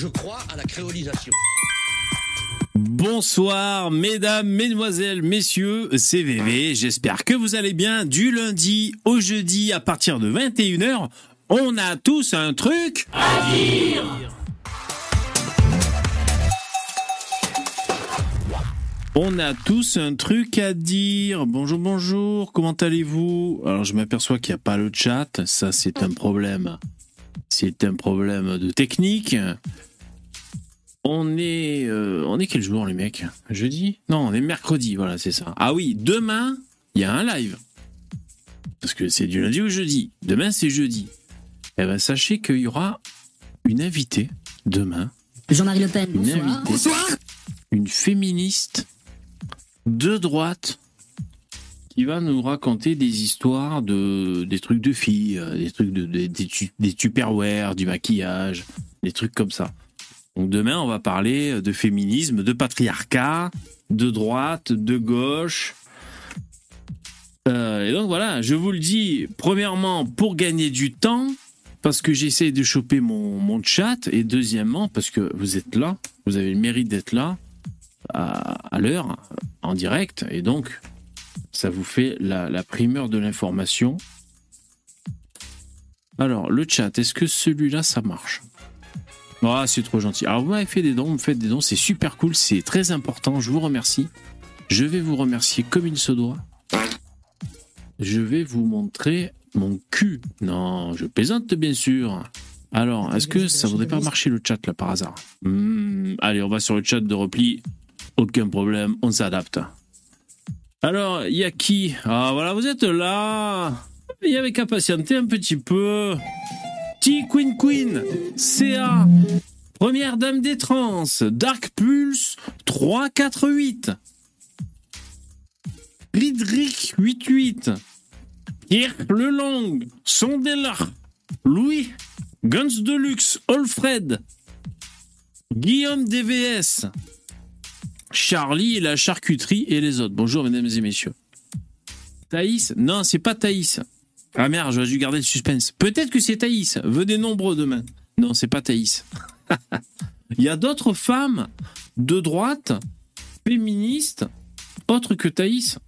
Je crois à la créolisation. Bonsoir, mesdames, mesdemoiselles, messieurs, c'est VV. J'espère que vous allez bien. Du lundi au jeudi à partir de 21h, on a tous un truc à dire. On a tous un truc à dire. Bonjour, bonjour, comment allez-vous? Alors je m'aperçois qu'il n'y a pas le chat, ça c'est un problème. C'est un problème de technique. On est, euh, on est quel jour les mecs? Jeudi? Non, on est mercredi, voilà, c'est ça. Ah oui, demain, il y a un live. Parce que c'est du lundi au jeudi. Demain, c'est jeudi. Eh ben, sachez qu'il y aura une invitée demain. Jean-Marie Le Pen, Une bonsoir. invitée. Bonsoir. Une féministe de droite qui va nous raconter des histoires de des trucs de filles, euh, des trucs de, de- des, des tupperware, du maquillage, des trucs comme ça. Donc demain, on va parler de féminisme, de patriarcat, de droite, de gauche. Euh, et donc voilà, je vous le dis, premièrement, pour gagner du temps, parce que j'essaie de choper mon, chat, et deuxièmement, parce que vous êtes là, vous avez le mérite d'être là, à, à l'heure, en direct, et donc ça vous fait la, la primeur de l'information. Alors, le chat, est-ce que celui-là, ça marche? Ah, c'est trop gentil. Alors, vous m'avez fait des dons, vous me faites des dons, c'est super cool, c'est très important, je vous remercie. Je vais vous remercier comme il se doit. Je vais vous montrer mon cul. Non, je plaisante bien sûr. Alors, est-ce que ça voudrait pas marcher le chat là par hasard? Hmm, Allez, on va sur le chat de repli. Aucun problème, on s'adapte. Alors, il y a qui? Ah voilà, vous êtes là. Il y avait qu'à patienter un petit peu. T Queen Queen, CA, première dame des trans, Dark Pulse 348. Ridrick 88. Pierre Lelong, Sondela, Louis, Guns Deluxe, Alfred, Guillaume DVS, Charlie et la charcuterie et les autres. Bonjour mesdames et messieurs. Thaïs Non, c'est pas Thaïs. Ah merde, j'aurais dû garder le suspense. Peut-être que c'est Thaïs. Venez nombreux demain. Non, c'est pas Thaïs. Il y a d'autres femmes de droite, féministes, autres que Thaïs.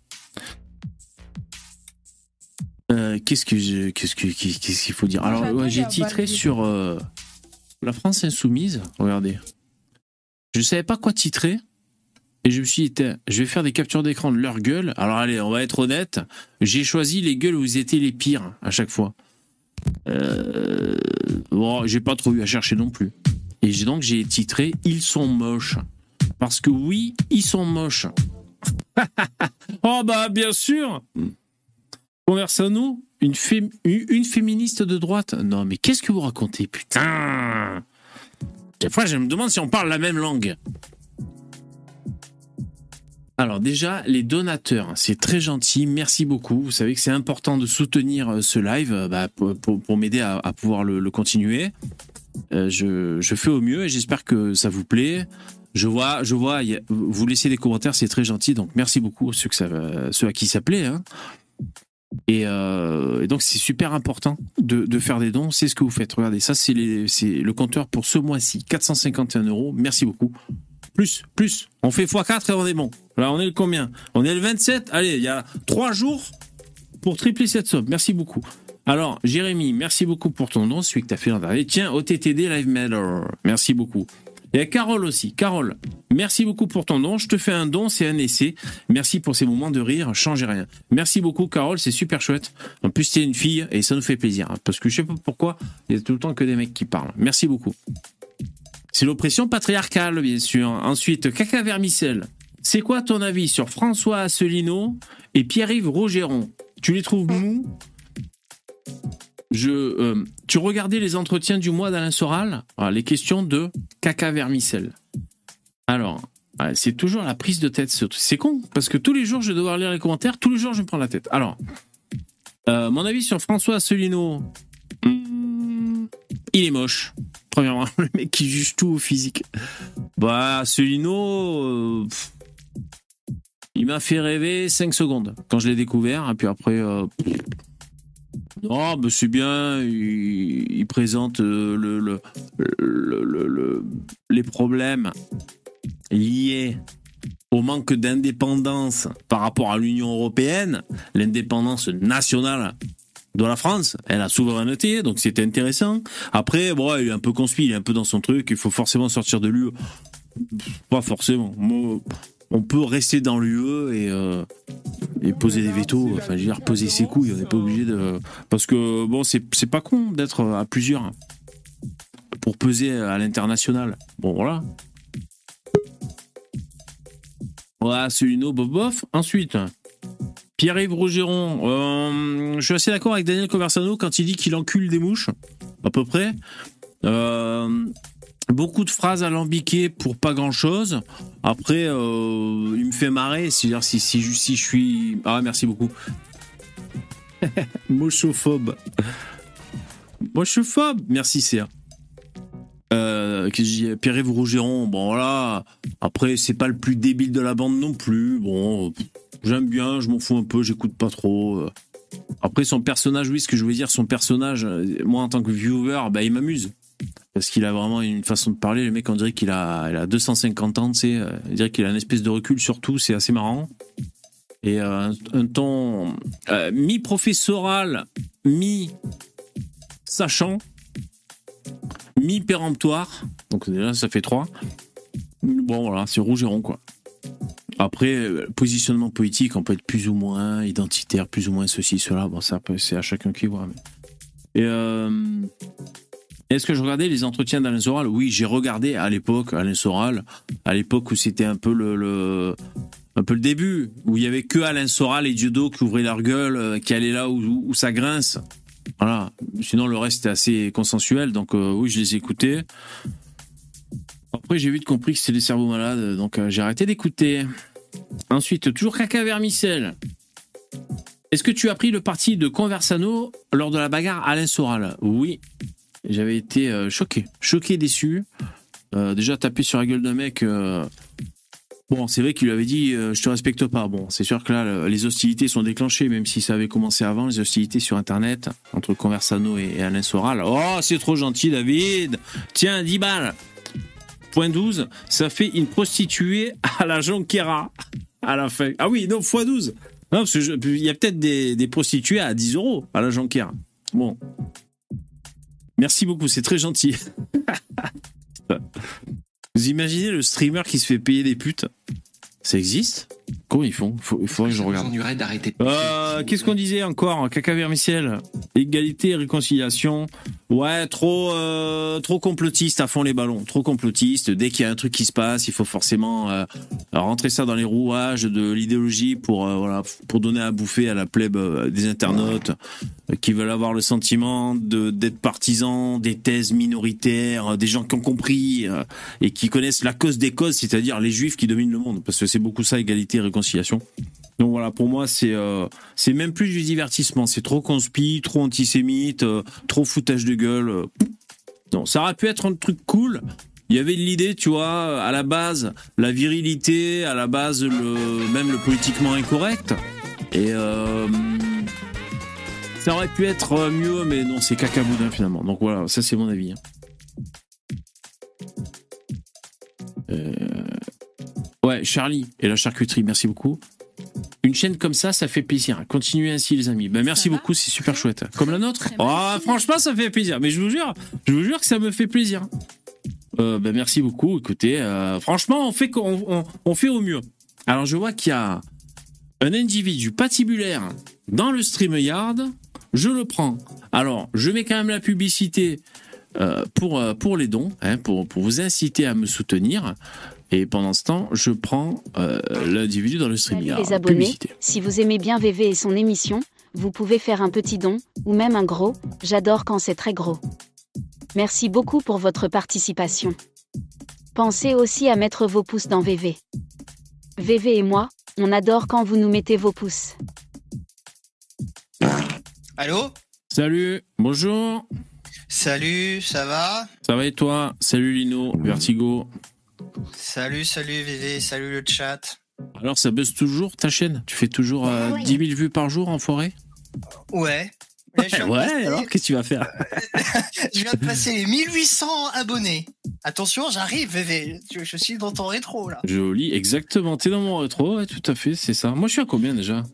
Euh, qu'est-ce que je- qu'est-ce que qu'est-ce qu'il faut dire? Alors ouais, j'ai titré sur euh, la France insoumise. Regardez, je savais pas quoi titrer et je me suis dit je vais faire des captures d'écran de leur gueule. Alors allez, on va être honnête. J'ai choisi les gueules où ils étaient les pires à chaque fois. Euh, bon, j'ai pas trop eu à chercher non plus. Et j'ai donc j'ai titré ils sont moches parce que oui, ils sont moches. oh bah bien sûr. Conversons-nous, une, fém- une féministe de droite. Non, mais qu'est-ce que vous racontez, putain? Des fois, je me demande si on parle la même langue. Alors déjà, les donateurs, c'est très gentil, merci beaucoup. Vous savez que c'est important de soutenir euh, ce live euh, bah, pour, m'aider à, à pouvoir le, continuer. Euh, je, fais au mieux et j'espère que ça vous plaît. Je vois, je vois, vous laissez des commentaires, c'est très gentil, donc merci beaucoup va- ceux à qui ça plaît. hein. Et, donc c'est super important de, faire des dons. C'est ce que vous faites. Regardez, ça c'est le compteur pour ce mois-ci. 451 euros. Merci beaucoup. Plus, plus. On fait x4 et on est bon. Là, on est le combien? On est le 27. Allez, il y a trois jours pour tripler cette somme. Merci beaucoup. Alors, Jérémy, merci beaucoup pour ton don, celui que tu as fait l'an dernier. Tiens, OTTD Live Matter. Merci beaucoup. Il y Carole aussi. Carole, merci beaucoup pour ton don. Je te fais un don, c'est un essai. Merci pour ces moments de rire, changez rien. Merci beaucoup, Carole, c'est super chouette. En plus, tu es une fille et ça nous fait plaisir. Parce que je sais pas pourquoi, il y a tout le temps que des mecs qui parlent. Merci beaucoup. C'est l'oppression patriarcale, bien sûr. Ensuite, Caca Vermicelle. C'est quoi ton avis sur François Asselineau et Pierre-Yves Rogeron Tu les trouves mous? Je, euh, Tu regardais les entretiens du mois d'Alain Soral? Voilà, Les questions de Caca Vermicelle. Alors, ouais, c'est toujours la prise de tête. C'est con, parce que tous les jours, je vais devoir lire les commentaires. Tous les jours, je me prends la tête. Alors, euh, mon avis sur François Asselineau. hmm, il est moche. Premièrement, le mec qui juge tout au physique. Bah, Asselineau. euh, il m'a fait rêver 5 secondes quand je l'ai découvert. Et puis après. Non, mais c'est bien. Il, présente euh, le, le- le- le- le- les problèmes liés au manque d'indépendance par rapport à l'Union européenne, l'indépendance nationale de la France et la souveraineté, donc c'était intéressant. Après, bon, il est un peu conspire, il est un peu dans son truc, il faut forcément sortir de l'UE. Pas forcément. On peut rester dans l'UE et, euh, poser des vétos, enfin, je veux dire, poser ses couilles, on n'est pas obligé de. Parce que, bon, c'est pas con d'être à plusieurs pour peser à l'international. Bon, voilà. Voilà, c'est une bof. Ensuite, Pierre-Yves Rougeron. euh, je suis assez d'accord avec Daniel Conversano quand il dit qu'il encule des mouches, à peu près. Euh, beaucoup de phrases alambiquées pour pas grand-chose. Après, euh, il me fait marrer. C'est-à-dire si, je- suis... Ah, merci beaucoup. Mochophobe. Mochophobe. Merci, dis Pierre-Yves Rougeron, bon voilà. Après, c'est pas le plus débile de la bande non plus. Bon, j'aime bien, je m'en fous un peu, j'écoute pas trop. euh. Après, son personnage, oui, ce que je veux dire, son personnage, euh, moi en tant que viewer, bah, il m'amuse. Parce qu'il a vraiment une façon de parler. Le mec, on dirait qu'il a, il a 250 ans, tu sais. euh, On dirait qu'il a une espèce de recul sur tout, c'est assez marrant. Et euh, un, ton euh, mi-professoral, mi-sachant, mi-péremptoire. Donc déjà, ça fait trois. Bon, voilà, c'est Rougeron, quoi. Après, euh, positionnement politique, on peut être plus ou moins identitaire, plus ou moins ceci, cela. Bon, ça, c'est à chacun qui voit. Et euh, est-ce que je regardais les entretiens d'Alain Soral? Oui, j'ai regardé à l'époque Alain Soral, à l'époque où c'était un peu le, un peu le début, où il y avait que Alain Soral et Diodo qui ouvraient leur gueule, euh, qui allaient là où, ça grince. Voilà. Sinon, le reste était assez consensuel, donc oui, je les écoutais. Après, j'ai vite compris que c'était des cerveaux malades, donc euh, j'ai arrêté d'écouter. Ensuite, toujours caca vermicelle. Est-ce que tu as pris le parti de Conversano lors de la bagarre Alain Soral Oui. J'avais été euh, choqué, choqué, déçu. Euh, déjà tapé sur la gueule d'un mec. Bon, c'est vrai qu'il lui avait dit je te respecte pas. Bon, c'est sûr que là, le- les hostilités sont déclenchées, même si ça avait commencé avant, les hostilités sur Internet entre Conversano et, et Alain Soral. Oh, c'est trop gentil, David. Tiens, 10 balles. Point 12, ça fait une prostituée à la Jonquera à la fin. Ah oui, non, x 12. Non, parce que je- il y a peut-être des, des prostituées à 10 euros à la Jonquera. Bon. Merci beaucoup, c'est très gentil. Vous imaginez le streamer qui se fait payer des putes? Ça existe? Comment ils font? Faut- Il faudrait que je regarde. d'arrêter Euh. Qu'est-ce qu'on disait encore? Caca vermiciel, égalité et réconciliation. Ouais, trop, euh, trop complotiste à fond les ballons. Trop complotiste. Dès qu'il y a un truc qui se passe, il faut forcément euh, rentrer ça dans les rouages de l'idéologie pour, euh, voilà, pour donner à bouffer à la plèbe des internautes qui veulent avoir le sentiment de d'être partisans des thèses minoritaires, des gens qui ont compris euh, et qui connaissent la cause des causes, c'est-à-dire les juifs qui dominent le monde, parce que c'est beaucoup ça, égalité réconciliation. Donc voilà, pour moi, c'est euh, c'est même plus du divertissement, c'est trop conspi, trop antisémite, euh, trop foutage de gueule. euh. Non, ça aurait pu être un truc cool. Il y avait l'idée, tu vois, à la base, la virilité, à la base, même le politiquement incorrect. Et ça aurait pu être mieux, mais non, c'est cacaboudin finalement. Donc voilà, ça c'est mon avis. hein. Ouais, Charlie et la charcuterie, merci beaucoup. Une chaîne comme ça, ça fait plaisir. Continuez ainsi, les amis. Ben, merci beaucoup, c'est super chouette. Comme la nôtre. Oh, franchement, ça fait plaisir. Mais je vous jure, je vous jure que ça me fait plaisir. Euh, ben, merci beaucoup. Écoutez, euh, franchement, on fait, qu'on- on, on fait au mieux. Alors, je vois qu'il y a un individu patibulaire dans le StreamYard. Je le prends. Alors, je mets quand même la publicité euh, pour, pour les dons, hein, pour, pour vous inciter à me soutenir. Et pendant ce temps, je prends euh, l'individu dans le Salut StreamYard. les abonnés, Publicité. si vous aimez bien VV et son émission, vous pouvez faire un petit don, ou même un gros, j'adore quand c'est très gros. Merci beaucoup pour votre participation. Pensez aussi à mettre vos pouces dans VV. VV et moi, on adore quand vous nous mettez vos pouces. Allô? Salut, bonjour. Salut, ça va? Ça va et toi? Salut Lino, Vertigo. Salut, salut VV, salut le chat. Alors ça buzz toujours ta chaîne? Tu fais toujours euh, Ouais. 10 000 vues par jour en forêt? Ouais, Ouais, alors qu'est-ce que tu vas faire? Je viens de passer les 1800 abonnés. Attention, j'arrive, VV. Je, je suis dans ton rétro, là. Joli, exactement. T'es dans mon rétro, ouais, tout à fait, c'est ça. Moi, je suis à combien déjà?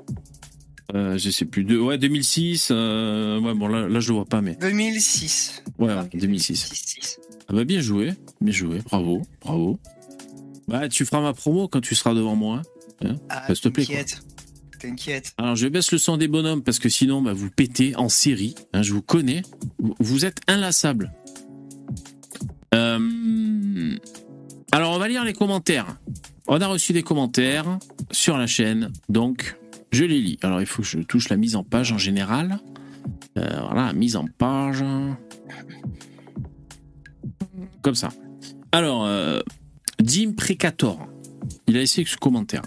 Euh, Je sais plus. De... Ouais, 2006. euh, Ouais, bon, là, là, je le vois pas, mais. 2006. Ouais, ouais, 2006. 6. Ah bah, bien joué, bien joué. Bravo, bravo. Bah, tu feras ma promo quand tu seras devant moi. Ah, Bah, s'il te plaît. T'inquiète. T'inquiète. Alors, je baisse le son des bonhommes parce que sinon, bah, vous pétez en série. hein, je vous connais. Vous- êtes inlassables. Euh, Alors, on va lire les commentaires. On a reçu des commentaires sur la chaîne, donc je les lis. Alors, il faut que je touche la mise en page en général. Euh, voilà, mise en page. Comme ça. Alors, euh, Dim Precator, il a essayé ce commentaire.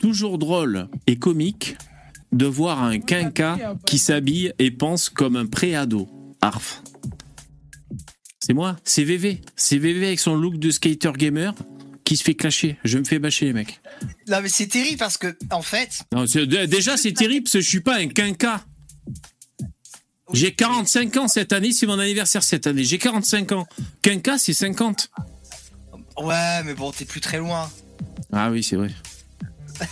Toujours drôle et comique de voir un quinca qui s'habille et pense comme un préado. Arf. C'est moi, c'est VV. C'est VV avec son look de skater gamer qui se fait clasher. Je me fais bâcher, les mecs. Non, mais c'est terrible parce que, en fait. Non, déjà, c'est terrible parce que je suis pas un quinca. J'ai 45 ans cette année, c'est mon anniversaire cette année. J'ai 45 ans. Quinca, c'est 50. Ouais, mais bon, t'es plus très loin. Ah oui, c'est vrai.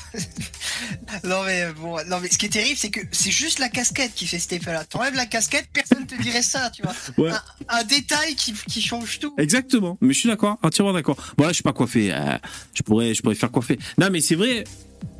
Non, mais bon, non, mais ce qui est terrible, c'est que c'est juste la casquette qui fait cet effet-là. T'enlèves la casquette, personne te dirait ça, tu vois. Ouais. Un, un détail qui, qui change tout. Exactement. Mais je suis d'accord, entièrement d'accord. Bon là, je suis pas coiffé. euh, je pourrais, je pourrais faire coiffer. Non, mais c'est vrai.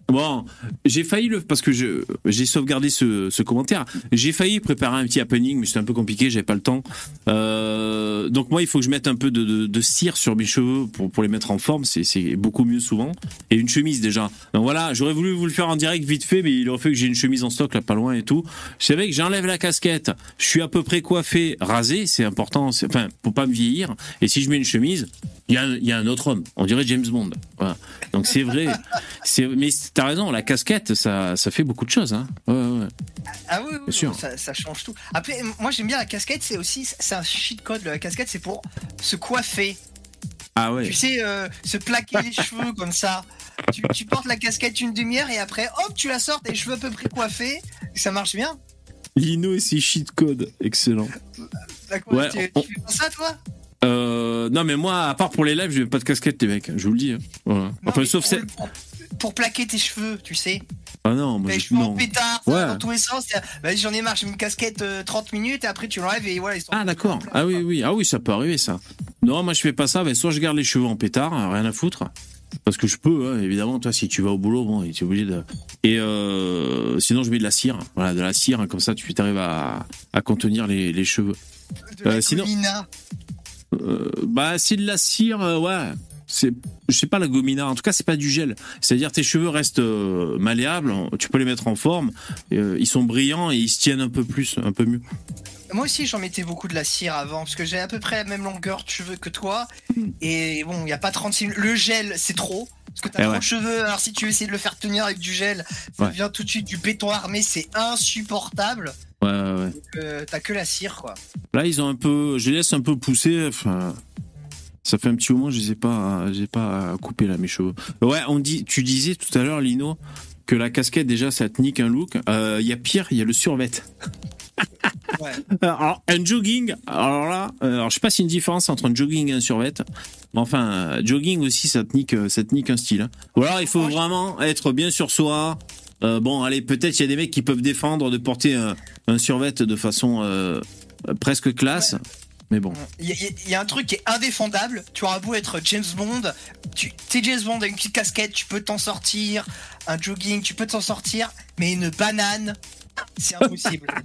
Bon, j'ai failli le parce que j'ai sauvegardé ce, ce commentaire. J'ai failli préparer un petit happening, mais c'était un peu compliqué, j'avais pas le temps. Euh, donc moi, il faut que je mette un peu de, de, de cire sur mes cheveux pour, pour les mettre en forme. C'est beaucoup mieux souvent. Et une chemise déjà. Donc voilà, j'aurais voulu vous le faire en direct vite fait, mais il aurait fait que j'ai une chemise en stock là pas loin et tout. Je savais que j'enlève la casquette. Je suis à peu près coiffé, rasé, c'est important. Enfin, pour pas me vieillir. Et si je mets une chemise, il y a, y a un autre homme. On dirait James Bond. Voilà. Donc c'est vrai. Mais t'as raison, la casquette, ça, ça fait beaucoup de choses. Hein. Ouais, ouais, ouais. Ah oui, oui, sûr. Ça, ça change tout. Après, moi j'aime bien la casquette, c'est aussi, c'est un cheat code, la casquette, c'est pour se coiffer. Ah ouais. Tu sais, euh, se plaquer les cheveux comme ça. Tu, tu portes la casquette une demi-heure et après, hop, tu la sors, tes cheveux à peu près coiffés. Ça marche bien. Lino et ses cheat codes. Excellent. Ouais, tu, on- tu fais pas ça, toi? Euh, non, mais moi, à part pour les lives, je mets pas de casquette, les mecs. Je vous le dis. hein. Voilà. Non, Enfin, sauf c'est. Pour, plaquer tes cheveux, tu sais. Ah non, moi, Les je... cheveux en pétard, Ouais. dans tous les sens. Vas-y, j'en ai marre, j'ai une casquette euh, 30 minutes et après tu l'enlèves et voilà. Ils sont Ah d'accord. Ah oui, oui. Ah oui, ça peut arriver ça. Non, moi je fais pas ça. Ben, soit je garde les cheveux en pétard, hein, rien à foutre. Parce que je peux, hein, évidemment. Toi, si tu vas au boulot, bon, tu es obligé de. Et euh, sinon, je mets de la cire. Voilà, de la cire, hein, comme ça, tu arrives à, à contenir les, les cheveux. de la euh, sinon-. Euh, bah, c'est de la cire, euh, ouais. C'est, je sais pas la gomina. En tout cas, c'est pas du gel. C'est-à-dire tes cheveux restent euh, malléables. Tu peux les mettre en forme. euh, ils sont brillants et ils se tiennent un peu plus, un peu mieux. Moi aussi, j'en mettais beaucoup de la cire avant parce que j'ai à peu près la même longueur de cheveux que toi. Et bon, il n'y a pas 36 minutes. Le gel, c'est trop. Parce que t'as Eh trop ouais. de cheveux. Alors, si tu essayer de le faire tenir avec du gel, ça Ouais. devient tout de suite du béton armé. C'est insupportable. Ouais, ouais, ouais. Euh, t'as que la cire, quoi. Là, ils ont un peu, je les laisse un peu pousser. Enfin, ça fait un petit moment, je les ai pas, j'ai pas coupé là mes cheveux. Ouais, on dit, tu disais tout à l'heure, Lino, que la casquette déjà, ça te nique un look. Euh, Il y a pire, il y a le survêt. Ouais. Alors, un jogging, alors là, euh, alors je sais pas s'il y a une différence entre un jogging et un survêt. Enfin, jogging aussi, ça te nique, ça te nique un style. hein. Ou alors, il faut vraiment être bien sur soi. Euh, bon, allez, peut-être il y a des mecs qui peuvent défendre de porter un, un survêt de façon euh, presque classe. Mais bon. Il y, a- il y a un truc qui est indéfendable. Tu auras beau être James Bond, tu es James Bond avec une petite casquette, tu peux t'en sortir. Un jogging, tu peux t'en sortir. Mais une banane, c'est impossible.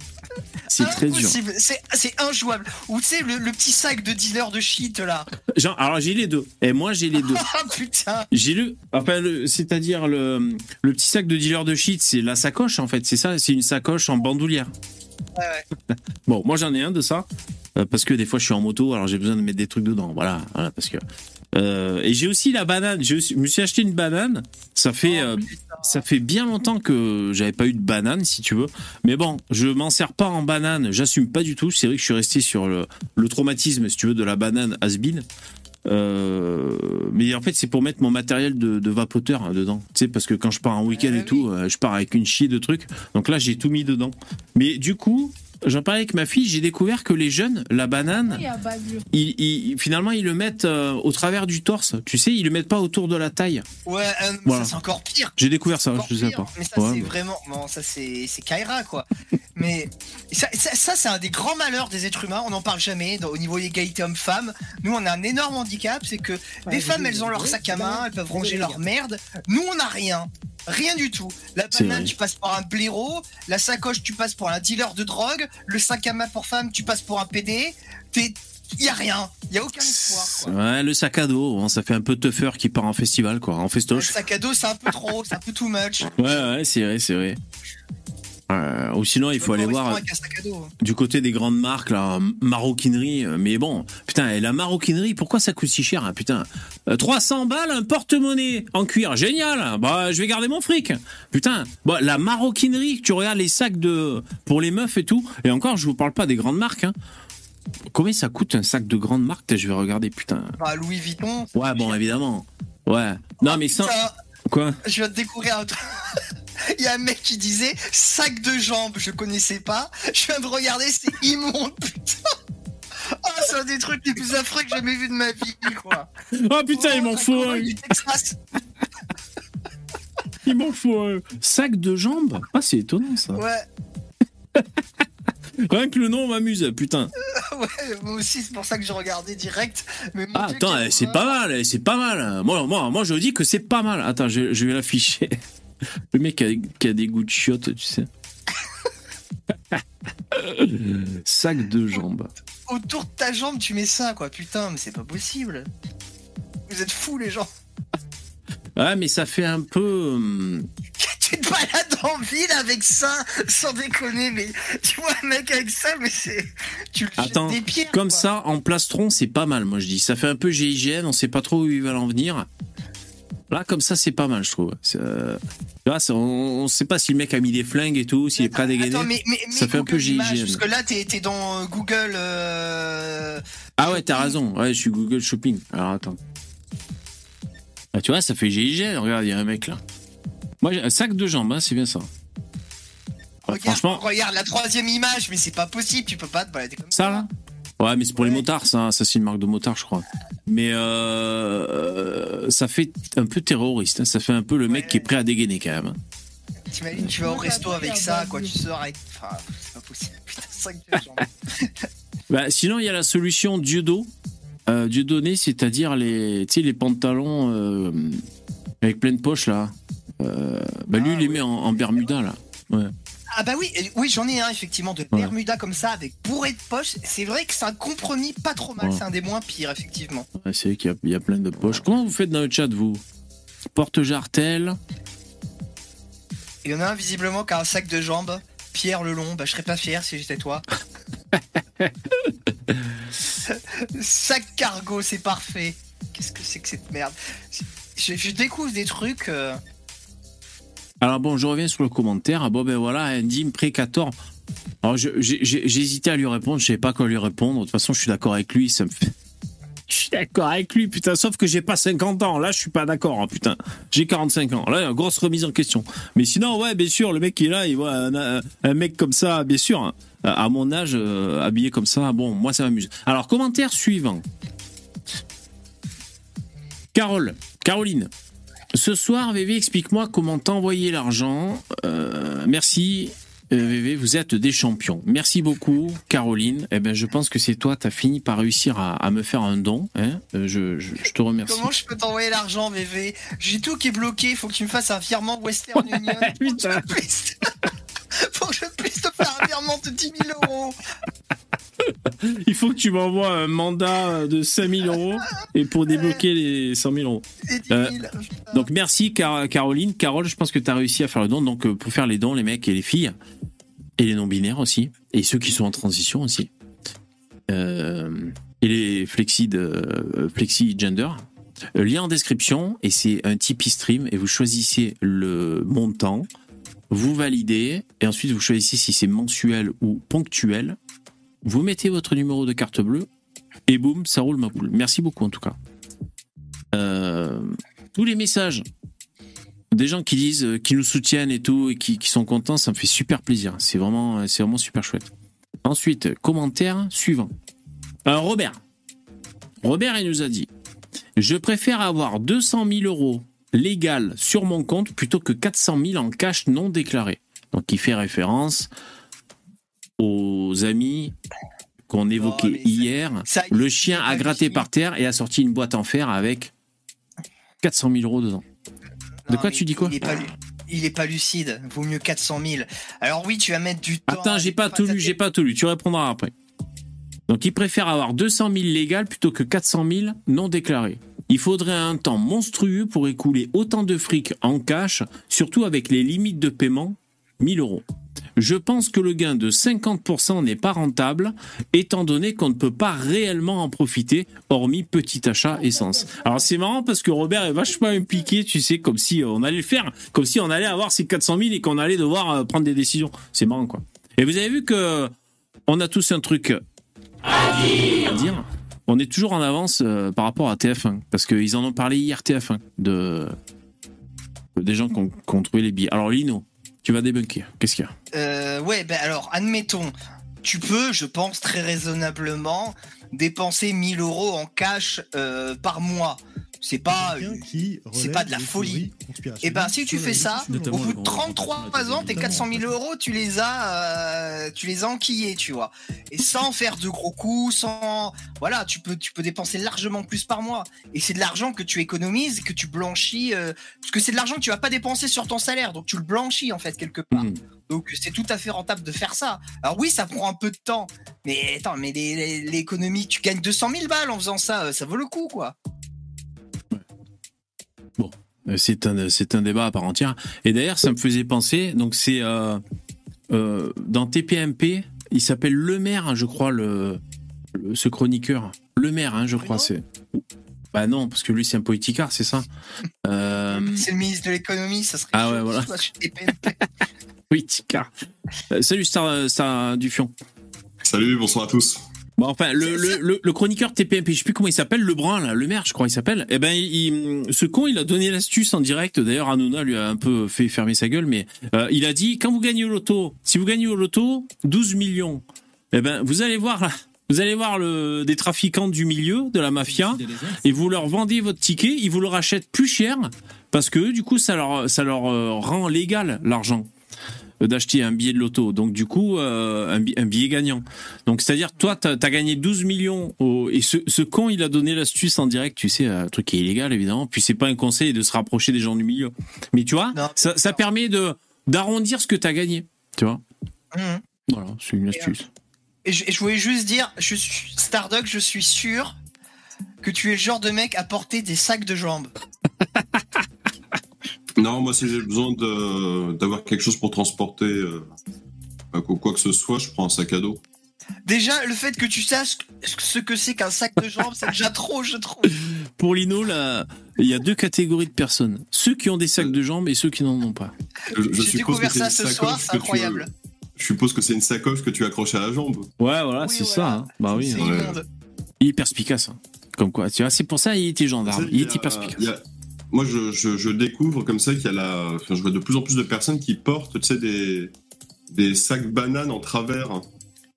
C'est très dur. Impossible. C'est c'est injouable. Ou tu sais, le, le petit sac de dealer de shit là. Genre, alors j'ai les deux. Et moi j'ai les deux. Ah putain. J'ai le, enfin, le- c'est-à-dire le, le petit sac de dealer de shit, c'est la sacoche en fait. C'est ça, c'est une sacoche en bandoulière. Ouais. Bon, moi j'en ai un de ça euh, parce que des fois je suis en moto, alors j'ai besoin de mettre des trucs dedans. Voilà, voilà parce que. Euh, et j'ai aussi la banane. Je me suis acheté une banane. Ça fait, Oh, euh, ça fait bien longtemps que j'avais pas eu de banane, si tu veux. Mais bon, je m'en sers pas en banane. J'assume pas du tout. C'est vrai que je suis resté sur le, le traumatisme, si tu veux, de la banane has-been. Euh, mais en fait, c'est pour mettre mon matériel de, de vapoteur hein, dedans. Tu sais, parce que quand je pars en week-end Ah et oui. tout, euh, je pars avec une chier de trucs. Donc là, j'ai tout mis dedans. Mais du coup, j'en parlais avec ma fille, j'ai découvert que les jeunes, la banane, ils, ils- finalement, ils le mettent euh, au travers du torse. Tu sais, ils le mettent pas autour de la taille. Ouais, euh, mais Voilà. ça c'est encore pire. J'ai découvert ça, je sais pas. Mais ça Ouais, c'est bah. vraiment, non, ça c'est c'est Kaira quoi. mais ça, ça, ça, c'est un des grands malheurs des êtres humains. On n'en parle jamais dans- au niveau égalité homme-femme. Nous on a un énorme handicap, c'est que les femmes elles ont leur sac à main, elles peuvent ranger leur merde. Nous on n'a rien. Rien du tout. La banane, tu passes pour un blaireau. La sacoche, tu passes pour un dealer de drogue. Le sac à main pour femme, tu passes pour un PD. T'es, y a rien. Y a aucun espoir. Quoi. Ouais, le sac à dos, hein, ça fait un peu tougher qui part en festival, quoi, en Le festoche. sac à dos, c'est un peu trop, c'est un peu too much. Ouais, ouais, c'est vrai, c'est vrai. Euh, ou sinon, il faut Au aller voir dos. du côté des grandes marques, la maroquinerie. euh, Mais bon, putain, et la maroquinerie, pourquoi ça coûte si cher, hein, putain? Euh, 300 balles, un porte-monnaie en cuir, génial. Bah, je vais garder mon fric. Putain, bon, la maroquinerie, tu regardes les sacs de pour les meufs et tout. Et encore, je vous parle pas des grandes marques. Hein. Combien ça coûte un sac de grande marque Je vais regarder, putain. Bah, Louis Vuitton. Ouais, bon, évidemment. Ouais. Non, mais ça. Ça, Quoi? Je viens de découvrir un truc. Il y a un mec qui disait sac de jambes, je connaissais pas. Je viens de regarder, c'est immonde, putain. Ah, c'est un des trucs les plus affreux que j'ai jamais vu de ma vie, quoi. Oh putain, il m'en Oh, faut un. Il m'en faut un. Sac de jambes? Ah, c'est étonnant ça. Ouais, Rien que le nom m'amuse, putain. ouais, moi aussi, c'est pour ça que j'ai regardé direct. Mais Ah, Dieu, attends, eh, c'est pas mal, eh, c'est pas mal. Moi, moi, moi, je dis que c'est pas mal. Attends, je, je vais l'afficher. Le mec qui a, qui a des goûts de chiottes, tu sais. Sac de jambes. Autour de ta jambe, tu mets ça, quoi. Putain, mais c'est pas possible. Vous êtes fous, les gens. Ouais, mais ça fait un peu. hum, Tu te balades en ville avec ça, sans déconner, mais tu vois un mec avec ça, mais c'est. Tu le Attends, des pierres. Comme quoi. ça, en plastron, c'est pas mal, moi je dis. Ça fait un peu GIGN, on sait pas trop où ils veulent en venir. Là, comme ça, c'est pas mal, je trouve. Euh, tu vois, c'est- on, on sait pas si le mec a mis des flingues et tout, s'il est prêt à dégainer. Attends, mais, mais, mais Ça fait un peu GIGN. Parce que là, t'es dans euh, Google. euh, Ah ouais, t'as raison. Ouais, je suis Google Shopping. Alors attends. Ah, tu vois, ça fait GIGN. Regarde, il y a un mec là. Moi, j'ai un sac de jambes, hein, c'est bien ça. Regarde, franchement, regarde la troisième image, mais c'est pas possible, tu peux pas te balader comme ça. ça là Ouais, mais c'est pour les Ouais. motards, ça. Ça, c'est une marque de motard, je crois. Mais euh, euh, ça fait un peu terroriste. hein. Ça fait un peu le mec Ouais. qui est prêt à dégainer quand même. hein. T'imagines, tu vas au resto avec ça, quoi, tu sors avec. Enfin, c'est pas possible. Putain, sac de jambes. Bah, sinon, il y a la solution Dieudo. Euh, Dieudonné, c'est-à-dire les, tu sais, les pantalons euh, avec plein de poches là. Euh, bah, lui, Ah, il les oui. met en, en Bermuda là. Ah bah oui, oui j'en ai un effectivement de Ouais. Bermuda comme ça avec bourré de poches. C'est vrai que c'est un compromis pas trop mal, Ouais. c'est un des moins pires effectivement. Ouais, c'est vrai qu'il y a- il y, a plein de poches. Comment vous faites dans le chat, vous? Porte-jartel? Il y en a un visiblement qui a un sac de jambes. Pierre Lelon, bah je serais pas fier si j'étais toi. sac cargo, c'est parfait. Qu'est-ce que c'est que cette merde? Je, je découvre des trucs. euh, Alors bon, je reviens sur le commentaire. Ah bon, ben voilà, Andy Précator. Alors hésité à lui répondre, je savais pas quoi lui répondre. De toute façon, je suis d'accord avec lui, ça me. Je suis d'accord avec lui, putain, sauf que j'ai pas 50 ans. Là, je suis pas d'accord, hein, putain. J'ai 45 ans. Là, grosse remise en question. Mais sinon, ouais, bien sûr, le mec qui est là, il voit un, un- un mec comme ça, bien sûr, hein, à mon âge, euh, habillé comme ça, bon, moi, ça m'amuse. Alors, commentaire suivant. Carole, Caroline. Ce soir, VV, explique-moi comment t'envoyer l'argent. Euh, merci, euh, VV, vous êtes des champions. Merci beaucoup, Caroline. Eh ben, je pense que c'est toi, t'as fini par réussir à, à me faire un don. Hein Euh, je, je- je te remercie. Comment je peux t'envoyer l'argent, VV J'ai tout qui est bloqué, faut que tu me fasses un virement Western Union. Putain. Faut que je puisse te faire un virement de 10 000 euros. Il faut que tu m'envoies un mandat de 5000 euros et pour débloquer les 100 000 euros. Et 10 000. Euh. Donc merci Car- Caroline. Carole, je pense que tu as réussi à faire le don. Donc euh, pour faire les dons, les mecs et les filles, et les non-binaires aussi, et ceux qui sont en transition aussi, Euh, et les flexi, de, flexi gender. Lien en description, et c'est un Tipeee stream, et vous choisissez le montant, vous validez, et ensuite vous choisissez si c'est mensuel ou ponctuel. Vous mettez votre numéro de carte bleue, et boum, ça roule ma boule. Merci beaucoup en tout cas. Euh, tous les messages des gens qui disent, euh, qui nous soutiennent et tout, et qui, sont contents, ça me fait super plaisir. C'est vraiment, euh, super chouette. Ensuite, commentaire suivant. Robert. Robert, il nous a dit Je préfère avoir 200 000 euros légal sur mon compte plutôt que 400 000 en cash non déclaré. Donc, il fait référence aux amis qu'on évoquait Oh, hier. ça, Le chien a gratté par terre et a sorti une boîte en fer avec 400 000 euros dedans. De quoi tu dis quoi il est, pas, lu- il est pas lucide. Vaut mieux 400 000. Alors oui, tu vas mettre du temps. Attends, j'ai pas tout lu, j'ai pas tout lu. Tu répondras après. Donc, il préfère avoir 200 000 légal plutôt que 400 000 non déclarés. Il faudrait un temps monstrueux pour écouler autant de fric en cash, surtout avec les limites de paiement, 1000 euros. Je pense que le gain de 50% n'est pas rentable, étant donné qu'on ne peut pas réellement en profiter, hormis petit achat essence. Alors c'est marrant parce que Robert est vachement impliqué, tu sais, comme si on allait le faire, comme si on allait avoir ces 400 000 et qu'on allait devoir euh, prendre des décisions. C'est marrant, quoi. Et vous avez vu que on a tous un truc à dire. On est toujours en avance euh, par rapport à TF1 parce qu'ils en ont parlé hier TF1 de des gens qui ont, trouvé les billets. Alors Lino, tu vas débunker. Qu'est-ce qu'il y a? Euh, ouais, ben alors, admettons, tu peux, je pense, très raisonnablement dépenser 1000 euros en cash euh, par mois. C'est pas. C'est pas de la folie. Et ben, si tu fais ça, au bout de grand- 33 ans, tes 400 000 euros, tu les as, euh, tu les as enquillés, tu vois. Et sans faire de gros coups, sans, voilà, tu peux, tu peux dépenser largement plus par mois. Et c'est de l'argent que tu économises, que tu blanchis, euh, parce que c'est de l'argent que tu vas pas dépenser sur ton salaire, donc tu le blanchis en fait quelque part. Mhm. Donc c'est tout à fait rentable de faire ça. Alors oui, ça prend un peu de temps, mais attends, mais l'économie, tu gagnes 200 000 balles en faisant ça, euh, ça vaut le coup quoi. Euh, C'est un, c'est un débat à part entière. Et d'ailleurs, ça me faisait penser. Donc, c'est euh, euh, dans TPMP, il s'appelle Le Maire, je crois, le, le- ce chroniqueur. Le Maire, hein, je crois. C'est. Bah non, parce que lui, c'est un politicard, c'est ça. Euh, C'est le ministre de l'économie, ça serait. Ah ouais, voilà. politicard. Euh, salut, Star, Star Dufion. Salut, bonsoir à tous. Bon, enfin, le, le, le, le chroniqueur TPMP, je sais plus comment il s'appelle, Lebrun, là, le maire, je crois, il s'appelle. Eh ben, il- ce con, il a donné l'astuce en direct. D'ailleurs, Hanouna lui a un peu fait fermer sa gueule, mais euh, il a dit quand vous gagnez au loto, si vous gagnez au loto 12 millions, eh ben, vous allez voir là. Vous allez voir le, des trafiquants du milieu, de la mafia, et vous leur vendez votre ticket, ils vous le rachètent plus cher, parce que du coup, ça leur, ça leur euh, rend légal l'argent d'acheter un billet de loto. Donc du coup, euh, un, bi- un billet gagnant. Donc c'est-à-dire, toi, t'as as gagné 12 millions, au- et ce, ce con, il a donné l'astuce en direct, tu sais, un truc qui est illégal, évidemment, puis c'est pas un conseil de se rapprocher des gens du milieu. Mais tu vois, Non. ça, ça permet de d'arrondir ce que t'as gagné, tu vois. Mhm. Voilà, c'est une astuce. Et je, et je voulais juste dire, je suis Stardock, je suis sûr que tu es le genre de mec à porter des sacs de jambes. Non, moi, si j'ai besoin d'avoir quelque chose pour transporter euh, quoi quoi que ce soit, je prends un sac à dos. Déjà, le fait que tu saches ce que c'est qu'un sac de jambes, c'est déjà trop, je trouve. Pour Lino, là, il y a deux catégories de personnes. Ceux qui ont des sacs de jambes et ceux qui n'en ont pas. J'ai suppose que découvert c'est ça une ce soir, sacoche c'est que tu- incroyable. Je suppose que c'est une sacoche que tu accroches à la jambe. Ouais, voilà, Oui, c'est voilà. ça. hein. Bah oui, hein. Est perspicace. hein. Comme quoi, tu vois, c'est pour ça il était gendarme. Il était a- perspicace. Moi, je, je- je découvre comme ça qu'il y a la. Enfin, je vois de plus en plus de personnes qui portent, tu sais, des, des sacs bananes en travers.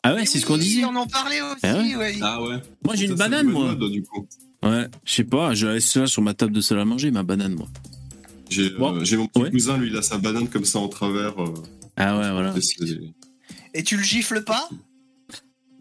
Ah ouais, c'est ce qu'on disait. On en parlait aussi, Ah ouais ouais. Ah ouais. Moi, j'ai une banane, moi. mode, du coup. Ouais, je sais pas, je laisse ça sur ma table de salle à manger, ma banane, moi. J'ai euh, Bon. mon petit Ouais. cousin, lui, il a sa banane comme ça en travers. euh, Ah ouais, voilà. Et tu le gifles pas?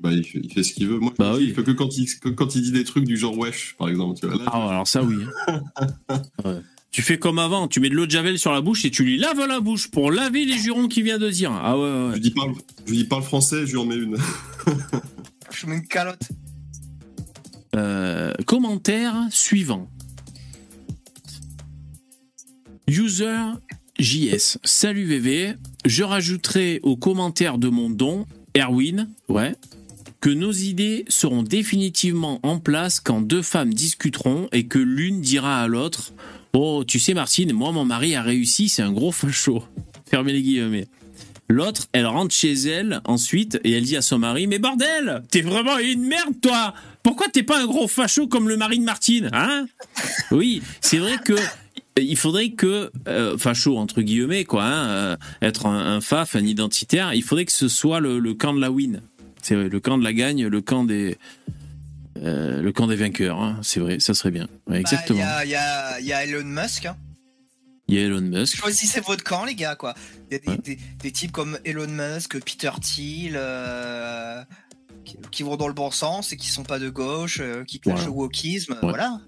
Bah, il fait, il fait ce qu'il veut. Moi, Bah je oui. il fait que quand il, que quand il dit des trucs du genre wesh, par exemple. Tu vois. Là, Ah, alors ça, oui. Ouais. Tu fais comme avant, tu mets de l'eau de javel sur la bouche et tu lui laves la bouche pour laver les jurons qu'il vient de dire. Ah ouais, ouais, je, lui dis parle, je lui dis parle français, je lui en mets une. Je mets une calotte. Euh, commentaire suivant. User JS. Salut VV. Je rajouterai au commentaire de mon don, Erwin, ouais, que nos idées seront définitivement en place quand deux femmes discuteront et que l'une dira à l'autre Oh, tu sais, Martine, moi, mon mari a réussi, c'est un gros facho. Fermez les guillemets. L'autre, elle rentre chez elle ensuite et elle dit à son mari Mais bordel, t'es vraiment une merde, toi Pourquoi t'es pas un gros facho comme le mari de Martine Hein? Oui, c'est vrai que. Il faudrait que, euh, facho entre guillemets, quoi, hein, euh, être un, un faf, un identitaire, il faudrait que ce soit le, le camp de la win. C'est vrai, le camp de la gagne, le camp des, euh, le camp des vainqueurs. hein. C'est vrai, ça serait bien. Ouais, Bah, exactement. Il y, a, il y a- il y a Elon Musk. hein. Il y a Elon Musk. Choisissez votre camp, les gars, quoi. Il y a des, Ouais. des- des types comme Elon Musk, Peter Thiel, euh, qui, qui vont dans le bon sens et qui sont pas de gauche, euh, qui clashent Voilà. le wokisme. Ouais. Voilà.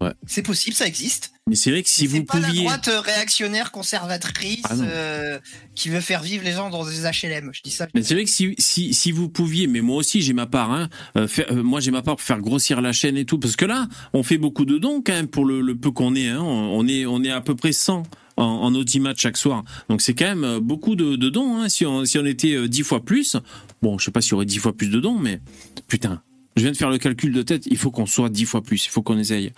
Ouais. C'est possible, ça existe. Mais c'est vrai que si vous pas la pouviez. droite euh, réactionnaire conservatrice Ah euh, qui veut faire vivre les gens dans des HLM. Je dis ça. Mais c'est vrai que si, si, si vous pouviez, mais moi aussi j'ai ma part, hein, euh, faire- euh, moi j'ai ma part pour faire grossir la chaîne et tout, parce que là, on fait beaucoup de dons quand même pour le, le peu qu'on est, hein, on, on est, on est à peu près 100 en, en audimat chaque soir, donc c'est quand même beaucoup de, de dons, hein, si, on, si on était euh, 10 fois plus, bon je sais pas s'il y aurait 10 fois plus de dons, mais putain, je viens de faire le calcul de tête, il faut qu'on soit 10 fois plus, il faut qu'on essaye.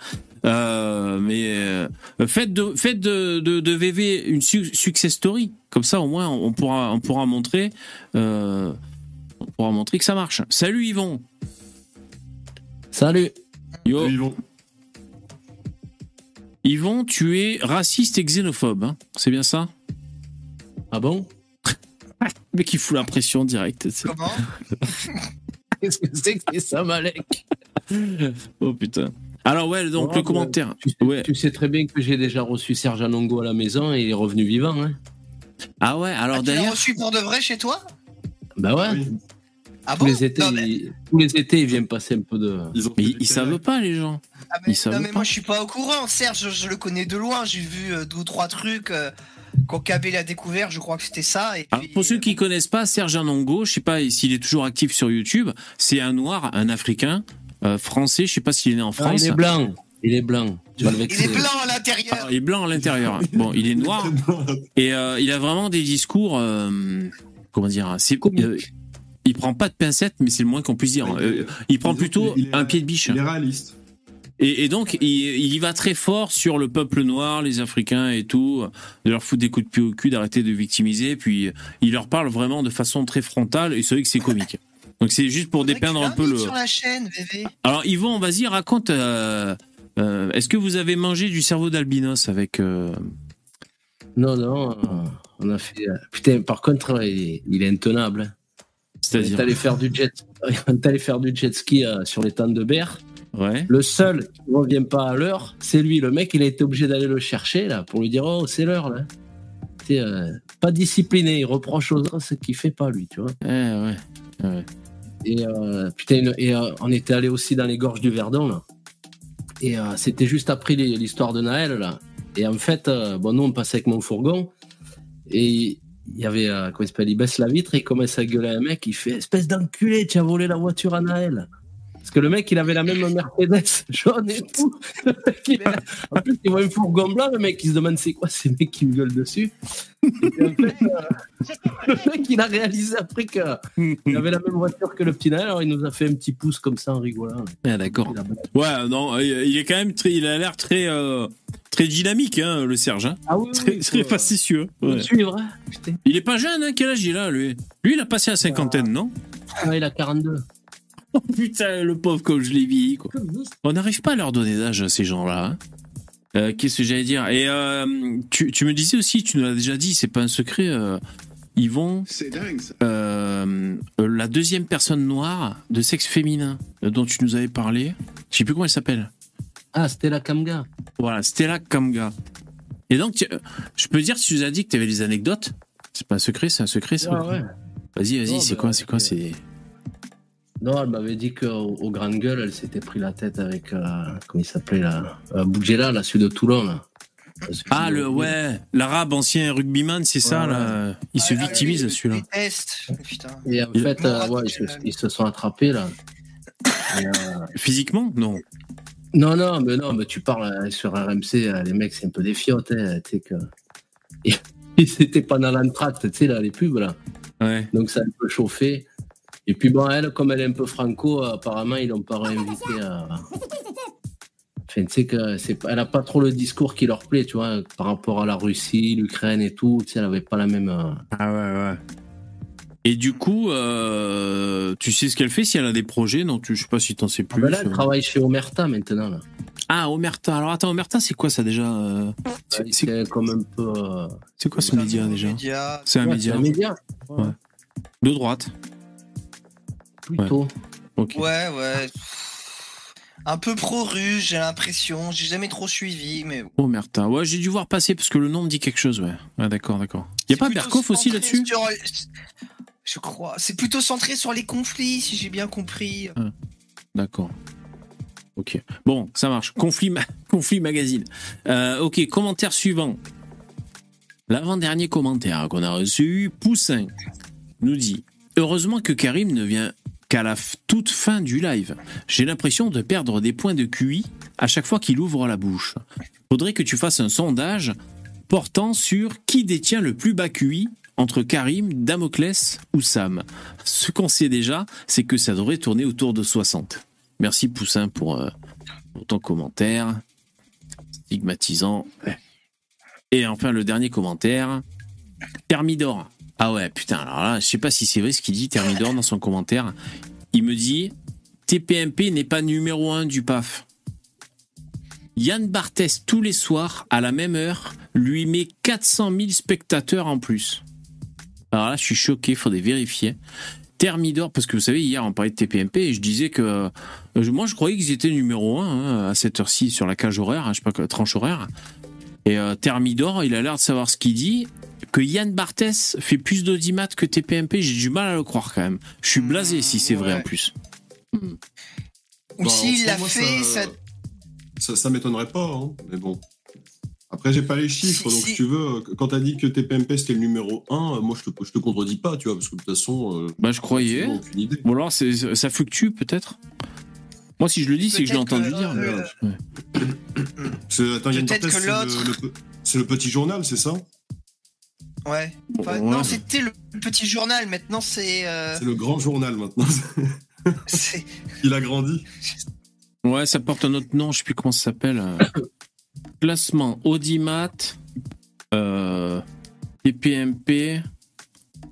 Euh, mais euh, faites de faites de, de, de VV une su- success story. Comme ça au moins on pourra on pourra montrer euh, on pourra montrer que ça marche. Salut Yvon. Salut. yo. Ils vont. Yvon tu es raciste et xénophobe hein. C'est bien ça? Ah bon? Mais qui fout la pression directe Comment? Qu'est-ce que c'est que c'est ça, Malek oh putain alors ouais donc Oh, le commentaire tu, sais, Ouais. tu sais très bien que j'ai déjà reçu Serge Anongo à la maison et il est revenu vivant. Hein ah ouais alors Ah, Tu l'as d'ailleurs reçu pour de vrai chez toi? Bah ouais. Oui. Ah Tous, bon? les étés, Non, mais, il, tous les étés, il vient me passer un peu de. Ils ont mais ils, ils savent pas les gens ah, mais- ils savent non, mais pas. moi je suis pas au courant. Serge, je, je le connais de loin. J'ai vu euh, deux ou trois trucs. euh, quand KB l'a découvert, je crois que c'était ça. Et Alors, puis, pour ceux euh, qui connaissent pas Serge Anongo, je sais pas s'il est toujours actif sur YouTube. C'est un noir, un Africain, euh, français. Je sais pas s'il est né en Ah, France. il est blanc. Il est blanc. Le Il est blanc à l'intérieur. Ah, il est blanc à l'intérieur. Bon, il est noir et euh, il a vraiment des discours. euh, comment dire C'est Comique. euh, il prend pas de pincettes, mais c'est le moins qu'on puisse dire. Euh, il prend plutôt est- un pied de biche. Il est réaliste. Et, et donc, il, il y va très fort sur le peuple noir, les Africains et tout, de leur foutre des coups de pied au cul, d'arrêter de victimiser. Puis, il leur parle vraiment de façon très frontale et c'est vrai que c'est comique. Donc, c'est juste pour dépeindre un peu le. sur la chaîne, VV. Alors, Yvon, vas-y, raconte. euh, euh, Est-ce que vous avez mangé du cerveau d'albinos avec. euh, Non, non. on a fait. Putain, par contre, il est, il est intenable. hein. On C'est-à-dire. est allé faire du jet, faire du jet ski euh, sur les temps de berre. Ouais. Le seul qui ne revient pas à l'heure, c'est lui. Le mec, il a été obligé d'aller le chercher là pour lui dire oh c'est l'heure là. C'est euh, pas discipliné. Il reproche aux autres ce qu'il fait pas lui, tu vois. Ouais, ouais. Et euh, putain, et euh, on était allé aussi dans les gorges du Verdon là. Et c'était juste après l'histoire de Naël là. Et en fait, bon nous on passait avec mon fourgon et il y avait comment il s'appelle, il baisse la vitre et il commence à gueuler à un mec. Il fait espèce d'enculé, tu as volé la voiture à Naël. Parce que le mec, il avait la même Mercedes jaune et tout. En plus, il voit un fourgon blanc, le mec, il se demande c'est quoi ces mecs qui me gueulent dessus? Et puis, en fait, euh, le mec, il a réalisé après qu'il avait la même voiture que le petit Naël, alors il nous a fait un petit pouce comme ça en rigolant. Ah, d'accord. Ouais, non, il est quand même très. Il a l'air très. euh, très dynamique, hein, le Serge. hein. Ah oui, Très, oui, très ouais. hein. Il est pas jeune, hein, quel âge il a, lui? Lui, il a passé la cinquantaine, non? Ah, il a 42. Oh putain, le pauvre comme je l'ai vieilli, quoi. On n'arrive pas à leur donner d'âge à ces gens-là. hein. Euh, Qu'est-ce que j'allais dire? Et euh, tu, tu me disais aussi, tu nous l'as déjà dit, c'est pas un secret, euh, Yvon, C'est dingue ça. euh, la deuxième personne noire de sexe féminin dont tu nous avais parlé, je sais plus comment elle s'appelle. Ah, c'était la Kamga. Voilà, Stella Kamga. Et donc, tu- je peux dire, tu nous as dit que tu avais des anecdotes C'est pas un secret, c'est un secret, ça Ah ouais. Vas-y, vas-y, Non, c'est bah, quoi, c'est quoi, c'est... Non, elle m'avait dit qu'au au Grande Gueule, elle s'était pris la tête avec, euh, comment il s'appelait là euh, Bougela, là, celui de Toulon. Là. Ah, le, ouais, l'arabe ancien rugbyman, c'est ça, Ouais. là Il se Ah, victimise, celui-là. Et en Il- fait, euh, ils, se, ils se sont attrapés là. Et, euh, Physiquement? Non. Non, non, mais non, mais tu parles euh, sur RMC, euh, les mecs, c'est un peu des fiottes, hein, tu sais que. Ils étaient pas dans l'entracte, tu sais, là, les pubs, là. Ouais. Donc ça a un peu chauffé. Et puis bon, elle, comme elle est un peu franco, apparemment, ils l'ont pas réinvité à. Enfin, tu sais que c'est pas- elle a pas trop le discours qui leur plaît, tu vois, par rapport à la Russie, l'Ukraine et tout. Tu sais, elle avait pas la même. euh, Ah ouais, ouais. Et du coup, euh, tu sais ce qu'elle fait si elle a des projets? Non, tu, je sais pas si t'en sais Ah plus. ben là, elle euh. travaille chez Omerta maintenant. Là. Ah, Omerta. Alors attends, Omerta, c'est quoi ça déjà euh, C'est comme un peu. euh, c'est quoi ce média déjà? C'est un ouais, média c'est un média. de droite. Plutôt. Ouais, ouais. Un peu pro-russe, j'ai l'impression. J'ai jamais trop suivi, mais. Oh merde, ouais, j'ai dû voir passer parce que le nom me dit quelque chose, ouais. Ouais, d'accord, d'accord. Y a pas Berkoff aussi là-dessus sur- Je crois. C'est plutôt centré sur les conflits, si j'ai bien compris. D'accord. Ok. Bon, ça marche. Conflit, ma- conflit magazine. Euh, ok, commentaire suivant. L'avant-dernier commentaire qu'on a reçu, Poussin nous dit Heureusement que Karim ne vient qu'à la toute fin du live. J'ai l'impression de perdre des points de QI à chaque fois qu'il ouvre la bouche. Faudrait que tu fasses un sondage portant sur qui détient le plus bas QI entre Karim, Damoclès ou Sam. Ce qu'on sait déjà, c'est que ça devrait tourner autour de 60. Merci Poussin pour, euh, pour ton commentaire stigmatisant. Et enfin le dernier commentaire, Thermidor. Ah ouais, putain, alors là, je sais pas si c'est vrai ce qu'il dit Thermidor dans son commentaire. Il me dit TPMP n'est pas numéro 1 du PAF. Yann Barthès, tous les soirs, à la même heure, lui met 400 000 spectateurs en plus. Alors là, je suis choqué, faudrait vérifier. Thermidor, parce que vous savez, hier, on parlait de TPMP et je disais que. euh, moi, je croyais qu'ils étaient numéro 1 à cette heure-ci sur la cage horaire, hein, je sais pas, quoi, tranche horaire. Et euh, Thermidor, il a l'air de savoir ce qu'il dit. Que Yann Barthès fait plus d'audimat que TPMP, j'ai du mal à le croire quand même. Je suis blasé si c'est vrai Ouais. en plus. Ou Bah, s'il l'a fait, ça. ça, ça m'étonnerait pas, hein, mais bon. Après, j'ai pas les chiffres, Si- donc si- tu veux, quand t'as dit que TPMP c'était le numéro 1, moi je te, je te contredis pas, tu vois, parce que de toute façon. euh, Bah, je croyais. aucune idée. Ou alors, c'est- ça fluctue peut-être Moi, si je le dis, c'est que je l'ai entendu dire. euh, mais- ouais. C'est- attends, Yann Peut-être Barthès, que le- c'est le petit journal, c'est ça? Ouais. Enfin, Ouais. Non, c'était le petit journal. Maintenant, c'est. euh, C'est le grand journal maintenant. Il a grandi. Ouais, ça porte un autre nom, je sais plus comment ça s'appelle. Classement Audimat, euh, TPMP.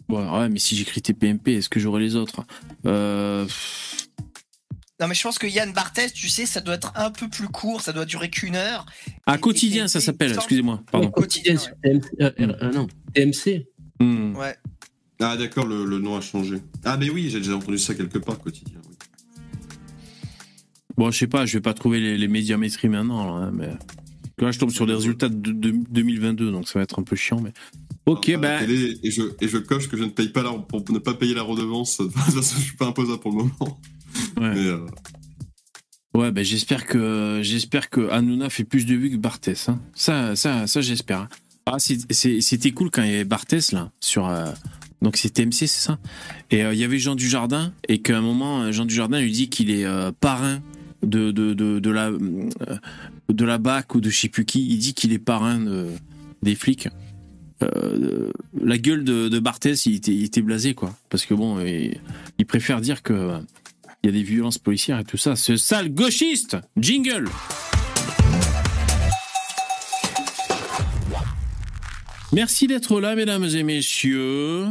Ouais, ouais, mais si j'écris TPMP, est-ce que j'aurai les autres? Euh, Non, mais je pense que Yann Barthès, tu sais, ça doit être un peu plus court, ça doit durer qu'une heure. Ah, Et- quotidien, et- ça s'appelle, excusez-moi, pardon. Quotidien ouais. sur TMC. euh, euh, non, TMC. Hmm. Ouais. Ah d'accord, le, le nom a changé. Ah mais oui, j'ai déjà entendu ça quelque part, quotidien. oui. Bon, je sais pas, je vais pas trouver les, les médiamétries maintenant, là, hein, mais. Là, je tombe sur des résultats de, de- 2022, donc ça va être un peu chiant, mais. Ok, la ben. télé, et, je, et je coche que je ne paye pas la, pour ne pas payer la redevance. De toute façon, je suis pas imposable pour le moment. Ouais. Mais, euh, Ouais, ben j'espère que j'espère que Hanouna fait plus de vues que Barthès. hein. Ça, ça, ça j'espère. Ah, c'était cool quand il y avait Barthès là sur. euh, donc c'est TMC, c'est ça? Et euh, il y avait Jean Dujardin et qu'à un moment euh, Jean Dujardin lui dit qu'il est parrain de de, de, de la de la BAC ou de je sais plus qui. Il dit qu'il est parrain de- des flics. La gueule de, de Barthès, il était, il était blasé quoi. Parce que bon, il, il préfère dire que il y a des violences policières et tout ça. Ce sale gauchiste Jingle Merci d'être là, mesdames et messieurs.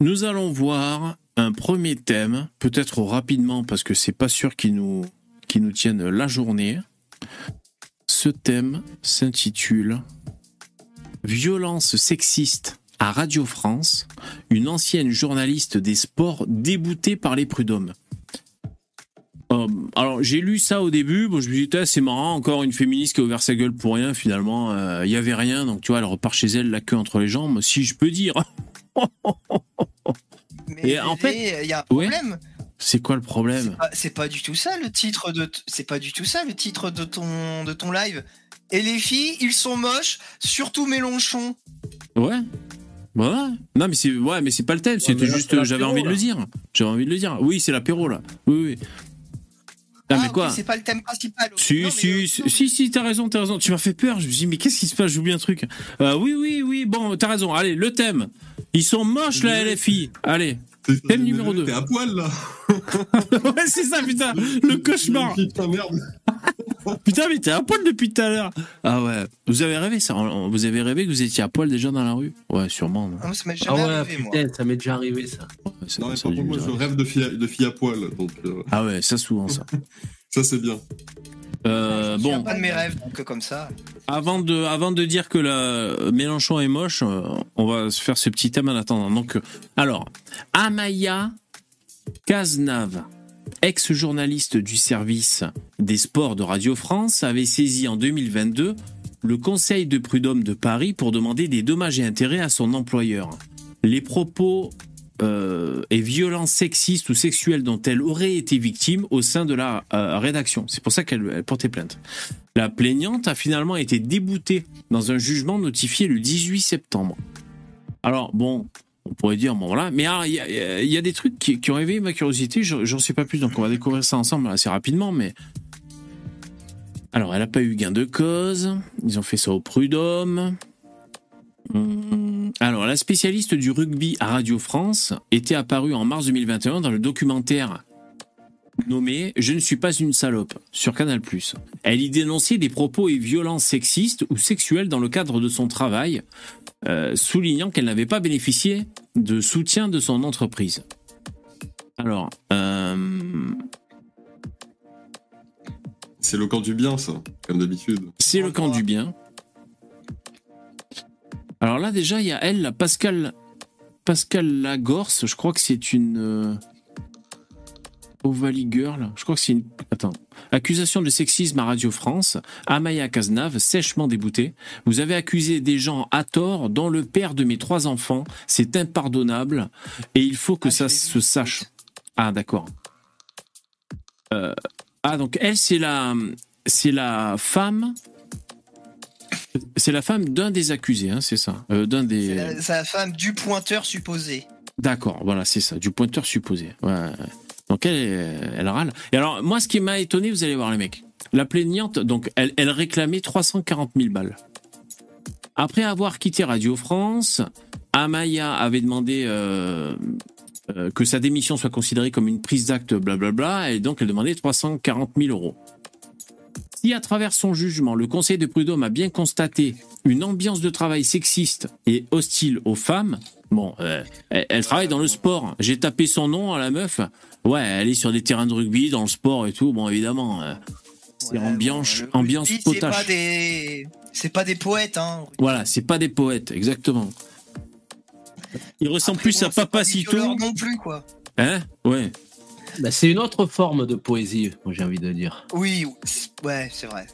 Nous allons voir un premier thème, peut-être rapidement parce que c'est pas sûr qu'il nous, qu'il nous tienne la journée. Ce thème s'intitule Violence sexiste à Radio France, une ancienne journaliste des sports déboutée par les prud'hommes. Euh, alors j'ai lu ça au début, bon, je me suis dit Ah, c'est marrant, encore une féministe qui a ouvert sa gueule pour rien finalement, euh, il y avait rien, donc tu vois elle repart chez elle la queue entre les jambes, si je peux dire. Mais Et en fait- il y a un Ouais. problème. C'est quoi le problème? C'est pas du tout ça le titre de. C'est pas du tout ça le titre de ton de ton live. Et les filles, ils sont moches, surtout Mélenchon. Ouais. Ouais. Non mais c'est ouais mais c'est pas le thème, c'était juste j'avais envie de le dire. J'avais envie de le dire. Oui, c'est l'apéro là. Oui oui. Ah, mais quoi C'est pas le thème principal. Si, Non, si, euh, si, si, si, t'as raison, t'as raison. Tu m'as fait peur. Je me suis dit, mais qu'est-ce qui se passe? J'oublie un truc. Euh, oui, oui, oui, bon, t'as raison. Allez, le thème. Ils sont moches, la LFI. Allez. Thème numéro deux. T'es à poil là. ouais, c'est ça, putain. Le cauchemar. Putain, merde. Putain, mais t'es à poil depuis tout à l'heure. Ah ouais. Vous avez rêvé ça Vous avez rêvé que vous étiez à poil déjà dans la rue? Ouais, sûrement. non. non, ça m'est Ah jamais ouais, arrivé, moi. putain, ça m'est déjà arrivé ça. Ouais, ça- Non, mais ça par contre, moi, je rêve de filles à, de filles à poil, donc euh, Ah ouais, ça souvent, ça. ça c'est bien. Euh, Je bon, pas de mes rêves, donc euh, comme ça. avant de, avant de dire que la Mélenchon est moche, euh, on va se faire ce petit thème en attendant. Donc, euh, alors, Amaya Cazenave, ex-journaliste du service des sports de Radio France, avait saisi en 2022 le Conseil de prud'homme de Paris pour demander des dommages et intérêts à son employeur. Les propos euh, et violences sexistes ou sexuelles dont elle aurait été victime au sein de la euh, rédaction. C'est pour ça qu'elle elle portait plainte. La plaignante a finalement été déboutée dans un jugement notifié le 18 septembre. Alors bon, on pourrait dire bon voilà, mais il y, a- des trucs qui, ont éveillé ma curiosité. Je- J'en sais pas plus, donc on va découvrir ça ensemble assez rapidement. Mais alors, elle n'a pas eu gain de cause. Ils ont fait ça au prud'homme. Hum, Alors, la spécialiste du rugby à Radio France était apparue en mars 2021 dans le documentaire nommé Je ne suis pas une salope sur Canal+. Elle y dénonçait des propos et violences sexistes ou sexuelles dans le cadre de son travail, euh, soulignant qu'elle n'avait pas bénéficié de soutien de son entreprise. Alors, euh, C'est le camp du bien, ça, comme d'habitude. c'est le camp du bien. Alors là, déjà, il y a elle, la Pascal, Pascal Lagorce. Je crois que c'est une euh, Ovalie Girl. Je crois que c'est une. Attends. Accusation de sexisme à Radio France. Amaya Cazenave, sèchement déboutée. Vous avez accusé des gens à tort, dont le père de mes trois enfants. C'est impardonnable et il faut que Ah, ça se sache. Ah, d'accord. Euh, ah, donc elle, c'est la, c'est la femme. C'est la femme d'un des accusés, hein, c'est ça. Euh, d'un C'est des. la, c'est la femme du pointeur supposé. D'accord, voilà, c'est ça, du pointeur supposé. Ouais. Donc elle, elle râle. Et alors, moi, ce qui m'a étonné, vous allez voir les mecs. La plaignante, donc, elle, elle réclamait 340 000 balles. Après avoir quitté Radio France, Amaya avait demandé euh, euh, que sa démission soit considérée comme une prise d'acte, blablabla, et donc elle demandait 340 000 euros. Si à travers son jugement, le Conseil de prud'homme a bien constaté une ambiance de travail sexiste et hostile aux femmes, bon, euh, elle, elle travaille dans le sport. J'ai tapé son nom à la meuf. Ouais, elle est sur des terrains de rugby, dans le sport et tout. Bon, évidemment, euh, c'est Ouais, ambiance, bon, ambiance rugby, C'est potache. pas des, c'est pas des poètes, hein. Voilà, c'est pas des poètes, exactement. Il ressemble Après, plus bon, à Papacito. non plus, quoi. Hein? Ouais. Bah, c'est une autre forme de poésie, moi j'ai envie de dire. Oui, c'est- ouais, c'est vrai.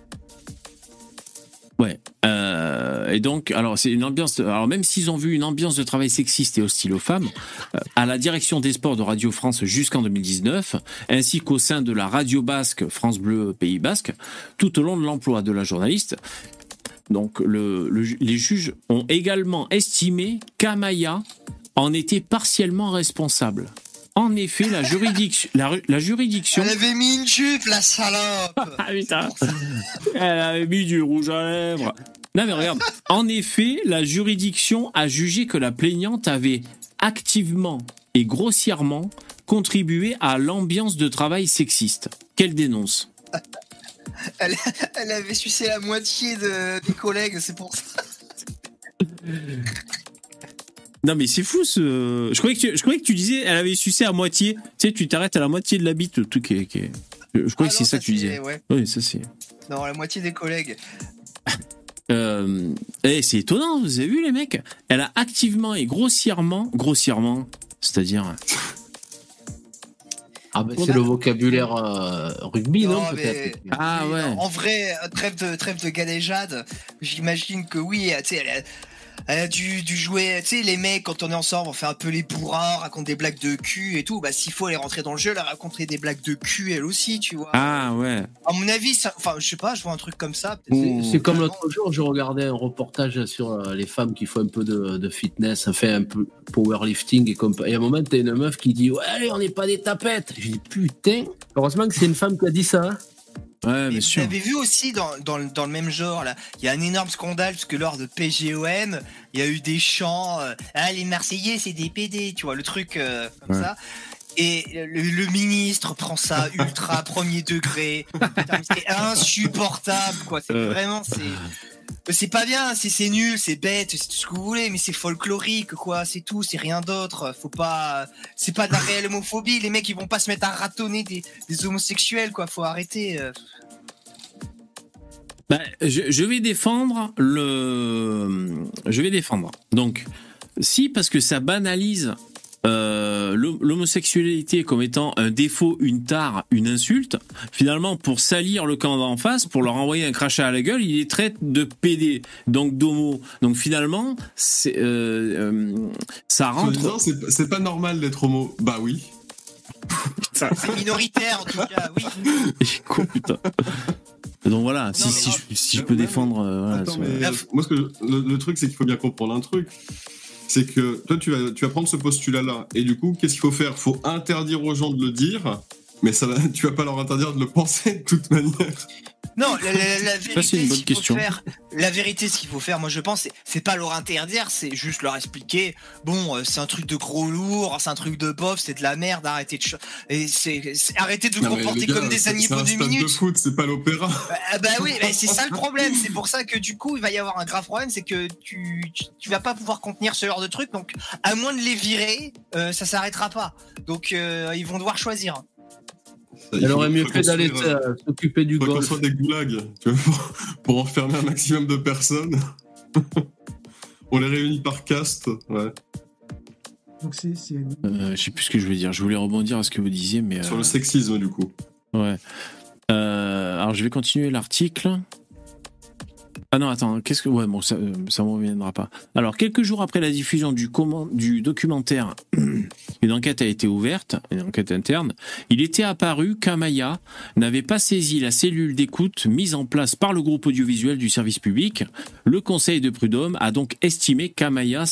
Ouais. Euh, et donc, alors c'est une ambiance. Alors même s'ils ont vu une ambiance de travail sexiste et hostile aux femmes, euh, à la direction des sports de Radio France jusqu'en 2019, ainsi qu'au sein de la radio basque France Bleu Pays Basque, tout au long de l'emploi de la journaliste. Donc le, les juges ont également estimé qu'Amaya en était partiellement responsable. En effet, la juridiction, la, ru- la juridiction Elle avait mis une jupe, la salope. ah putain Elle avait mis du rouge à lèvres. Non mais regarde, en effet, la juridiction a jugé que la plaignante avait activement et grossièrement contribué à l'ambiance de travail sexiste qu'elle dénonce. Elle, elle avait sucé la moitié de, des collègues, c'est pour ça. Non mais c'est fou ce... Je croyais, que tu, je croyais que tu disais elle avait sucé à moitié. Tu sais, tu t'arrêtes à la moitié de la bite, le truc qui est... qui est- Je croyais Ah que c'est ça que tu disais. Ouais. Oui, ça c'est... Non, la moitié des collègues. Euh, eh, c'est étonnant, vous avez vu les mecs? Elle a activement et grossièrement, grossièrement, c'est-à-dire... Ah ben On c'est a- le vocabulaire euh, rugby, non, Non, mais- peut-être Ah ouais. En vrai, euh, trêve de, trêve de galéjade, j'imagine que oui, tu sais, elle a, elle a dû, dû jouer, tu sais, les mecs, quand on est ensemble, on fait un peu les bourrins, raconte des blagues de cul et tout. Bah, s'il faut aller rentrer dans le jeu, elle a raconté des blagues de cul, elle aussi, tu vois. Ah ouais. À mon avis, ça, enfin, je sais pas, je vois un truc comme ça. C'est comme l'autre jour, je regardais un reportage sur euh, les femmes qui font un peu de, de fitness, fait un peu powerlifting et comme et à un moment t'as une meuf qui dit ouais allez, on n'est pas des tapettes. J'ai dit putain. Heureusement que c'est une femme qui a dit ça. hein. Ouais, bien vous avez vu aussi dans, dans, le- dans le même genre, là, il y a un énorme scandale parce que lors de PGOM, il y a eu des chants, euh, ah les Marseillais c'est des PD, tu vois, le truc euh, comme Ouais. ça. Et le, le ministre prend ça ultra premier degré. C'est insupportable, quoi. C'est Euh. vraiment, c'est. C'est pas bien, c'est c'est nul, c'est bête, c'est tout ce que vous voulez, mais c'est folklorique, quoi. C'est tout, c'est rien d'autre. Faut pas. C'est pas de la réelle homophobie. Les mecs, ils vont pas se mettre à ratonner des, des homosexuels, quoi. Faut arrêter. Bah, je, je vais défendre le. Je vais défendre. Donc, si, parce que ça banalise euh, l'hom- l'homosexualité comme étant un défaut, une tare, une insulte, finalement, pour salir le camp d'en face, pour leur envoyer un crachat à la gueule, il les traite de PD, donc d'homo. Donc finalement, c'est, euh, euh, ça rentre. c'est c'est pas normal d'être homo. Bah oui. ça- C'est minoritaire en tout cas, oui. Con, putain. Donc voilà, si, mais si, non. je, si je Ouais, peux défendre. euh, voilà, Attends, ça- mais moi, ce que je- le, le truc, c'est qu'il faut bien comprendre un truc. C'est que toi, tu vas, tu vas prendre ce postulat-là. Et du coup, qu'est-ce qu'il faut faire? Il faut interdire aux gens de le dire. Mais ça, va- tu vas pas leur interdire de le penser de toute manière. Non, la, la- la vérité, c'est une bonne ce qu'il faut question. faire- la vérité, ce qu'il faut faire, moi je pense, c'est- pas leur interdire, c'est juste leur expliquer. Bon, euh, c'est un truc de gros lourd, c'est un truc de pauvre, c'est de la merde. Arrêtez de, et c'est, arrêtez de vous comporter gars, comme des animaux C'est un de stade de minutes. foot, c'est pas l'opéra. Bah, bah oui, bah, c'est ça le problème. C'est pour ça que du coup, il va y avoir un grave problème, c'est que tu, tu, tu vas pas pouvoir contenir ce genre de truc. Donc, à moins de les virer, euh, ça s'arrêtera pas. Donc, euh, ils vont devoir choisir. Elle faut- aurait mieux faut fait d'aller euh, s'occuper du faut golf. construire des goulags tu vois, pour, pour enfermer un maximum de personnes. On les réunit par caste. Ouais. Donc c'est euh, je sais plus ce que je veux dire. Je voulais rebondir à ce que vous disiez, mais. Sur euh, le sexisme, du coup. Ouais. Euh, alors je vais continuer l'article. Ah non, attends, qu'est-ce que. Bon, ça ne me reviendra pas. Alors, quelques jours après la diffusion du, documentaire, une enquête a été ouverte, une enquête interne. Il était apparu qu'Amaya n'avait pas saisi la cellule d'écoute mise en place par le groupe audiovisuel du service public. Le conseil de prud'homme a donc estimé qu'Amaya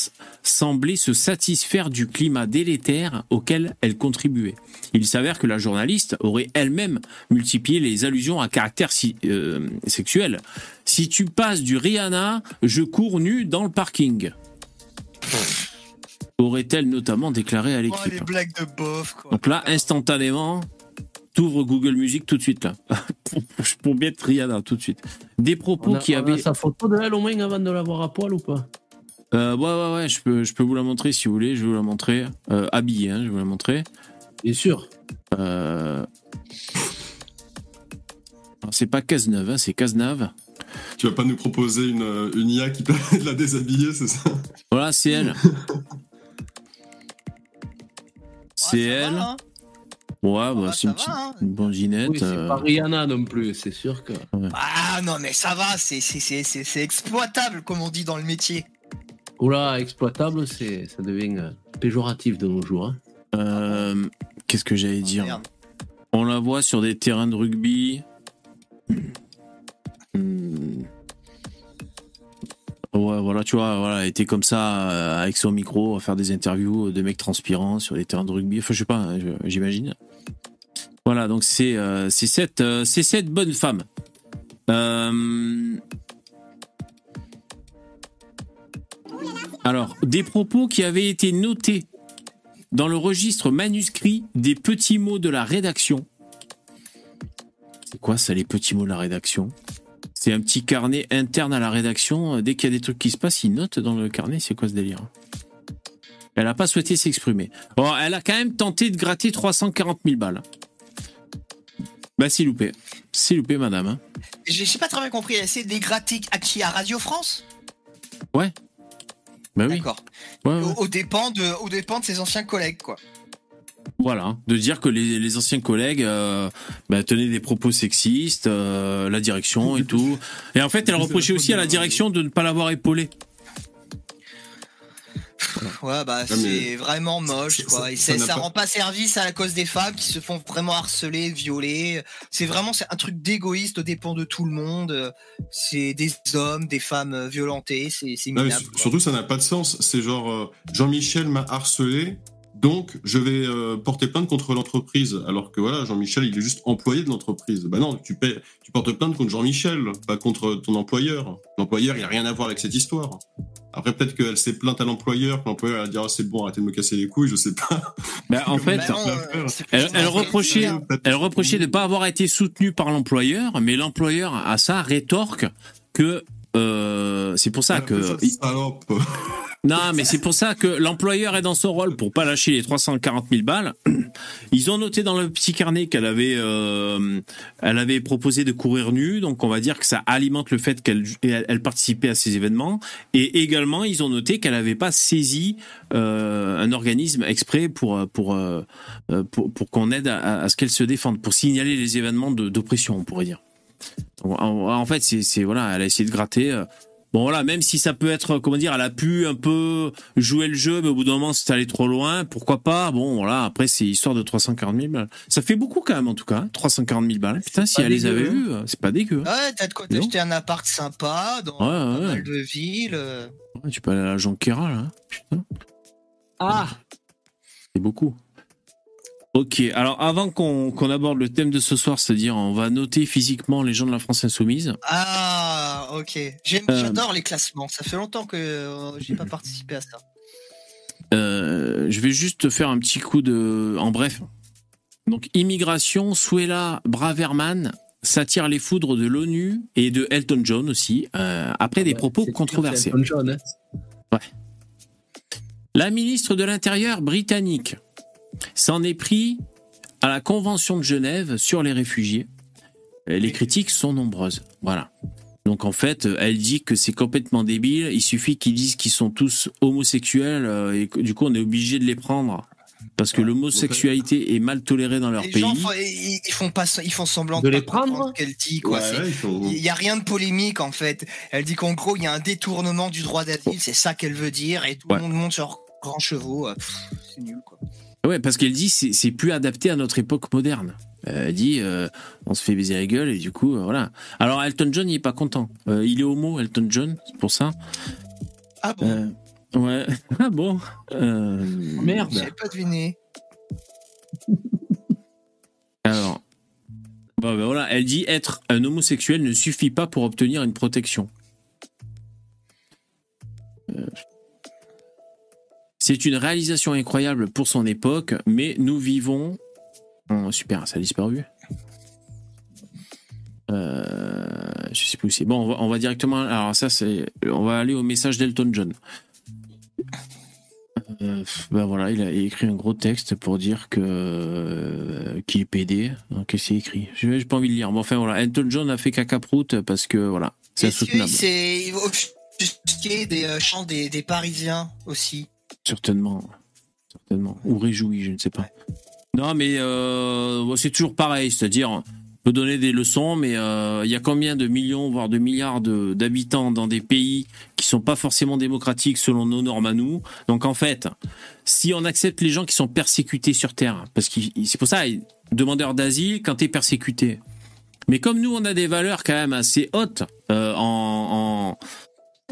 semblait se satisfaire du climat délétère auquel elle contribuait. Il s'avère que la journaliste aurait elle-même multiplié les allusions à caractère euh, sexuel. Si tu passes du Rihanna, je cours nu dans le parking. Aurait-elle notamment déclaré à Oh, les l'équipe. blagues de bof, quoi. Donc là, instantanément, t'ouvres Google Music tout de suite là, pour, pour mettre Rihanna tout de suite. Des propos On a, qui on a avaient. sa photo de elle au moins avant de la voir à poil ou pas Euh, ouais, ouais, ouais, je peux, je peux vous la montrer si vous voulez. Je vais vous la montrer. Euh, habillée, hein, je vais vous la montrer. Bien sûr. Euh... C'est pas Cazeneuve, hein, c'est Cazenave. Tu vas pas nous proposer une, euh, une IA qui permet de la déshabiller, c'est ça Voilà, c'est elle. c'est Ah, ça elle. va, hein. Ouais, bah, va, c'est une ça petite hein. une blondinette. Oui, c'est euh, pas Rihanna non plus, c'est sûr que. Ah non, mais ça va, c'est c'est- c'est- c'est- c'est exploitable, comme on dit dans le métier. Oula, exploitable, c'est, ça devient euh, péjoratif de nos jours. hein. euh, Qu'est-ce que j'allais Ah, dire. On la voit sur des terrains de rugby. Ouais, voilà, tu vois, voilà, était comme ça, euh, avec son micro, à faire des interviews de mecs transpirants sur les terrains de rugby. Enfin, je sais pas, hein, j'imagine. Voilà, donc c'est euh, cette, euh, cette bonne femme. Euh, Alors, des propos qui avaient été notés dans le registre manuscrit des petits mots de la rédaction. C'est quoi ça, les petits mots de la rédaction? C'est un petit carnet interne à la rédaction. Dès qu'il y a des trucs qui se passent, ils notent dans le carnet. C'est quoi ce délire Elle n'a pas souhaité s'exprimer. Bon, elle a quand même tenté de gratter 340 000 balles. Bah, c'est loupé. C'est loupé, madame. hein. J'ai pas très bien compris, elle essaie de les gratter à qui? À Radio France? Bah oui. D'accord. Ouais, ouais. Au, au dépens de, au dépens de ses anciens collègues, quoi. Voilà, de dire que les, les anciens collègues euh, bah, tenaient des propos sexistes, euh, la direction et tout. Et en fait, elle reprochait aussi à la direction de ne pas l'avoir épaulé. Ouais, bah mais c'est vraiment moche, ça- quoi. ça- Et ça rend pas service à la cause des femmes qui se font vraiment harceler, violer. C'est vraiment c'est un truc d'égoïste au dépens de tout le monde. C'est des hommes, des femmes violentés. C'est Non, minable. quoi. surtout, ça n'a pas de sens. C'est genre, euh, Jean-Michel m'a harcelé, donc je vais euh, porter plainte contre l'entreprise. Alors que voilà, Jean-Michel, il est juste employé de l'entreprise. Bah non, tu, paies, tu portes plainte contre Jean-Michel, pas contre ton employeur. L'employeur, il n'a rien à voir avec cette histoire. Après, peut-être qu'elle s'est plainte à l'employeur, que l'employeur va dire Ah, c'est bon, arrêtez de me casser les couilles, je sais pas. Bah, en fait, Bah non, euh, elle, reprochait, de- elle reprochait de ne pas avoir été soutenue par l'employeur, mais l'employeur à ça rétorque que euh, c'est pour ça que. Non, mais c'est pour ça que l'employeur est dans son rôle pour pas lâcher les 340 000 balles. Ils ont noté dans le petit carnet qu'elle avait, euh, elle avait proposé de courir nue, donc on va dire que ça alimente le fait qu'elle elle participait à ces événements. Et également, ils ont noté qu'elle n'avait pas saisi euh, un organisme exprès pour euh, pour, pour qu'on aide à, ce qu'elle se défende, pour signaler les événements d'oppression, on pourrait dire. En, en fait, c'est- voilà, elle a essayé de gratter. Bon voilà, même si ça peut être, comment dire, elle a pu un peu jouer le jeu, mais au bout d'un moment c'est allé trop loin, pourquoi pas? Bon voilà, après c'est histoire de 340 000 balles. Ça fait beaucoup quand même en tout cas, hein, 340 000 balles. Putain, si elle les avait hein. eues, euh, c'est pas dégueu. hein. Ouais, t'as de quoi t'acheter un appart sympa dans Ouais, pas ouais, mal ouais. de villes. euh. Ouais, tu peux aller à la Jonquera là, hein. putain, Ah c'est beaucoup. Ok, alors avant qu'on qu'on aborde le thème de ce soir, c'est-à-dire on va noter physiquement les gens de la France insoumise. Ah, ok. J'aime- Euh. J'adore les classements. Ça fait longtemps que euh, j'ai pas participé à ça. Euh, je vais juste faire un petit coup de. En bref. Donc, immigration, Suela Braverman s'attire les foudres de l'ONU et de Elton John aussi, euh, après des propos controversés. Elton John, hein. La ministre de l'Intérieur britannique s'en est pris à la Convention de Genève sur les réfugiés. Et Les critiques sont nombreuses. Voilà. Donc en fait, elle dit que c'est complètement débile. Il suffit qu'ils disent qu'ils sont tous homosexuels euh, et que, du coup on est obligé de les prendre parce que l'homosexualité est mal tolérée dans leur Les pays. gens, ils, font pas, ils font semblant De pas les prendre qu'elle dit, quoi. Ouais, ouais, il faut- Il y a rien de polémique en fait. Elle dit qu'en gros il y a un détournement du droit d'asile, c'est ça qu'elle veut dire, et tout Ouais. le monde monte sur grand chevaux. euh, C'est nul quoi. Ouais, parce qu'elle dit c'est c'est plus adapté à notre époque moderne. Elle dit euh, on se fait baiser la gueule et du coup euh, voilà. Alors Elton John il est pas content. Euh, il est homo Elton John c'est pour ça. Ah bon? Ouais. Ah bon? Merde. J'avais pas deviné. Alors. Bon, ben voilà, elle dit être un homosexuel ne suffit pas pour obtenir une protection. C'est une réalisation incroyable pour son époque, mais nous vivons. Oh, super, ça a disparu. Euh, je sais plus où c'est. Bon, on va, on va directement. Alors, ça, c'est. On va aller au message d'Elton John. Euh, ben voilà, il a écrit un gros texte pour dire que euh, qu'il est PD. Donc, Qu'est-ce qu'il a écrit? J'ai pas envie de lire. Bon, enfin voilà, Elton John a fait caca prout parce que voilà, c'est insoutenable. c'est des euh, chants des, des Parisiens aussi Certainement, certainement. Ou réjoui, je ne sais pas. Non, mais euh, c'est toujours pareil, c'est-à-dire, on peut donner des leçons, mais euh, il y a combien de millions, voire de milliards d'habitants dans des pays qui sont pas forcément démocratiques selon nos normes à nous? Donc en fait, si on accepte les gens qui sont persécutés sur Terre, parce que c'est pour ça, demandeur d'asile, quand tu es persécuté. Mais comme nous, on a des valeurs quand même assez hautes euh, en-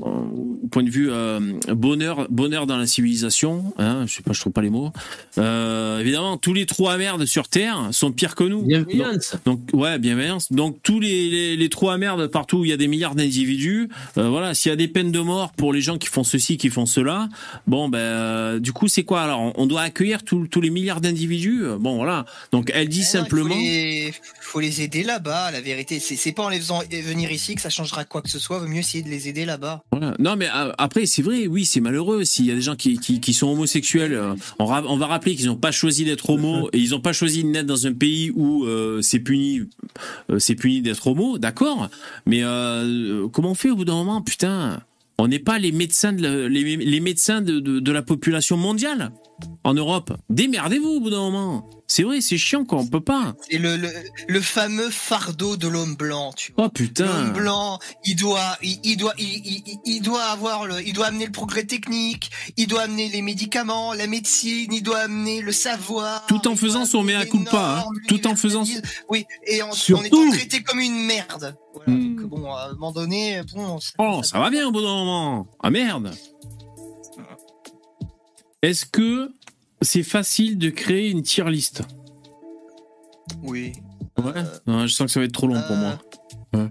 au point de vue euh, bonheur, bonheur dans la civilisation, hein, je sais pas, je trouve pas les mots. Euh, évidemment, tous les trous à merde sur Terre sont pires que nous. Donc, Bienveillance. donc ouais, bienveillance. Donc tous les, les, les trous à merde partout où il y a des milliards d'individus, euh, voilà, s'il y a des peines de mort pour les gens qui font ceci, qui font cela, bon ben euh, du coup c'est quoi? Alors on, on doit accueillir tous tous les milliards d'individus? Euh, Bon voilà. Donc elle dit non, simplement. Il faut les, faut les aider là-bas, la vérité. C'est c'est pas en les faisant venir ici que ça changera quoi que ce soit. Vaut mieux essayer de les aider là-bas. Non, mais euh, après, c'est vrai, oui, c'est malheureux. S'il y a des gens qui, qui, qui sont homosexuels, euh, on, on va rappeler qu'ils n'ont pas choisi d'être homo et ils n'ont pas choisi de naître dans un pays où euh, c'est puni, euh, c'est puni d'être homo, d'accord. Mais euh, comment on fait au bout d'un moment, putain On n'est pas les médecins de la, les, les médecins de, de, de la population mondiale en Europe. Démerdez-vous au bout d'un moment. C'est vrai, c'est chiant quoi, on peut pas. C'est le, le, le fameux fardeau de l'homme blanc, tu vois. Oh putain. L'homme blanc, il doit, il, il doit, il, il- il doit avoir le, il doit amener le progrès technique, il doit amener les médicaments, la médecine, il doit amener le savoir. Tout en faisant son mea culpa, hein. Tout en faisant-. Oui, et en, Surtout- étant traité comme une merde. Voilà, Hmm. donc bon, à un moment donné, bon. ça- Oh, ça va bien au bout d'un moment. Ah merde. Est-ce que c'est facile de créer une tier list? Oui. Ouais. Non, je sens que ça va être trop long pour Euh. moi. Ouais.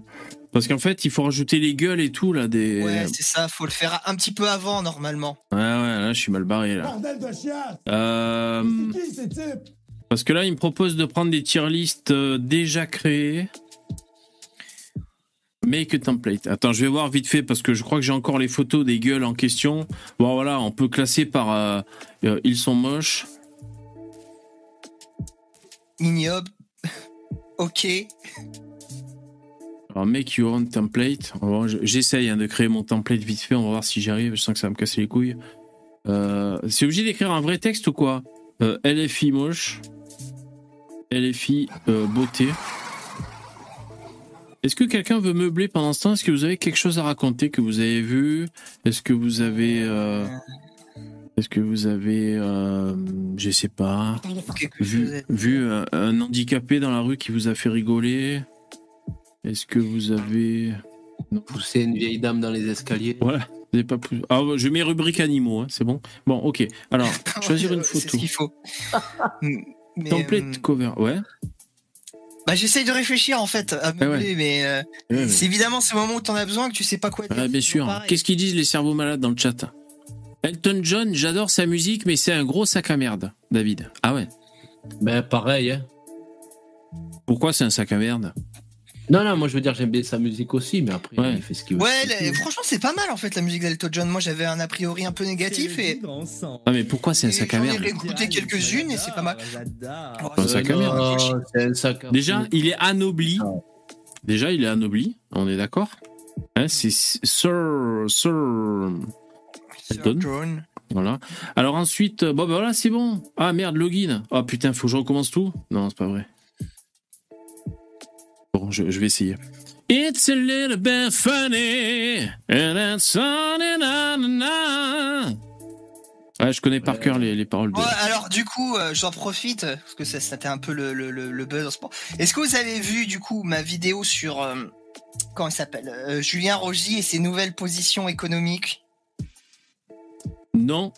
Parce qu'en fait, il faut rajouter les gueules et tout là des. Ouais, c'est ça. Faut le faire un petit peu avant normalement. Ouais, ouais, là, je suis mal barré là. Bordel de chiasse Euh, qui parce que là, il me propose de prendre des tier lists euh, déjà créées. Make a template. Attends, je vais voir vite fait parce que je crois que j'ai encore les photos des gueules en question. Bon, voilà, on peut classer par euh, euh, ils sont moches. Ignoble. ok. Alors, make your own template. J'essaye hein, de créer mon template vite fait. On va voir si j'y arrive. Je sens que ça va me casser les couilles. Euh, C'est obligé d'écrire un vrai texte ou quoi? Euh, LFI moche. LFI beauté. Est-ce que quelqu'un veut meubler pendant ce temps? Est-ce que vous avez quelque chose à raconter que vous avez vu? Est-ce que vous avez... euh, Est-ce que vous avez... euh, je sais pas... Vu, vu un, un handicapé dans la rue qui vous a fait rigoler? Est-ce que vous avez... Pousser une vieille dame dans les escaliers. Voilà, vous avez pas plus... Ah, je mets rubrique animaux, hein, c'est bon Bon, ok. Alors, choisir une C'est photo. ce qu'il faut. Mais, Template euh, cover, ouais. Bah, j'essaye de réfléchir en fait à meubler, ouais. mais euh, Ouais, ouais. c'est évidemment ce moment où t'en as besoin que tu sais pas quoi dire. Ah, bien sûr. Qu'est-ce qu'ils disent les cerveaux malades dans le chat Elton John, j'adore sa musique, mais c'est un gros sac à merde, David. Ah ouais Ben pareil, hein. Pourquoi c'est un sac à merde Non, non, moi je veux dire, j'aime bien sa musique aussi, mais après, Ouais. il fait ce qu'il veut. Ouais, la- tout. franchement, c'est pas mal en fait la musique d'Elton John. Moi, j'avais un a priori un peu négatif et Ah, mais pourquoi c'est un sac à j'en ai merde réécouté quelques-unes et c'est pas mal. Un sac à merde. Non, c'est un sac à Déjà, il est anobli. Ah. Déjà, il est anobli, on est d'accord Hein, C'est Sir... Sir... Elton. John. Voilà. Alors ensuite, euh, bon, ben voilà, c'est bon. Ah merde, login. Oh putain, faut que je recommence tout Non, c'est pas vrai. Bon, je, je vais essayer. It's a little bit funny, and it's on and on and on. Ouais, je connais par cœur les, les paroles de. Ouais, alors du coup, euh, j'en profite parce que ça, c'était un peu le, le, le, le buzz en ce moment. Est-ce que vous avez vu du coup ma vidéo sur euh, comment il s'appelle euh, Julien Rogy et ses nouvelles positions économiques? Non,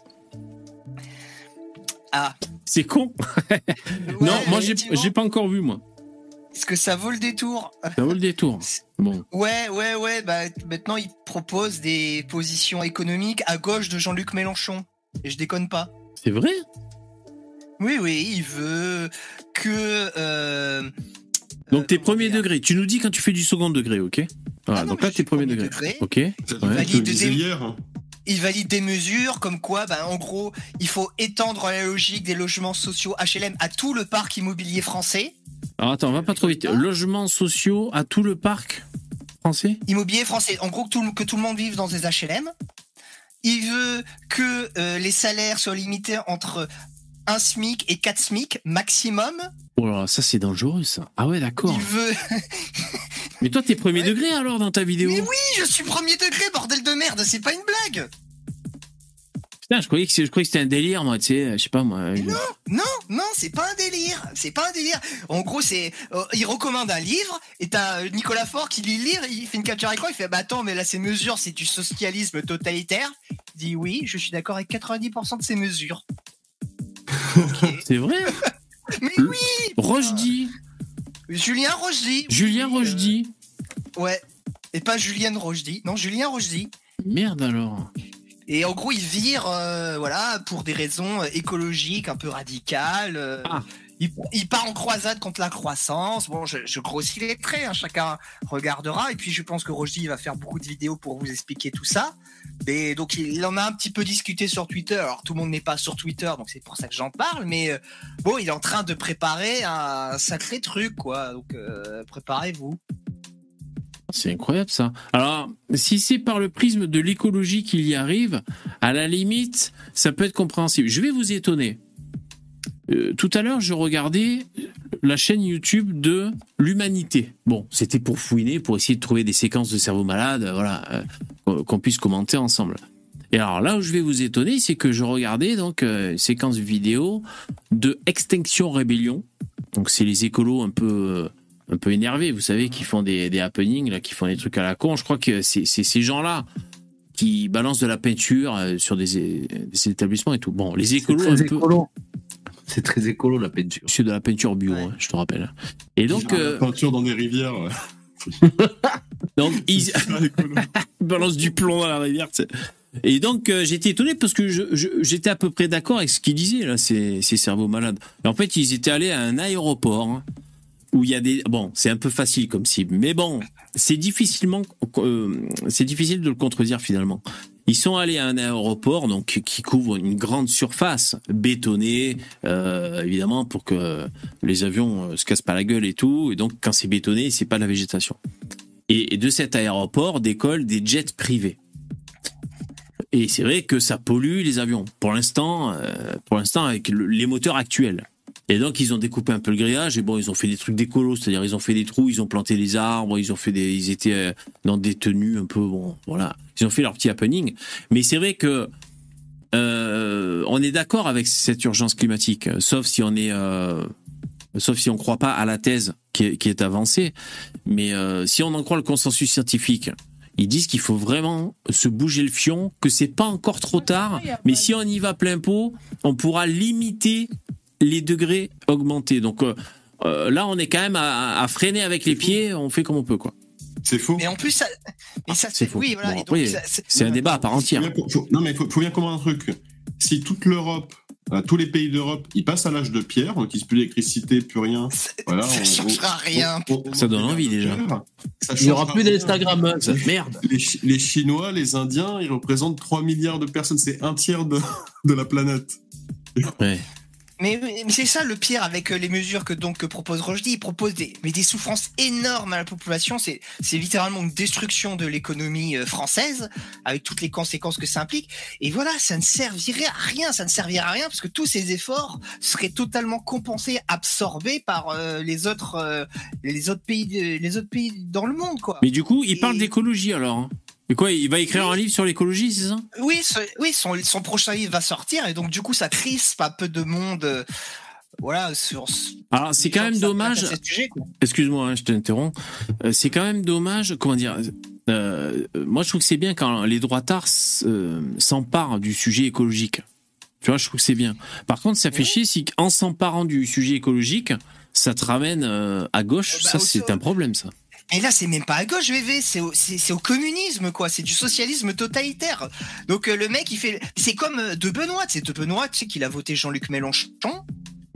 Ah, c'est con. non, moi j'ai j'ai pas encore vu moi. Est-ce que ça vaut le détour Ça vaut le détour. Bon, Ouais, ouais, ouais. Bah maintenant, il propose des positions économiques à gauche de Jean-Luc Mélenchon. Et je déconne pas. c'est vrai? Oui, oui, il veut que. euh, Donc t'es euh, comment premier dire degré. Tu nous dis quand tu fais du second degré, ok? Voilà, Ah non, donc là t'es suis premier premier degré. degré. Ok. Ça, Ouais. Valide des- hier. hein. Il valide des mesures comme quoi, bah, en gros, il faut étendre la logique des logements sociaux HLM à tout le parc immobilier français. Alors attends, on va pas trop vite. Ah. Logements sociaux à tout le parc français? Immobilier français, en gros, que tout, le- que tout le monde vive dans des HLM. Il veut que euh, les salaires soient limités entre 1 SMIC et 4 SMIC maximum. Oh là là, ça c'est dangereux ça. Ah ouais, d'accord. Il veut. Mais toi t'es premier Ouais. degré alors dans ta vidéo Mais oui, je suis premier degré, bordel de merde, c'est pas une blague. Putain, je croyais que, c'est- je croyais que c'était un délire moi, tu sais, je sais pas moi. Non, non, non, c'est pas un délire. C'est pas un délire. En gros, c'est, euh, il recommande un livre et t'as euh, Nicolas Faure qui lit le livre, il fait une capture écran, il fait, bah attends, mais là ces mesures, c'est du socialisme totalitaire. Il dit oui, je suis d'accord avec 90% de ces mesures. C'est vrai mais Le- oui, Rochdy, Julien Rochdy. Julien Oui, euh, Rochdy. ouais. Et pas Julienne Rochdy. Non, Julien Rochdy. Merde alors. Et en gros, il vire, euh, voilà, pour des raisons euh, écologiques un peu radicales. euh, Ah. Il, part en croisade contre la croissance. Bon, je, grossis les traits, hein, chacun regardera. Et puis, je pense que Roger va faire beaucoup de vidéos pour vous expliquer tout ça. Mais donc, il, il en a un petit peu discuté sur Twitter. Alors, tout le monde n'est pas sur Twitter, donc c'est pour ça que j'en parle. Mais euh, bon, il est en train de préparer un sacré truc, quoi. Donc, euh, préparez-vous. C'est incroyable ça. Alors, si c'est par le prisme de l'écologie qu'il y arrive, à la limite, ça peut être compréhensible. Je vais vous étonner. Euh, tout à l'heure, je regardais la chaîne YouTube de l'humanité. Bon, c'était pour fouiner, pour essayer de trouver des séquences de cerveau malade, euh, voilà, euh, qu'on- puisse commenter ensemble. Et alors là où je vais vous étonner, c'est que je regardais donc euh, une séquence vidéo de Extinction Rebellion. Donc c'est les écolos un peu un peu énervés, vous savez, qui font des, des happenings, là, qui font des trucs à la con. Je crois que c'est ces gens-là qui balancent de la peinture sur des, des établissements et tout. Bon, les écolos très un peu. C'est très écolo la peinture. C'est de la peinture bio, Ouais. hein, je te rappelle. Et donc, La euh, peinture dans des rivières. ouais. donc ils, balancent du plomb dans la rivière. Et donc euh, j'étais étonné parce que j'étais à peu près d'accord avec ce qu'ils disaient là, ces, ces cerveaux malades. Et en fait, ils étaient allés à un aéroport hein, où il y a des bon, c'est un peu facile comme cible, mais bon, c'est difficilement, euh, c'est difficile de le contredire finalement. Ils sont allés à un aéroport donc qui couvre une grande surface bétonnée, euh, évidemment pour que les avions euh, se cassent pas la gueule et tout. Et donc quand c'est bétonné, c'est pas de la végétation. Et, de cet aéroport décollent des jets privés. Et c'est vrai que ça pollue les avions. Pour l'instant, euh, pour l'instant avec le- les moteurs actuels. Et donc ils ont découpé un peu le grillage. Et bon ils ont fait des trucs d'écolo, c'est-à-dire ils ont fait des trous, ils ont planté des arbres, ils ont fait des, ils étaient euh, dans des tenues un peu bon, voilà, ils ont fait leur petit happening. Mais c'est vrai que euh, on est d'accord avec cette urgence climatique, sauf si on est, euh, sauf si on croit pas à la thèse qui est, qui est avancée. Mais euh, si on en croit le consensus scientifique, ils disent qu'il faut vraiment se bouger le fion, que c'est pas encore trop tard, mais si on y va plein pot, on pourra limiter les degrés augmentés. Donc euh, euh, là, on est quand même à, à freiner avec les pieds, on fait comme on peut, quoi. C'est faux. Mais en plus, ça, mais ça, Ah, c'est c'est oui, voilà. Bon, ça- c'est- un débat à part entière. faut- non, mais il faut, faut bien comprendre un truc. Si toute l'Europe, euh, tous les pays d'Europe, ils passent à l'âge de pierre, donc ils se plus d'électricité, plus rien. Voilà, ça on- changera on- rien. on- on- Ça donne envie, déjà. Ça Il n'y aura plus d'Instagram. Merde. Les Chinois, les Indiens, ils représentent 3 milliards de personnes. C'est un tiers de, de la planète. Ouais. Mais, mais c'est ça le pire avec euh, les mesures que donc que propose Rochdy. Il propose des, mais des souffrances énormes à la population. C'est, c'est littéralement une destruction de l'économie euh, française avec toutes les conséquences que ça implique. Et voilà, ça ne servirait à rien. Ça ne servirait à rien parce que tous ces efforts seraient totalement compensés, absorbés par euh, les autres, euh, les autres pays, les autres pays dans le monde, quoi. Mais du coup, il Et- parle d'écologie alors. hein. Et quoi, il va écrire un livre sur l'écologie, c'est ça? Oui, ce- oui, son, son prochain livre va sortir et donc du coup ça crispe un peu de monde. euh, voilà, sur. Alors, c'est quand même dommage. Excuse-moi, hein, je t'interromps. Euh, c'est quand même dommage, comment dire. euh, moi, je trouve que c'est bien quand les droitards euh, s'emparent du sujet écologique. Tu vois, je trouve que c'est bien. Par contre, ça fait chier si, en s'emparant du sujet écologique, ça te ramène euh, à gauche. Bah, ça, c'est un problème, ça. Et là, c'est même pas à gauche, VV, c'est au, au communisme, quoi. C'est du socialisme totalitaire. Donc euh, le mec, il fait. C'est comme euh, De Benoît. C'est De Benoît, tu sais qu'il a voté Jean-Luc Mélenchon.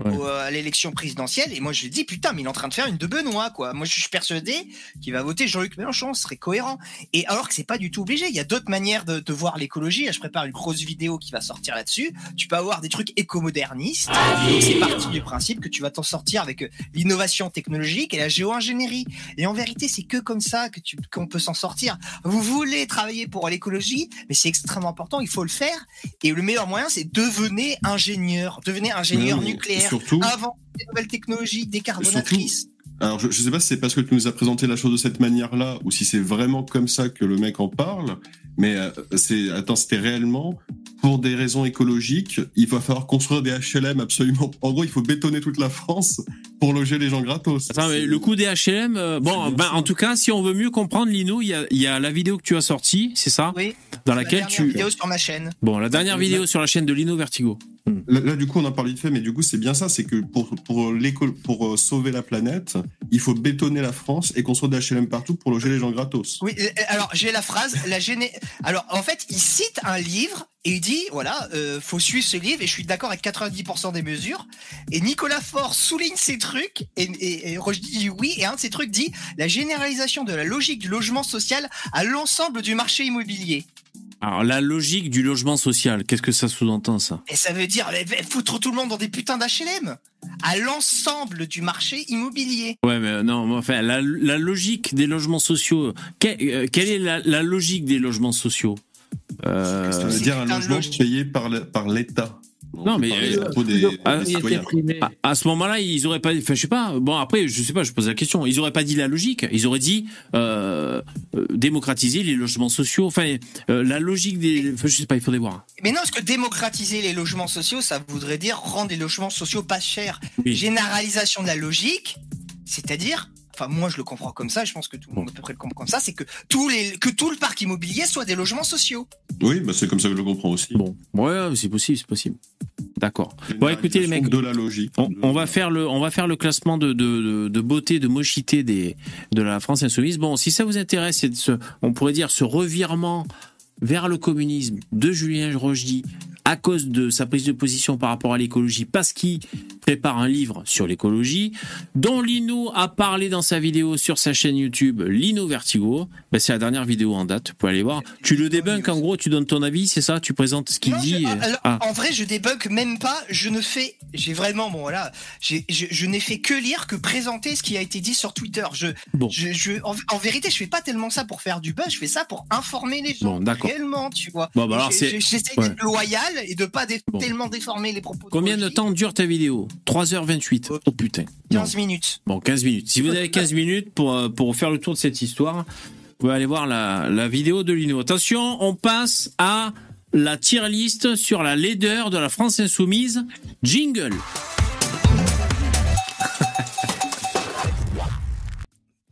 Ouais. au- euh, à l'élection présidentielle et moi je lui dis putain mais il est en train de faire une de Benoît quoi. Moi je suis persuadé qu'il va voter Jean-Luc Mélenchon ce serait cohérent. Et alors que c'est pas du tout obligé il y a d'autres manières de, de voir l'écologie. Je prépare une grosse vidéo qui va sortir là-dessus. Tu peux avoir des trucs écomodernistes. Donc c'est parti du principe que tu vas t'en sortir avec euh, l'innovation technologique et la géo-ingénierie. Et en vérité c'est que comme ça que tu qu'on peut s'en sortir. Vous voulez travailler pour l'écologie mais c'est extrêmement important il faut le faire. Et le meilleur moyen c'est devenez ingénieur. Devenez ingénieur mais nucléaire Surtout, inventer des nouvelles technologies décarbonatrices alors je, je sais pas si c'est parce que tu nous as présenté la chose de cette manière-là ou si c'est vraiment comme ça que le mec en parle, mais euh, c'est attends, c'était réellement pour des raisons écologiques, il va falloir construire des HLM absolument. En gros, il faut bétonner toute la France pour loger les gens gratos. Attends, mais C'est- le coût des HLM, euh, bon, ben, en tout cas, si on veut mieux comprendre, Lino, il y a, il y a la vidéo que tu as sortie, c'est ça oui Dans la laquelle dernière tu. vidéo sur ma chaîne Bon, la dernière Ouais. vidéo sur la chaîne de Lino Vertigo. Là, là, du coup, on en parle vite fait, mais du coup, c'est bien ça, c'est que pour pour l'école, pour euh, sauver la planète, il faut bétonner la France et construire des HLM partout pour loger les gens gratos. Oui, alors j'ai la phrase, la géné... Alors en fait, il cite un livre et il dit voilà, euh, faut suivre ce livre et je suis d'accord avec 90% des mesures. Et Nicolas Faure souligne ces trucs et, et, et Roche dit oui et un de ces trucs dit la généralisation de la logique du logement social à l'ensemble du marché immobilier. Alors, la logique du logement social, qu'est-ce que ça sous-entend, ça? Et ça veut dire foutre tout le monde dans des putains d'HLM à l'ensemble du marché immobilier. Ouais, mais non, mais enfin, la, la logique des logements sociaux, que- euh, quelle est la, la logique des logements sociaux? Euh, Ça veut c'est dire un logement logique. payé par le- par l'État. Non, On mais, euh, des, ah, des primé. à, à ce moment-là, ils auraient pas, enfin, je sais pas. Bon, après, je sais pas, je pose la question. Ils auraient pas dit la logique. Ils auraient dit euh, euh, démocratiser les logements sociaux. Enfin, euh, la logique des, enfin, je sais pas, il faudrait voir. Mais non, parce que démocratiser les logements sociaux, ça voudrait dire rendre les logements sociaux pas chers. Oui. Généralisation de la logique, c'est-à-dire, enfin moi je le comprends comme ça, je pense que tout le monde à peu près le comprend comme ça, c'est que tous les que tout le parc immobilier soit des logements sociaux. Oui, bah, c'est comme ça que je le comprends aussi. Bon, ouais, c'est possible, c'est possible. D'accord. Bon, écoutez les mecs, De la logique. on, on va faire le, on va faire le classement de, de, de, de beauté, de mochité des, de la France insoumise. Bon, si ça vous intéresse, c'est ce, on pourrait dire ce revirement vers le communisme de Julien Rochdy à cause de sa prise de position par rapport à l'écologie, parce qu'il prépare un livre sur l'écologie, dont Lino a parlé dans sa vidéo sur sa chaîne YouTube Lino Vertigo. Ben, c'est la dernière vidéo en date, vous pouvez aller voir. Tu le débunk, en gros, tu donnes ton avis, c'est ça? Tu présentes ce qu'il dit je- et- alors, Ah. En vrai, je débunk même pas. Je ne fais, j'ai vraiment, bon voilà, je, je n'ai fait que lire, que présenter ce qui a été dit sur Twitter. Je, Bon. je, je- en, en vérité, je fais pas tellement ça pour faire du buzz. Je fais ça pour informer les gens Bon, d'accord. réellement, tu vois. Bon, bah J'essaie ouais. d'être loyal et de pas dé- Bon. tellement déformer les propos. Combien de temps dure ta vidéo? 3h28. Oh putain. Non. 15 minutes. Bon, 15 minutes. Si vous avez 15 minutes pour, euh, pour faire le tour de cette histoire, vous pouvez aller voir la, la vidéo de Lino. Attention, on passe à la tier list sur la laideur de la France Insoumise. Jingle.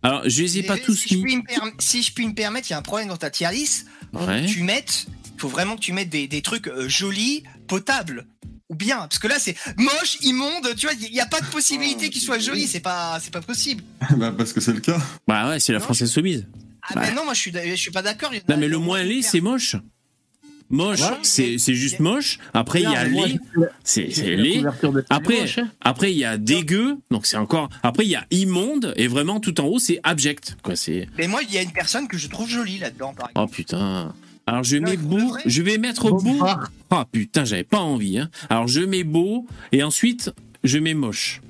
Alors, je les ai pas tous si je, mis. perm- si je puis me permettre, il y a un problème dans ta tier list. Ouais. Tu mettes, faut vraiment que tu mettes des, des trucs euh, jolis, potables. Ou bien, parce que là c'est moche, immonde, tu vois, il n'y a pas de possibilité qu'il soit joli, c'est pas, c'est pas possible. bah, parce que c'est le cas. Bah ouais, c'est la Non, France Insoumise. Ah ben non, moi je suis, je suis pas d'accord. Non, mais le moins laid, c'est moche. Moche, Voilà. c'est c'est juste moche. Après, il y a laid, c'est laid. Après, moche, après il y a dégueu, donc c'est encore. Après il y a immonde et vraiment tout en haut c'est abject. Quoi, c'est. Mais moi, il y a une personne que je trouve jolie là-dedans, par exemple. Oh putain. Alors je mets beau, je vais mettre beau. ah, putain, j'avais pas envie. Hein. Alors je mets beau et ensuite je mets moche.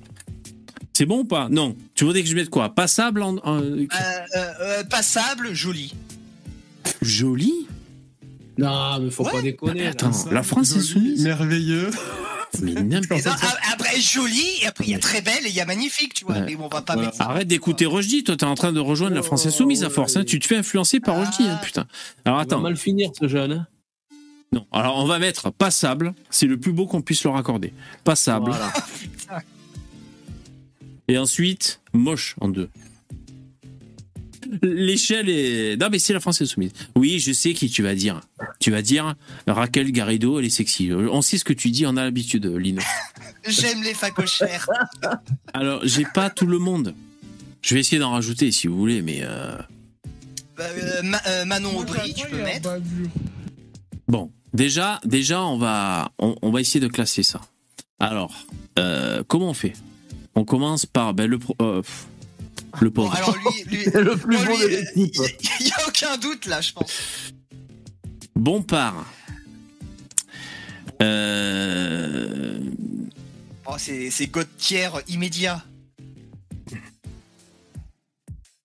C'est bon ou pas? Non. Tu voudrais que je mette quoi? Passable en, en- Euh, euh, euh, passable, joli. joli? Non, mais faut Ouais. pas déconner. là. Attends, la France Joli, Insoumise Merveilleux. Mais n'importe non, quoi. a- après joli, et après il y a très belle et il y a magnifique, tu vois. Ouais. Mais bon, on va pas Voilà. mettre ça. Arrête d'écouter Rochdi, toi t'es en train de rejoindre la France Insoumise à force, hein. tu te fais influencer par hein, putain. Alors Il va attends, mal finir ce jeune. hein. non, alors on va mettre passable, c'est le plus beau qu'on puisse leur accorder. Passable. Voilà. Et ensuite, moche en deux. L'échelle est. Non, mais c'est la France Insoumise. Oui, je sais qui tu vas dire. Tu vas dire Raquel Garrido, elle est sexy. On sait ce que tu dis, on a l'habitude, Lino. J'aime les facochères. Alors, j'ai pas tout le monde. Je vais essayer d'en rajouter si vous voulez, mais. euh, Euh, Ma- euh, Manon Aubry, tu peux mettre. Bon, déjà, déjà, on va, on, on va essayer de classer ça. Alors, euh, comment on fait? On commence par ben, le, pro- euh, le Bon, pauvre. alors lui, lui, C'est le plus bon, beau lui, de l'équipe. il n'y a aucun doute là, je pense. Bon part. Euh, Oh, c'est tier immédiat.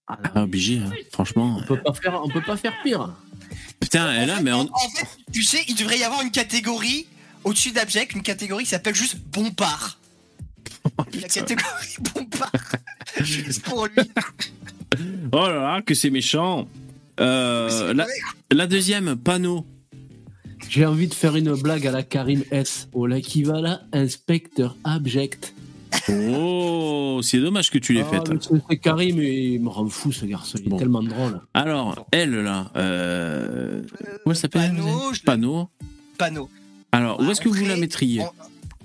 ah, obligé, hein, franchement. On peut pas faire, on peut pas faire pire. Putain, elle a, mais on... en fait, tu sais, il devrait y avoir une catégorie au-dessus d'abject, une catégorie qui s'appelle juste bon part. La catégorie bon part. juste pour lui. Oh là là, que c'est méchant. Euh, C'est la, deuxième, panneau. J'ai envie de faire une blague à la Karim S. Au l'équivalent inspecteur abject. Oh, c'est dommage que tu l'aies Ah, faite. c'est- Karim, il me rend fou ce garçon. Il est tellement drôle. Alors, elle là, euh... comment elle s'appelle Panneau, Panneau. Panneau. Alors, où est-ce que vous la mettriez? en-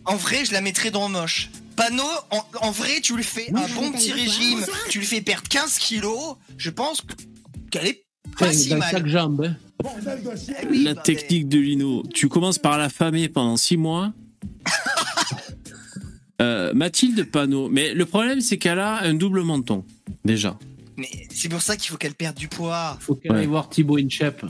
En vrai, je la mettrais dans moche. Panneau, en, en vrai, tu lui fais un bon petit régime, tu lui fais perdre 15 kilos, je pense qu'elle est pas si mal. chaque jambe. hein. Eh La technique de Lino. Tu commences par l'affamer pendant six mois. Euh, Mathilde Panneau. Mais le problème, c'est qu'elle a un double menton, déjà. Mais, c'est pour ça qu'il faut qu'elle perde du poids. Faut qu'elle Ouais. aille voir Thibaut Inchep.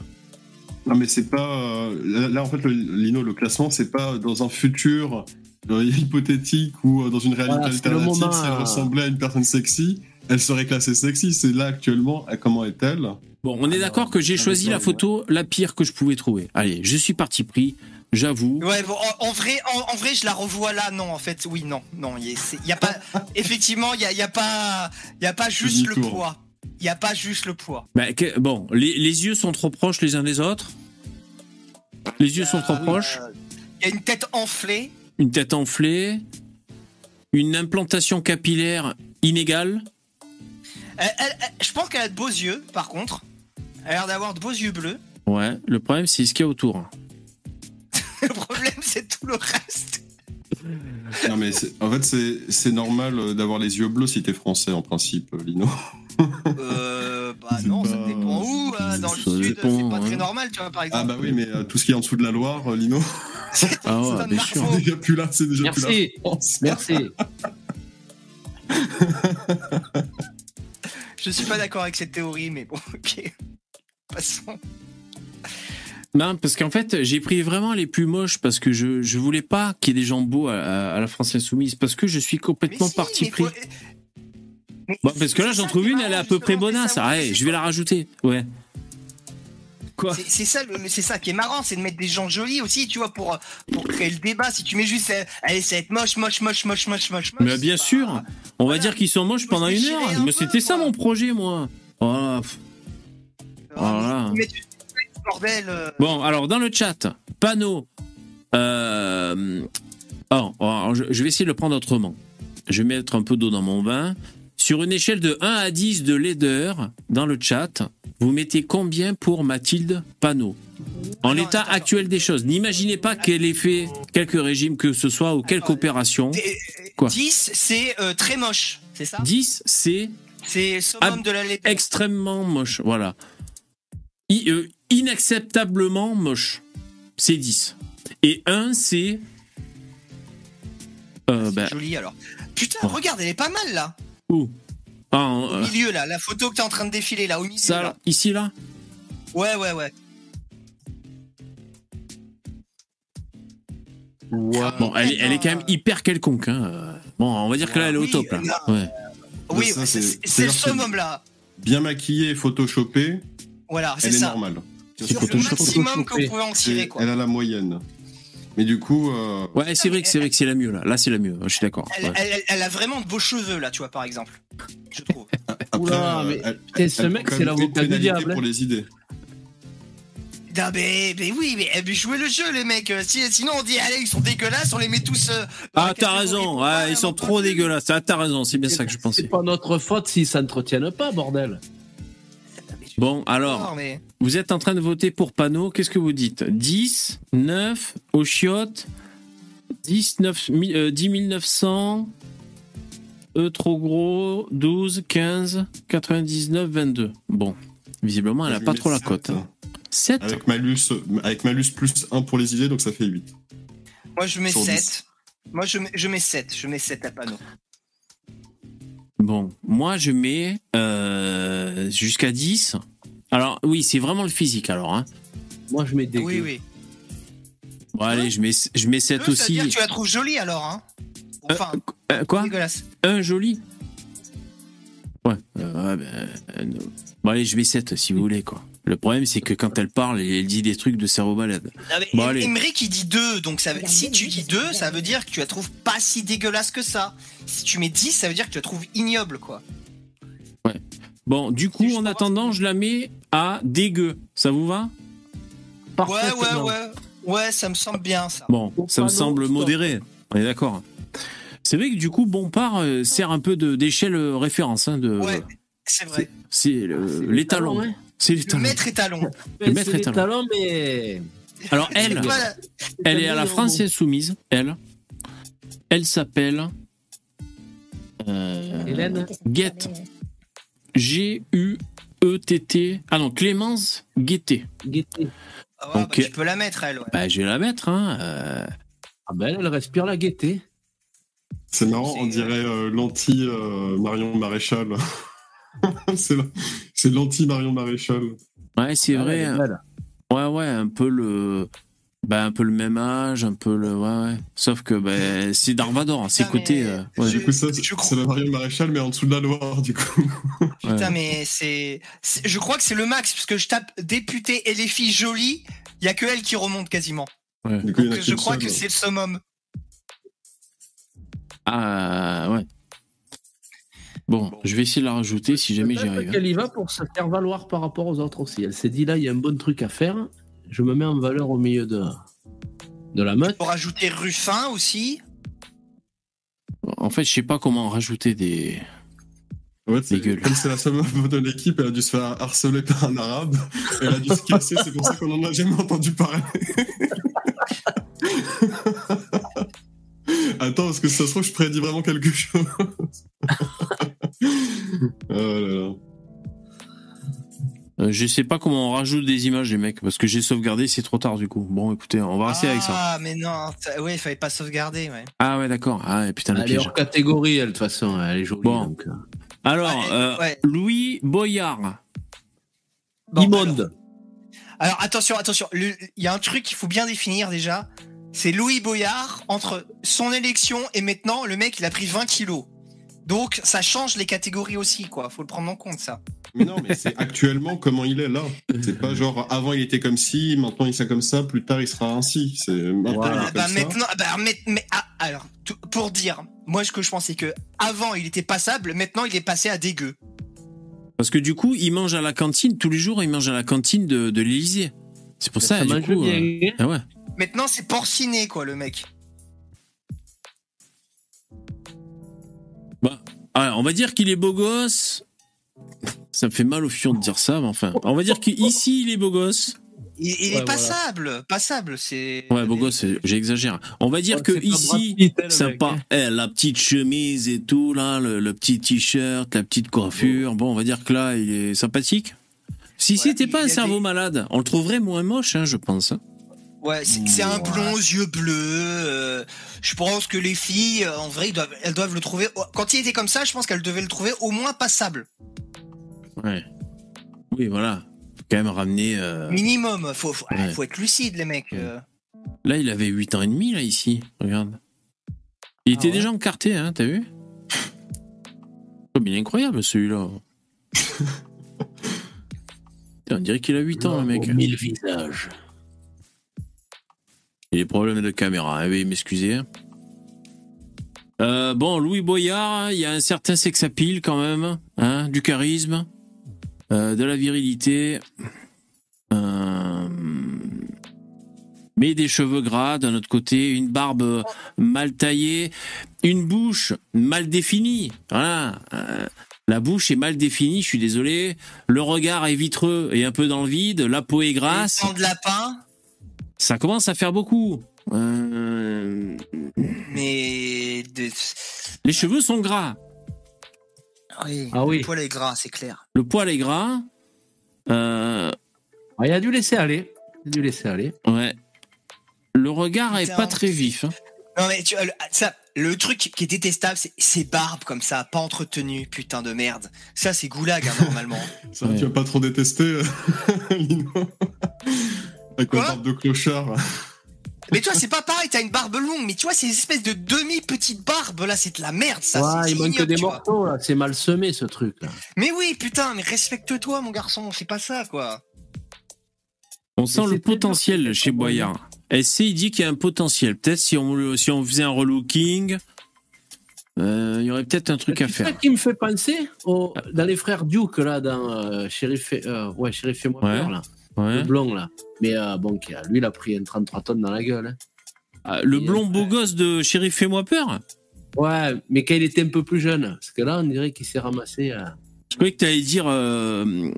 Non, mais c'est pas. euh, là, en fait, le, Lino, le classement, c'est pas dans un futur hypothétique ou euh, dans une réalité Voilà, alternative. moment, si elle euh, ressemblait à une personne sexy, elle serait classée sexy. C'est là actuellement. euh, Comment est-elle? Bon, on est d'accord que j'ai choisi la photo la pire que je pouvais trouver. Allez, je suis parti pris, j'avoue. Ouais, bon, en, en vrai, en, en vrai, je la revois là. Non, en fait, oui, non, non. Il y, a- y pas, effectivement, il y a, il y a pas, il y a pas juste le poids. Il y a pas juste le poids. Bah, que- bon, les, les yeux sont trop proches les uns des autres. Les yeux sont trop Euh, proches. Il y a une tête enflée. Une tête enflée. Une implantation capillaire inégale. Elle- elle- elle- je pense qu'elle a de beaux yeux, par contre. Elle a l'air d'avoir de beaux yeux bleus. Ouais, le problème, c'est ce qu'il y a autour. Le problème, c'est tout le reste. Non, mais en fait, c'est c'est normal euh, d'avoir les yeux bleus si t'es français, en principe, euh, Lino. Euh, bah non, ça dépend où. euh, dans le ça sud, c'est pas très hein. normal, tu vois, par Ah exemple. bah oui, mais euh, tout ce qui est en dessous de la Loire, euh, Lino, C'est Ah ouais, un c'est déjà plus là, c'est déjà Merci. plus France. Merci. Je suis pas d'accord avec cette théorie, mais bon, ok. Passons. Non, parce qu'en fait, j'ai pris vraiment les plus moches parce que je, je voulais pas qu'il y ait des gens beaux à, à- à la France Insoumise parce que je suis complètement Mais si, parti mais pris. faut- Bon, parce que là, j'en trouve une, elle est à peu près bonasse. Ah, ouais, je vais la rajouter. Ouais. Quoi C'est ça, c'est ça qui est marrant, c'est de mettre des gens jolis aussi, tu vois, pour, pour créer le débat. Si tu mets juste, euh, allez, ça va être moche, moche, moche, moche, moche, moche. Mais bien c'est sûr. pas- On Voilà. va dire qu'ils sont moches pendant une heure. un Mais c'était ça mon projet, moi. Voilà. Tu bordel. euh, Bon, alors dans le chat, panneau. Euh... oh, je je vais essayer de le prendre autrement. Je vais mettre un peu d'eau dans mon vin. Sur une échelle de 1 à 10 de laideur, dans le chat, vous mettez combien pour Mathilde Panneau En l'état actuel des choses, n'imaginez pas qu'elle ait fait quelques régimes que ce soit ou quelque opération. Quoi 10, c'est euh, très moche, c'est ça 10, c'est C'est de la laideur. extrêmement moche. Voilà. I- euh, inacceptablement moche. C'est 10. Et 1, c'est. Euh, ben, Joli alors. Putain, Oh. regarde, elle est pas mal là. Où Ah, en- Au euh, milieu là, la photo que t'es en train de défiler là, au milieu. Ça, là. ici, là Ouais, ouais, ouais. Bon, elle, est- elle est quand même hyper quelconque. hein. Euh, Bon, on va dire que là, elle est au top. Là. Ouais. Oui, c'est le summum là. Bien maquillée et photoshopée, Voilà, c'est elle est ça. normale. C'est C'est le maximum que vous pouvez en tirer quoi. Elle a la moyenne. Mais du coup, euh, Ouais, c'est vrai que c'est vrai que c'est la mieux là. Là, c'est la mieux. Je suis d'accord. Elle, Ouais. elle- elle- elle a vraiment de beaux cheveux là, tu vois, par exemple. Je trouve. après, Oula, euh, mais elle- putain, ce elle mec, c'est l'avocat du diable. pour les idées. Ah, mais, mais oui, mais, mais jouez le jeu, les mecs. Euh, si- sinon, on dit, allez, ils sont dégueulasses, on les met tous. euh, Ah, t'as raison. ils sont on trop dégueulasses. Ah, t'as raison. C'est bien ça que je C'est pensais. pas notre faute s'ils s'entretiennent pas, bordel. Bon, alors. Non, mais- Vous êtes en train de voter pour panneau, qu'est-ce que vous dites? 10, 9, au chiotte, 10, 9, mi- euh, 10 900, E trop gros, 12, 15, 99, 22. Bon, visiblement, elle Je a lui pas trop la sept, cote. hein. 7 Avec malus, avec malus plus 1 pour les idées, donc ça fait 8. Moi, je mets Sur 7. 10. Moi, je mets, je mets 7. Je mets 7 à panneau. Bon, moi je mets euh, jusqu'à 10. Alors, oui, c'est vraiment le physique alors. Hein. Moi, je mets des Oui, oui. Bon, allez, je mets, je mets 7 Deux, ça veut dire aussi. que tu la trouves jolie alors, hein Enfin, Euh, quoi? dégueulasse. Un joli? Ouais. euh, ouais, ben, euh, non. Bon, allez, je mets 7 si vous voulez, quoi. Le problème, c'est que quand elle parle, elle dit des trucs de cerveau malade. Bon. Emmerich, il dit 2, donc ça veut- si tu dis 2, ça veut dire que tu la trouves pas si dégueulasse que ça. Si tu mets 10, ça veut dire que tu la trouves ignoble, quoi. Bon, du coup, en attendant, je la mets à dégueu. Ça vous va? Ouais, ouais, ouais. Ouais, ça me semble bien, ça. Bon, ça me semble modéré. On est d'accord. C'est vrai que du coup, Bompard euh, sert un peu de- d'échelle euh, référence. Hein, de, Ouais, c'est vrai. C'est le- C'est l'étalon. C'est Le maître étalon. Le maître étalon. les mais. Alors, elle, elle est à la France Insoumise. Elle. Elle s'appelle. euh, Hélène Guette. G-U-E-T-T. Ah non, Clémence Guettet. Gaieté. Ah ouais, bah, tu peux la mettre, elle, ouais. Bah, je vais la mettre. Hein. euh, Ah ben, elle respire la gaieté. C'est marrant, on C'est- dirait euh, l'anti-Marion Maréchal. c'est la- c'est l'anti-Marion Maréchal. Ouais, c'est Ah, vrai. belle. Ouais, ouais, un peu le. Bah, un peu le même âge, un peu le. Ouais, ouais. Sauf que bah, c'est Darvador, hein, c'est Putain, côté. mais- euh, ouais. Du coup, ça, c'est je crois- c'est la Marion Maréchal, mais en dessous de la Loire, du coup. Putain, Ouais. mais c'est. Je crois que c'est le max, parce que je tape député et les filles jolies, il y a que elle qui remonte quasiment. Coup, Donc, je crois seule. que c'est le summum. Ah, ouais. Bon, je vais essayer de la rajouter si jamais j'y arrive. hein. qu'elle y va pour se faire valoir par rapport aux autres aussi. Elle s'est dit là, il y a un bon truc à faire. Je me mets en valeur au milieu de, de la meute. Pour rajouter Ruffin aussi? En fait, je sais pas comment rajouter des. Ouais, comme c'est la seule de l'équipe, elle a dû se faire harceler par un arabe. Elle a dû se casser, c'est pour ça qu'on en a jamais entendu parler. Attends, parce que ça se trouve, je prédis vraiment quelque chose. oh là là. Euh, je sais pas comment on rajoute des images, les mecs, parce que j'ai sauvegardé, c'est trop tard du coup. Bon, écoutez, on va rester avec ça. Ah, mais non, ouais, il fallait pas sauvegarder, ouais. Ah ouais, d'accord. Ah ouais, putain, le Elle est hors catégorie, elle, de toute façon. Elle est jolie. Bon. donc, euh. Alors, Ouais, euh, ouais. Louis Boyard. Bon, Immonde. Alors attention, attention, il y a un truc qu'il faut bien définir déjà. C'est Louis Boyard entre son élection et maintenant le mec il a pris 20 kilos. Donc ça change les catégories aussi quoi. Faut le prendre en compte ça. Mais non, mais c'est actuellement comment il est là. C'est pas genre avant il était comme ci, maintenant il sera comme ça, plus tard il sera ainsi. C'est maintenant Voilà. il est comme bah, ça. maintenant, bah, mais, mais- ah, alors tout- pour dire, moi ce que je pensais que avant il était passable, maintenant il est passé à dégueu. Parce que du coup, il mange à la cantine, tous les jours, il mange à la cantine de, de l'Élysée. C'est pour ça, Ça du coup. bien. euh, Ah ouais. Maintenant c'est porciné quoi le mec. Bah, ah, on va dire qu'il est beau gosse. Ça me fait mal au fion de dire ça, mais enfin. On va dire qu'ici, il est beau gosse. Il, il Ouais, est voilà. passable, passable, c'est. Ouais, beau gosse, j'exagère. On va dire Ouais, que c'est pas ici, Pitt, hein, sympa. mec, Eh, la petite chemise et tout, là, le, le petit t-shirt, la petite coiffure. Bon, on va dire que là, il est sympathique. Si Ouais, c'était pas un cerveau des- malade, on le trouverait moins moche, hein, je pense. Ouais, c'est un blond aux yeux bleus. euh, je pense que les filles, euh, en vrai, doivent- elles doivent le trouver. Quand il était comme ça, je pense qu'elles devaient le trouver au moins passable. Ouais. Oui, voilà. Faut quand même ramener. euh, Minimum. Faut, faut, Ouais. faut être lucide, les mecs. Là, il avait 8 ans et demi, là, ici. Regarde. Il était Ah ouais déjà encarté, hein, t'as vu? Comme il est incroyable, celui-là. On dirait qu'il a 8 ans, le mec. Mille visages. Il y a des problèmes de caméra, hein, veuillez m'excuser. Euh, bon, Louis Boyard, il y a un certain sex appeal quand même, hein, du charisme, euh, de la virilité, euh, mais des cheveux gras d'un autre côté, une barbe mal taillée, une bouche mal définie. Voilà, la bouche est mal définie, je suis désolé. Le regard est vitreux et un peu dans le vide, la peau est grasse. De lapin, Ça commence à faire beaucoup. Euh, mais. de- Les cheveux sont gras. Oui, Ah oui. Le poil est gras, c'est clair. Le poil est gras. Euh, Ah, il a dû laisser aller. Il a dû laisser aller. ouais. Le regard est Putain. pas très vif. hein. Non, mais tu, le, ça, le truc qui est détestable, c'est ces barbes comme ça, pas entretenues, putain de merde. Ça, c'est goulag, hein, normalement. Ça, Ouais. tu vas pas trop détester, euh, Lino. Avec Quoi la barbe de clochard. Mais tu vois, c'est pas pareil, t'as une barbe longue, mais tu vois, ces espèces de demi-petites barbes là, c'est de la merde, ça. Ouais, il manque ignoble, des morceaux, là. C'est mal semé, ce truc. Là. Mais oui, putain, mais respecte-toi, mon garçon, c'est pas ça, quoi. On sent le potentiel chez Boyard. SC, il dit qu'il y a un potentiel. Peut-être si on, si on faisait un relooking, euh, il y aurait peut-être un truc à C'est ça faire. qui me fait penser au- dans les frères Duke, là, dans euh, Sheriff, et- euh, ouais, Sheriff et moi Ouais. peur, là. Ouais. Le blond, là. Mais euh, bon, lui, il a pris un 33 tonnes dans la gueule. hein. Ah, le Et, blond euh, beau gosse de Shérif Fais-moi peur Ouais, mais quand il était un peu plus jeune. Parce que là, on dirait qu'il s'est ramassé. Euh... Je croyais que tu allais dire. euh,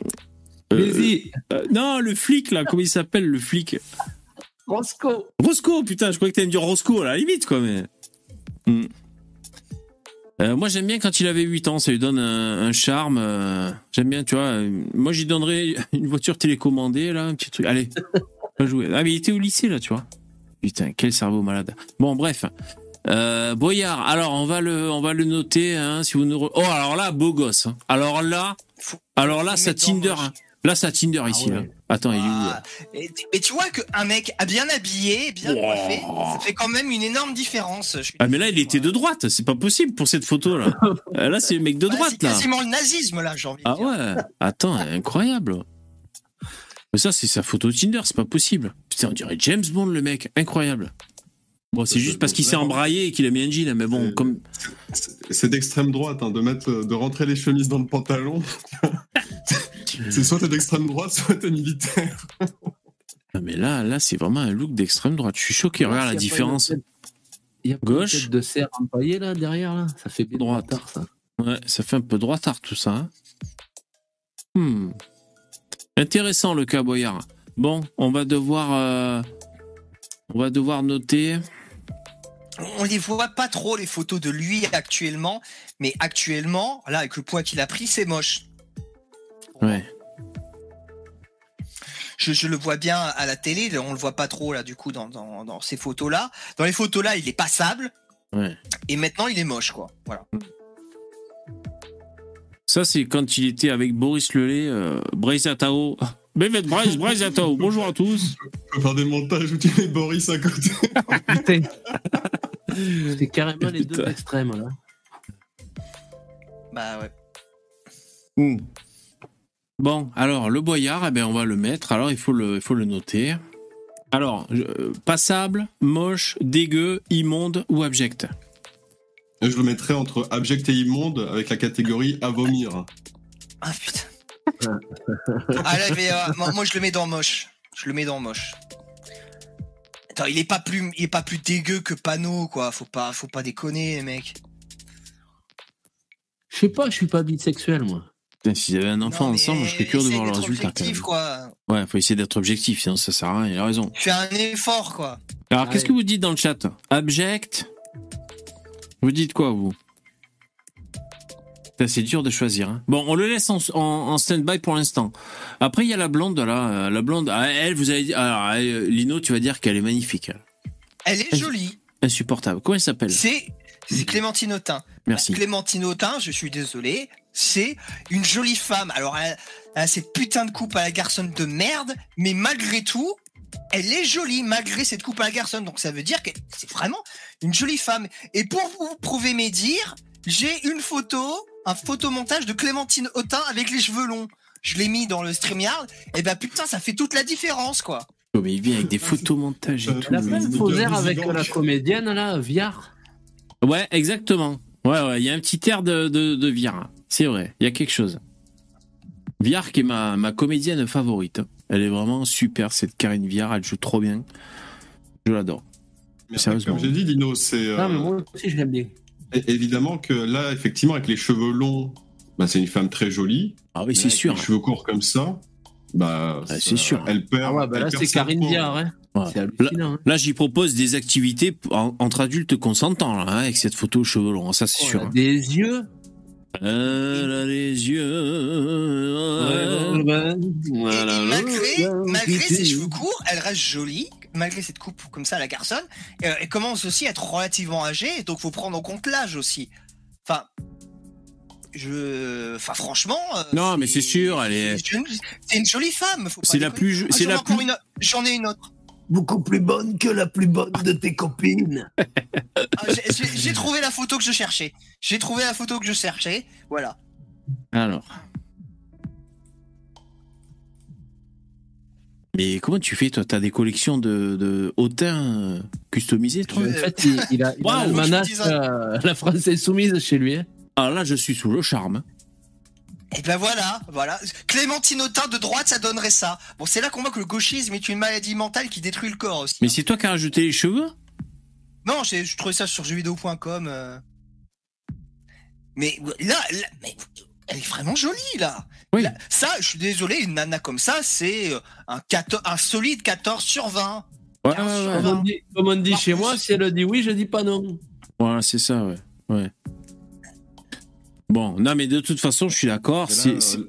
Vas-y, non, le flic, là, comment il s'appelle, le flic? Roscoe. Roscoe, putain, je croyais que t'allais me dire Roscoe, à la limite, quoi, mais. Hmm. Euh, moi, j'aime bien quand il avait 8 ans, ça lui donne un, un charme. euh, j'aime bien, tu vois. euh, moi, j'y donnerais une voiture télécommandée, là, un petit truc. Allez, on va jouer. Ah, mais il était au lycée, là, tu vois. Putain, quel cerveau malade. Bon, bref. Euh, Boyard, alors, on va le, on va le noter, hein, si vous nous. re- Oh, alors là, beau gosse. hein. Alors là, alors là, ça Tinder. hein. Là, ça Tinder ici, ouais. là. Attends, il est où Ah, et- mais tu vois qu'un mec bien habillé, bien coiffé, ça fait quand même une énorme différence. je suis Ah mais là il était de droite, c'est pas possible pour cette photo là. Euh, là c'est le mec de Ouais, droite c'est là. quasiment le nazisme là, j'ai envie de Ah dire. ouais, attends, incroyable. Mais ça c'est sa photo Tinder, c'est pas possible. Putain, on dirait James Bond le mec, incroyable. Bon, c'est juste parce qu'il s'est embraillé et qu'il a mis un jean, mais bon, comme C'est d'extrême droite, hein, de mettre, de rentrer les chemises dans le pantalon. c'est soit t'es d'extrême droite, soit t'es militaire. Ah, mais là, là c'est vraiment un look d'extrême droite. Je suis choqué, regarde la différence. Il y a pas Gauche. une tête de serre empaillée, là, derrière, là. Ça fait bien Droite. droitard, ça. Ouais, ça fait un peu droitard tout ça. hein. Hmm. Intéressant le cas Boyard. Bon, on va devoir, euh, on va devoir noter. On les voit pas trop les photos de lui actuellement, mais actuellement, là avec le poids qu'il a pris, c'est moche. Ouais. je, je le vois bien à la télé, on le voit pas trop là du coup dans, dans, dans ces photos là. Dans les photos là, il est passable. Ouais. Et maintenant, il est moche quoi. Voilà. Ça, c'est quand il était avec Boris Lelay, euh, Braise Atao. Braise Atao. Bonjour à tous. On peut faire des montages où tu mets Boris à côté. C'est carrément les deux extrêmes là. Bah ouais. Ouh. Bon, alors, le boyard, eh ben, on va le mettre. Alors, il faut le, il faut le noter. Alors, euh, passable, moche, dégueu, immonde ou abject je le mettrais entre abject et immonde avec la catégorie à vomir. Ah putain. ah là, mais, euh, moi, moi, je le mets dans moche. Je le mets dans moche. Attends, il est pas plus, il est pas plus dégueu que Pano quoi. Faut pas, faut pas déconner mecs. Je sais pas, je suis pas bisexuel moi. S'ils avaient un enfant Non, ensemble, je serais curieux de voir le résultat. objectif, quoi. Ouais, faut essayer d'être objectif, sinon ça sert à rien, il a raison. Fais un effort quoi. Alors, qu'est-ce que vous dites dans le chat? Abject? Vous dites quoi, vous? C'est dur de choisir. hein. Bon, on le laisse en, en, en stand-by pour l'instant. Après, il y a la blonde, là. euh, La blonde, ah, elle, vous avez dit... Alors, euh, Lino, tu vas dire qu'elle est magnifique. Elle est jolie. Insupportable. Comment elle s'appelle? C'est, c'est Clémentine Autain. Merci. Clémentine Autain, je suis désolé, c'est une jolie femme. Alors, elle, elle a cette putain de coupe à la garçonne de merde, mais malgré tout, elle est jolie malgré cette coupe à la garçonne. Donc, ça veut dire que c'est vraiment une jolie femme. Et pour vous prouver mes dires, j'ai une photo, un photomontage de Clémentine Autain avec les cheveux longs. Je l'ai mis dans le StreamYard. Et ben putain, ça fait toute la différence, quoi. Oh, mais il vient avec des photomontages et Euh, tout. La même oui, avec oui. la comédienne là, Viard. Ouais, exactement. Ouais, ouais, il y a un petit air de, de, de Viard. C'est vrai, il y a quelque chose. Viard qui est ma, ma comédienne favorite. Elle est vraiment super, cette Karine Viard, elle joue trop bien. Je l'adore. Sérieusement. Comme j'ai dit, Lino, c'est euh, Ah, mais moi aussi je l'aime bien. Évidemment que là, effectivement, avec les cheveux longs, bah, c'est une femme très jolie. Ah oui, c'est Avec sûr. Les cheveux courts comme ça, bah, ça- c'est sûr. Elle perd. Ah ouais, bah elle là c'est Karine. Viard, hein. Ouais. Hein. Là, j'y propose des activités en- entre adultes consentants, là, hein, avec cette photo aux cheveux longs. Ça, c'est Oh, sûr. elle a. Des yeux. Elle a les yeux. Et malgré, malgré ses cheveux courts, elle reste jolie, malgré cette coupe comme ça, la garçonne. Euh, elle commence aussi à être relativement âgée, donc faut prendre en compte l'âge aussi. Enfin, je, enfin franchement. euh, Non, mais c'est sûr, elle est- C'est une, jolie femme. C'est la plus, Ah, c'est j'en ai la plus. une autre. J'en ai une autre. Beaucoup plus bonne que la plus bonne de tes copines. Ah, j'ai trouvé la photo que je cherchais. J'ai trouvé la photo que je cherchais. Voilà. Alors. Mais comment tu fais, toi? T'as des collections de, de hautains euh, customisés, toi En fait, il, il a, il a vous dis ça. euh, la France est soumise chez lui. hein. Ah là, je suis sous le charme. Et ben voilà, voilà. Clémentine Autain de droite, ça donnerait ça. Bon, c'est là qu'on voit que le gauchisme est une maladie mentale qui détruit le corps aussi. Mais c'est toi qui as rajouté les cheveux? Non, j'ai je trouvais ça sur jeuxvideo.com. euh. Mais là, là, mais elle est vraiment jolie là. Oui. Là, ça, je suis désolé, une nana comme ça, c'est euh, un, 14 un solide 14 sur 20. Ouais, ouais, ouais. Comme on dit, comme on dit Par chez plus. moi, si elle dit oui, je dis pas non. Voilà, c'est ça, ouais. ouais. Bon, non, mais de toute façon, je suis d'accord. Là, c'est- euh, c'est-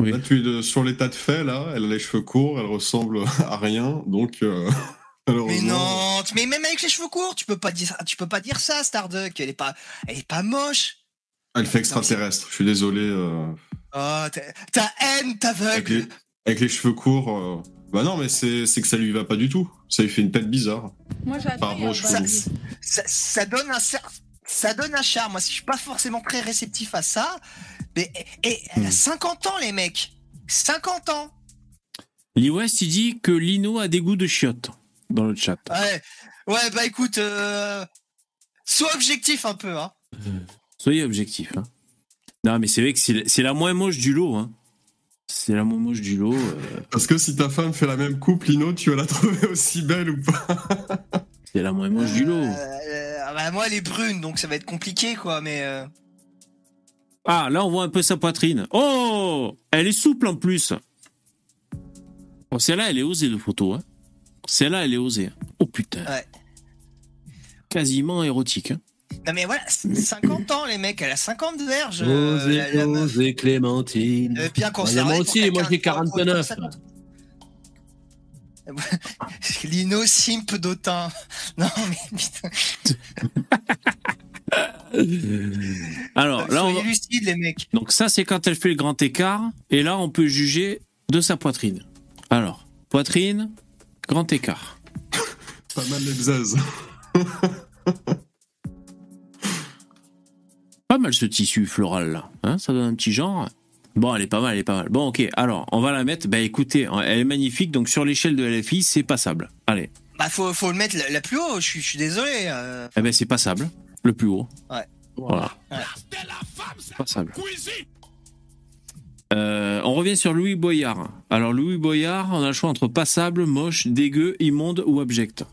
Oui. là, tu es de- sur l'état de fait, là. Elle a les cheveux courts, elle ressemble à rien. Donc, euh, Mais non, mais même avec les cheveux courts, tu peux pas dire, tu peux pas dire ça, Starduck. Elle est pas, elle est pas moche. Elle fait extraterrestre. Je suis désolé. euh, Oh, ta- haine avec, t'aveugle. les, avec les cheveux courts. euh, Bah non, mais c'est c'est que ça lui va pas du tout. Ça lui fait une tête bizarre. Moi Par j'adore. rapport aux cheveux Ça, ça, ça donne un cer- ça donne un charme. Moi, je suis pas forcément très réceptif à ça. Mais et, elle a Hmm. 50 ans, les mecs. 50 ans. Lee West, il dit que Lino a des goûts de chiottes dans le chat. Ouais, ouais, bah écoute, euh, sois objectif un peu, hein. Soyez objectif. Hein. Non, mais c'est vrai que c'est la moins moche du lot. Hein. C'est la moins moche du lot. euh, Parce que si ta femme fait la même coupe, Lino, tu vas la trouver aussi belle ou pas? C'est la moins moche du lot. Euh, ah bah, moi, elle est brune, donc ça va être compliqué, quoi. Mais euh, Ah, là, on voit un peu sa poitrine. Oh Elle est souple en plus. Oh, celle-là, elle est osée de photo. Hein. Celle-là, elle est osée. Oh putain. Ouais. Quasiment érotique. Hein. Non, mais voilà, 50 ans, les mecs. Elle a 50 verges. euh, Osez, la- la meuf. osez, Clémentine. Euh, bien conservée moi aussi, moi, j'ai de- pour- pour 49. 50. Lino Simp d'Autun. Non, mais putain. Alors là, on va- les mecs. donc ça c'est quand elle fait le grand écart, et là on peut juger de sa poitrine. Alors poitrine, grand écart. Pas mal les. Pas mal ce tissu floral là, hein, ça donne un petit genre. Bon, elle est pas mal, elle est pas mal. Bon, ok, alors on va la mettre. Bah écoutez, elle est magnifique, donc sur l'échelle de LFI, c'est passable. Allez, Bah, faut, faut le mettre la, la plus haut, je suis, je suis désolé. euh. eh ben c'est passable, le plus haut. Ouais. Voilà. Ouais. Passable. Euh, on revient sur Louis Boyard. Alors Louis Boyard, on a le choix entre passable, moche, dégueu, immonde ou abject.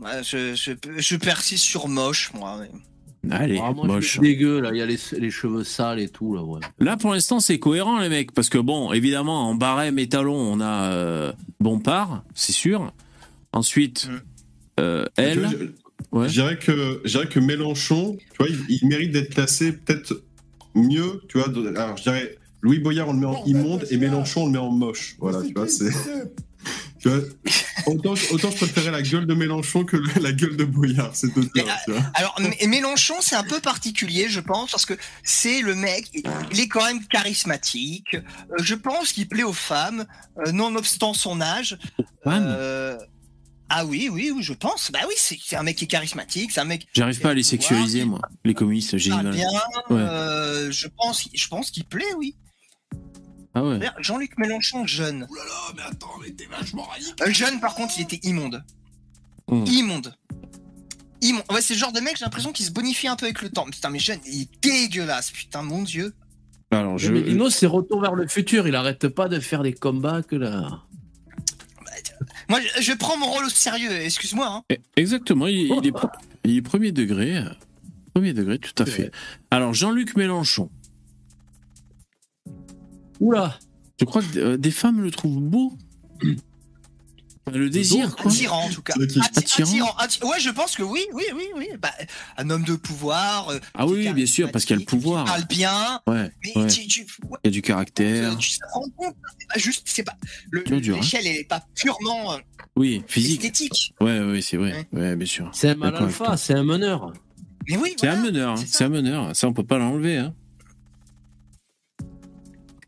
Ouais, je, je, je persiste sur moche, moi. mais- Allez, Ah, moi, moche. dégueu, là. Il y a les, les cheveux sales et tout, là, ouais. Là, pour l'instant, c'est cohérent, les mecs, parce que bon, évidemment, en barème et talon, on a euh, Bompard, c'est sûr. Ensuite, Mm. euh, elle, je- ouais. Je dirais que, je dirais que Mélenchon, tu vois, il, il mérite d'être classé peut-être mieux, tu vois. de- alors, je dirais Louis Boyard, on le met en immonde et Mélenchon, on le met en moche. Voilà, tu vois, c'est. Vois, autant, autant je préférais la gueule de Mélenchon que la gueule de Boyard, c'est vois. Alors, Mélenchon, c'est un peu particulier, je pense, parce que c'est le mec, il est quand même charismatique. Euh, je pense qu'il plaît aux femmes, euh, nonobstant son âge. Euh, Ah oui, oui, oui, je pense. Bah oui, c'est un mec qui est charismatique, c'est un mec J'arrive pas à les sexualiser, moi. Les communistes, j'ai du parle mal. bien. Ouais. euh, je pense, je pense qu'il plaît, oui. Ah ouais. Jean-Luc Mélenchon, jeune. Euh, jeune, par contre, il était immonde. Hmm. Immonde. Immonde. Ouais, c'est le genre de mec, j'ai l'impression qu'il se bonifie un peu avec le temps. Putain, mais jeune, il est dégueulasse, putain, mon dieu. Alors, je. Mais Lino, c'est retour vers le futur. Il arrête pas de faire des combats que là. Moi, je, je prends mon rôle au sérieux, excuse-moi. Hein. Eh, Exactement, il, il est, pre- il est premier degré. Premier degré, tout à fait. Alors, Jean-Luc Mélenchon. Oula Je crois que euh, des femmes le trouvent beau. Le désir, quoi. Attirant, en tout cas. Atti- Attirant attirant, atti- Ouais, je pense que oui, oui, oui, oui. Bah, un homme de pouvoir. euh, Ah oui, bien sûr, parce qu'il y a le pouvoir. Qui parle bien. Ouais, Mais ouais. tu, tu- ouais, Il y a du caractère. tu te rends compte, c'est pas juste, c'est pas. hein. L'échelle, elle est pas purement euh, Oui, physique. esthétique. Ouais, ouais, c'est vrai. Ouais, bien sûr. C'est un mal alpha, c'est un meneur. Mais oui, C'est voilà, un meneur, hein, c'est un meneur. Ça, on peut pas l'enlever. Hein.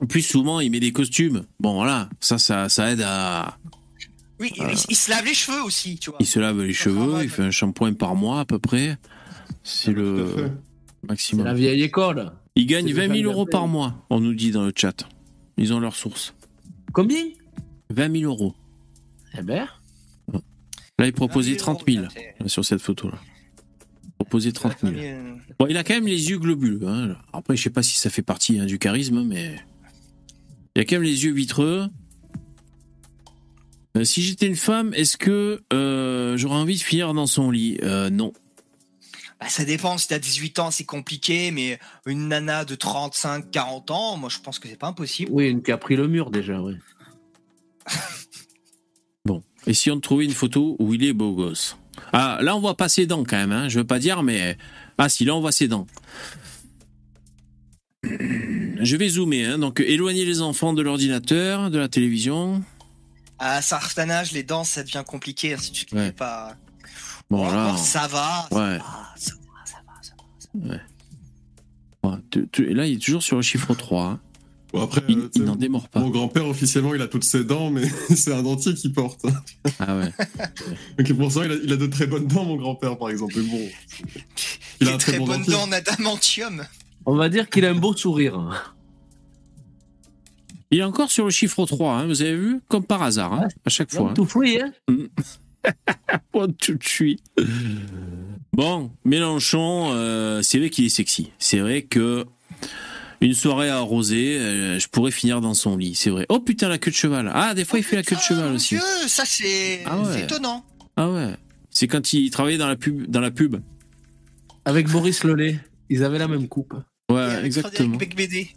En plus, souvent, il met des costumes. Bon, voilà, ça, ça, ça aide à. Oui, il, il se lave les cheveux aussi, tu vois. Il se lave les cheveux, il fait un shampoing par mois à peu près. C'est à le. C'est maximum. la vieille école. Il gagne c'est le 20 000 fameux euros par mois, on nous dit dans le chat. Ils ont leur source. Combien? 20 000 euros. Eh ben, Là, il proposait 30 000 C'est- sur cette photo-là. Proposait 30 000. Euh, Bon, il a quand même les yeux globuleux. hein. Après, je sais pas si ça fait partie hein, du charisme, mais il a quand même les yeux vitreux. Euh, si j'étais une femme, est-ce que euh, j'aurais envie de finir dans son lit? Euh, Non. Bah, ça dépend, si t'as 18 ans, c'est compliqué, mais une nana de 35, 40 ans, moi je pense que c'est pas impossible. oui, une qui a pris le mur déjà, oui. Bon. Et si on trouvait une photo où il est beau gosse Ah, là, on voit pas ses dents quand même. Hein. Je veux pas dire, mais ah, si là, on voit ses dents. Je vais zoomer. Hein. Donc, éloigner les enfants de l'ordinateur, de la télévision. À un certain âge, les dents, ça devient compliqué hein, si tu ne Ouais. pas. Bon, là. ça va. Ouais. Ça va, ça va, ça va, ça va. Ouais, tu- tu- là, il est toujours sur le chiffre 3. hein. Bon, après, Il, euh, il n'en démord pas. mon grand-père, officiellement, il a toutes ses dents, mais c'est un dentier qui porte. Ah ouais. Donc pour ça, il a, il a de très bonnes dents, mon grand-père, par exemple. Mais bon, il a un très, très bon bonnes dentier. dents en adamantium. On va dire qu'il a un beau sourire. Il est encore sur le chiffre 3, hein, vous avez vu? Comme par hasard, hein, à chaque fois. One, two, three, hein One, two, three. Bon, Mélenchon, euh, c'est vrai qu'il est sexy. C'est vrai que une soirée arrosée, euh, je pourrais finir dans son lit, c'est vrai. Oh putain, la queue de cheval. Ah, des fois, il fait la queue de cheval mon aussi. Dieu, ça c'est Ah ouais. étonnant. Ah ouais. C'est quand il travaillait dans la pub. Dans la pub. Avec Boris Lelay. Ils avaient la même coupe. Ouais, avec exactement. Frédéric BD.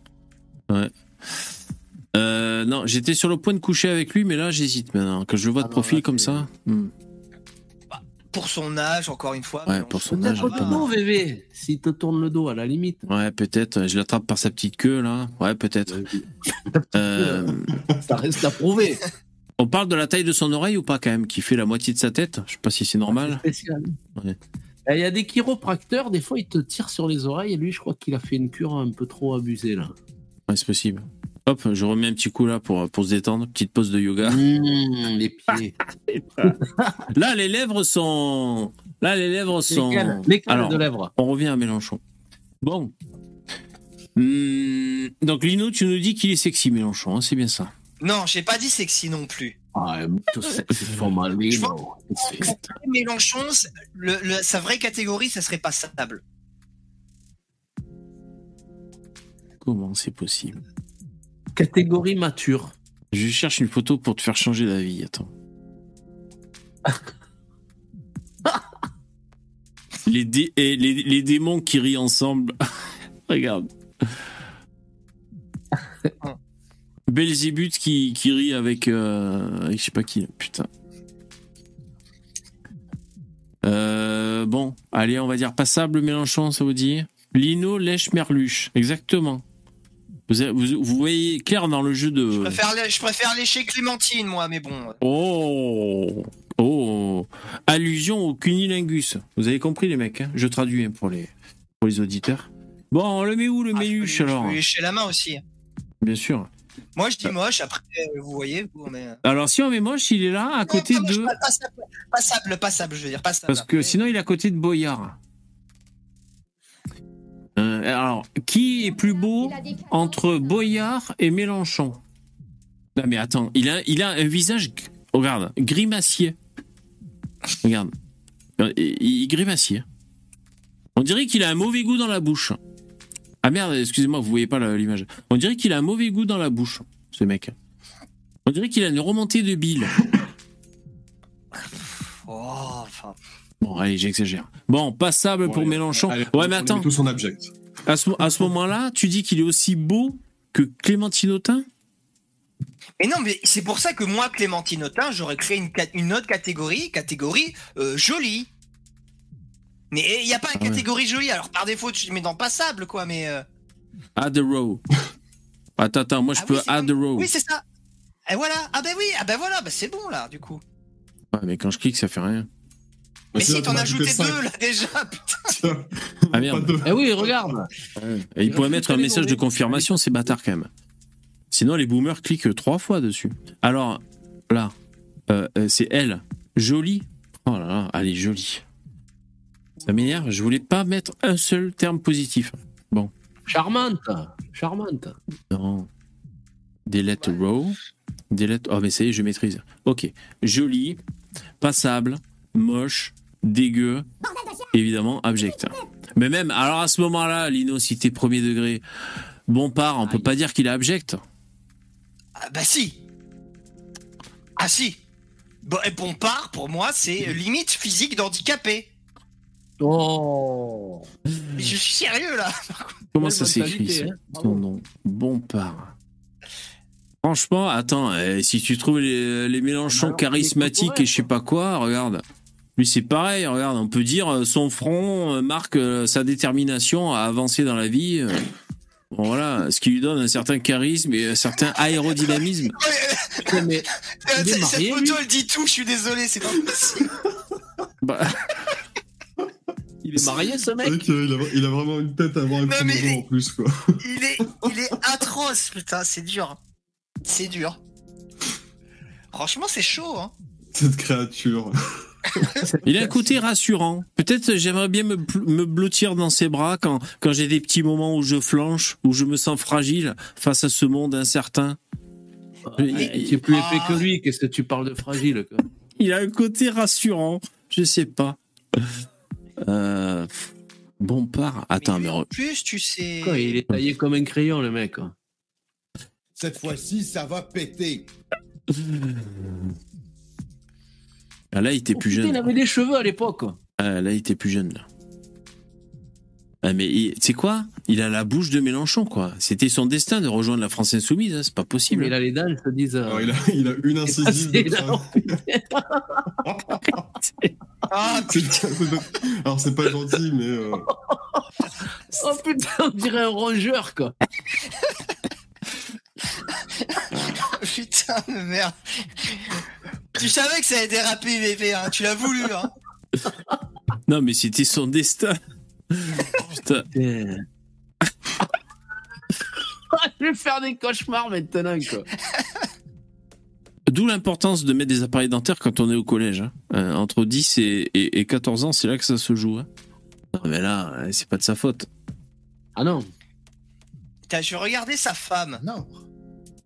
Euh, non, j'étais sur le point de coucher avec lui, mais là, j'hésite maintenant. Quand je le vois de Ah non, profil là, comme ça. hmm. Pour son âge, encore une fois. Ouais, pour son âge, pas dos, VV. S'il te tourne le dos, à la limite. Ouais, peut-être. Je l'attrape par sa petite queue, là. Ouais, peut-être. Euh, Ça reste à prouver. On parle de la taille de son oreille ou pas quand même, qui fait la moitié de sa tête? Je sais pas si c'est normal. Ouais. Eh, Il y a des chiropracteurs, des fois ils te tirent sur les oreilles et lui je crois qu'il a fait une cure un peu trop abusée là. Ouais, c'est possible. Hop, je remets un petit coup là pour, pour se détendre. Petite pause de yoga. Mmh, les pieds. Là, les lèvres sont. Là, les lèvres sont. Alors, de lèvres on revient à Mélenchon. Bon. Hmm, donc, Lino, tu nous dis qu'il est sexy, Mélenchon, hein, c'est bien ça. Non, j'ai pas dit sexy non plus. Ah. Mélenchon, c'est- le- le- sa vraie catégorie, ça serait pas stable. Comment c'est possible? Catégorie mature. Je cherche une photo pour te faire changer d'avis. Attends. les, dé- et les, les démons qui rient ensemble. Regarde. Belzébuth qui, qui rit avec, euh, avec je sais pas qui. Putain. Euh, bon, allez, on va dire passable Mélenchon, ça vous dit? Lino lèche merluche, exactement. Vous, vous, vous voyez clair dans le jeu de. Je préfère, je préfère lécher Clémentine, moi, mais bon. Oh Oh Allusion au cunilingus. Vous avez compris, les mecs hein Je traduis hein, pour, les, pour les auditeurs. Bon, on le met où, le Ah, je peux méluche, alors Je peux lécher la main aussi. Bien sûr. Moi, je dis moche, après, euh, vous voyez, vous, mais... Alors, si on met moche, il est là, à côté Non, pas moche, de... pas- Passable, passable, passable, je veux dire, passable. Parce que sinon, il est à côté de Boyard. Euh, alors, qui est plus beau entre Boyard et Mélenchon? Non, mais attends, il a, il a un visage, regarde, grimacier. Regarde. Euh, Il, grimacier. On dirait qu'il a un mauvais goût dans la bouche. Ah merde, excusez-moi, vous voyez pas l'image. On dirait qu'il a un mauvais goût dans la bouche, ce mec. On dirait qu'il a une remontée de bile. Oh. Bon, allez, j'exagère. Bon, passable Bon, pour allez, Mélenchon. allez, ouais, on mais attends, abject. à ce, à ce moment-là, tu dis qu'il est aussi beau que Clémentine Autain? Mais non, mais c'est pour ça que moi, Clémentine Autain, j'aurais créé une, autre catégorie, catégorie euh, jolie. Mais il n'y a pas une Ah ouais. catégorie jolie, alors par défaut, tu mets dans passable, quoi, mais... euh, Add a row. Attends, attends, moi je ah peux oui, add a row. Oui, c'est ça. Et voilà. Ah ben oui, ah ben voilà, bah c'est bon, là, du coup. Ouais, mais quand je clique, ça fait rien. Mais c'est si t'en ajoutais ajouté deux, là, déjà, putain. Ah, merde. Eh oui, regarde. Et il pourrait rajoutent mettre un message de confirmation, c'est bâtard quand même. Sinon, les boomers cliquent trois fois dessus. Alors, là, euh, c'est elle. Jolie. Oh là là, elle est jolie. Ça m'énerve, je voulais pas mettre un seul terme positif. Charmante. Charmante. Non. Delete row. Delete. Oh, mais ça y est, je maîtrise. Ok. Joli, passable, moche, dégueu, évidemment, abject. Mais même, alors à ce moment-là, Lino, si t'es premier degré, bon part, on peut pas dire qu'il est abject. Ah bah si. Ah si. Bon, pour moi, c'est limite physique d'handicapé. Oh. Mais je suis sérieux, là. Comment ça s'écrit ça hein. Son nom? Bon part. Franchement, attends, euh, si tu trouves les, les Mélenchons charismatiques et je sais pas quoi, regarde. Lui, c'est pareil, regarde, on peut dire euh, son front euh, marque euh, sa détermination à avancer dans la vie. Bon, voilà, ce qui lui donne un certain charisme et un certain aérodynamisme. Mais Il est cette photo, lui elle dit tout, je suis désolé, c'est pas possible. Bah, il est marié, ce mec il a- il a vraiment une tête à avoir un Non, mais en plus, quoi. Il est, il est atroce, putain, c'est dur. C'est dur. Franchement, c'est chaud, hein. Cette créature. Il a un côté rassurant. Peut-être j'aimerais bien me, blottir dans ses bras quand, quand j'ai des petits moments où je flanche, où je me sens fragile face à ce monde incertain. Il est plus épais Ah. que lui. Qu'est-ce que tu parles de fragile quoi Il a un côté rassurant. Je sais pas. Euh, bon part. Attends, mais, en plus, tu sais. Quoi, Il est taillé comme un crayon, le mec. quoi. Cette fois-ci, ça va péter. ah, là, il était Oh, plus putain, jeune. Il avait des cheveux à l'époque. Ah, là, il était plus jeune. Là. Ah, mais tu sais quoi? Il a la bouche de Mélenchon, quoi. C'était son destin de rejoindre la France Insoumise. hein, C'est pas possible. Mais il a les ils se disent. euh, Alors, il a, il a une incisive de. Ah, C'est- Alors, c'est pas gentil, mais. euh, Oh putain, on dirait un rongeur, quoi. putain. De merde. tu savais que ça allait déraper, bébé, hein. Tu l'as voulu, hein. Non, mais c'était son destin. Putain. Je vais faire des cauchemars maintenant, quoi. D'où l'importance de mettre des appareils dentaires quand on est au collège. hein. Euh, entre 10 et, et- et 14 ans, c'est là que ça se joue. hein. Non, mais là, euh, c'est pas de sa faute. Ah non. Putain, je vais regarder sa femme. Non.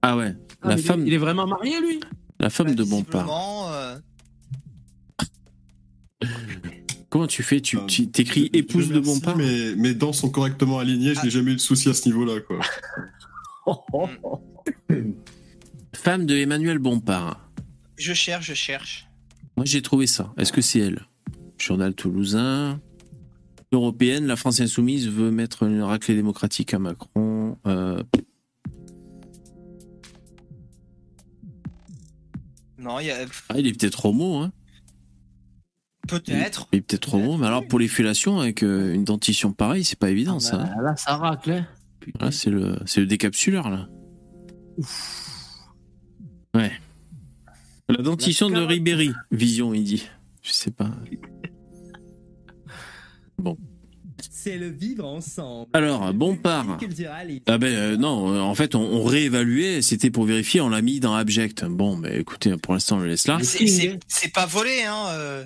Ah ouais, Ah, la mais il est- femme, Il est vraiment marié, lui? La femme Bah, de Bompard. visiblement, euh, Comment tu fais? Tu Euh, tu- t'écris épouse de mais mes dents sont correctement alignées, je n'ai jamais eu de souci à ce niveau-là, quoi. Femme de Emmanuel Bompard. Je cherche, je cherche. Moi, j'ai trouvé ça. Est-ce que c'est elle? Journal toulousain. Européenne, la France insoumise veut mettre une raclée démocratique à Macron. Euh, Non, il y a Ah, il est peut-être homo, hein peut-être. Il est peut-être homo, mais alors pour les fellations, avec euh, une dentition pareille, c'est pas évident, ça. hein. Bah, Là, ça racle, hein. Putain. Là, c'est le, c'est le décapsuleur, là. Ouais. La dentition de. Ribéry, Vision, il dit. Je sais pas. C'est le vivre ensemble. Alors. Cultural et- Ah ben euh, non, euh, en fait, on, on réévaluait, c'était pour vérifier, on l'a mis dans Abject. Bon, ben écoutez, pour l'instant, on le laisse là. C'est- pas volé, hein. euh.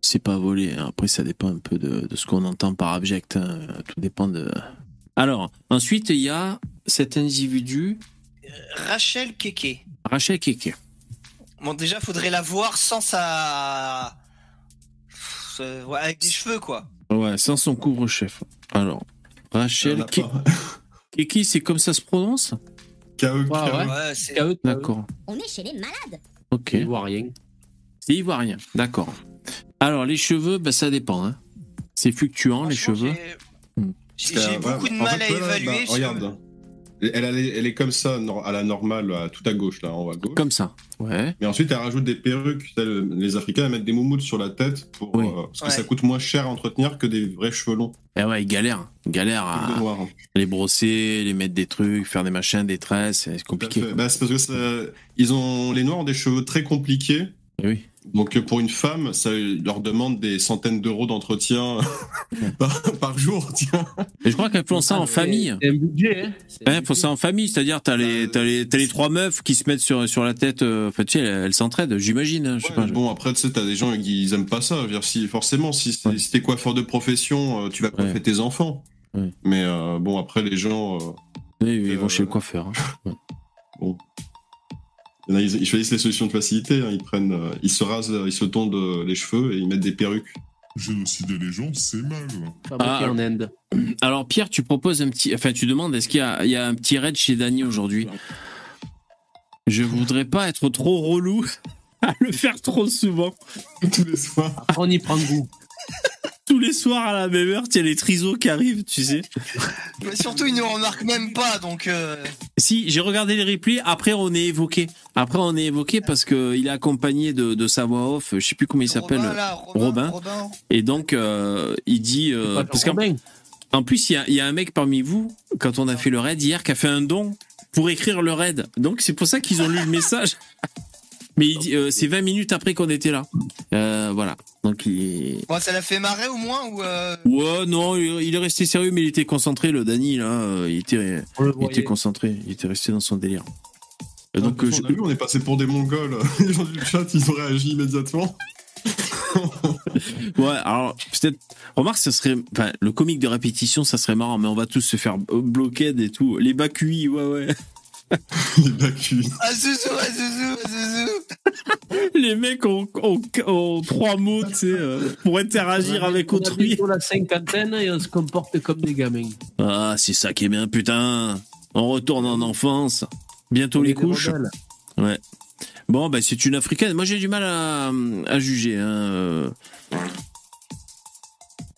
C'est pas volé, hein. après, ça dépend un peu de, de ce qu'on entend par Abject. hein. Tout dépend de. Alors, ensuite, il y a cet individu, Rachel Keke. Rachel Keke. Bon, déjà, faudrait la voir sans sa. Ouais, avec des cheveux, quoi. Ouais, sans son couvre-chef. Alors, Rachel Ke- Keke, c'est comme ça se prononce KE, Ouais, ouais. D'accord. On est chez les malades. Ok. Il voit rien. C'est ivoirien. D'accord. Alors, les cheveux, bah, ça dépend. Hein. C'est fluctuant, les cheveux. j'ai- Hmm. Beaucoup de en mal fait, à évaluer. bah, regarde. Elle, elle, est- elle est comme ça, à la normale, tout à gauche, là, en haut à gauche. Comme ça. Ouais. Mais ensuite, elle rajoute des perruques. Les Africains, elles mettent des moumoutes sur la tête pour, Oui. euh, parce que Ouais. ça coûte moins cher à entretenir que des vrais cheveux longs. Et ouais, ils galèrent. Ils galèrent à noir. hein. les brosser, les mettre des trucs, faire des machins, des tresses. C'est compliqué. Bah, c'est parce que ça- ils ont, les Noirs ont des cheveux très compliqués. Eh Oui. Donc, euh, pour une femme, ça leur demande des centaines d'euros d'entretien par, par jour, tiens. Et je crois qu'elles font ça en famille. C'est un budget, hein. Un Ouais, budget. ça en famille, c'est-à-dire t'as les, t'as les, t'as les trois meufs qui se mettent sur, sur la tête. euh, Enfin, tu sais, elles elles s'entraident, j'imagine. hein, Ouais, bon, après, tu sais, t'as des gens qui ils aiment pas ça. Dire, si, forcément, si, c'est- Ouais. si t'es coiffeur de profession, euh, tu vas coiffer Ouais. tes enfants. Ouais. Mais euh, bon, après, les gens, euh, Oui, oui, ils vont Euh, chez le coiffeur. hein. Il y en a, ils, ils choisissent les solutions de facilité. hein. Ils prennent, euh, ils se rasent, euh, ils se tondent euh, les cheveux et ils mettent des perruques. Génocider les gens, c'est mal. Ah. en Inde. Alors, Pierre, tu proposes un petit. Enfin, tu demandes est-ce qu'il y a, il y a un petit raid chez Dany aujourd'hui? Je voudrais pas être trop relou à le faire trop souvent. Tous les soirs. Après, on y prend goût. Tous les soirs à la même heure, il y a les trisos qui arrivent, tu sais. Mais surtout, ils ne remarquent même pas, donc. euh, Si, j'ai regardé les replays, après on est évoqué. Après on est évoqué parce que il est accompagné de, de sa voix off, je sais plus comment il s'appelle. Robin. Et donc, euh, il dit... euh, parce qu'en en plus, il y y a un mec parmi vous, quand on a fait le raid hier, qui a fait un don pour écrire le raid. Donc c'est pour ça qu'ils ont lu le message. Mais il dit, euh, c'est 20 minutes après qu'on était là. Euh, voilà. Donc il est... Bon, ça l'a fait marrer au moins ou. euh, Ouais, non, il est resté sérieux, mais il était concentré, le Dany, là. Il était, il était concentré. Il était resté dans son délire. Et donc, Ah, euh, on, je- a vu, on est passé pour des Mongols. Les gens du chat, ils ont réagi immédiatement. Ouais, alors peut-être. Remarque, ça serait. Enfin, le comique de répétition, ça serait marrant, mais on va tous se faire bloquer et tout. Les Bakui, ouais, ouais. Les Bakui. Azuzu, Azuzu, Azuzu. Les mecs ont, ont- ont trois mots, tu sais, euh, pour interagir avec on a autrui. la cinquantaine et on se comporte comme des gamins. Ah, c'est ça qui est bien, putain. On retourne en enfance. Bientôt On les couches. rebelles. Bon, bah, c'est une africaine. Moi, j'ai du mal à, à juger. Hein. euh.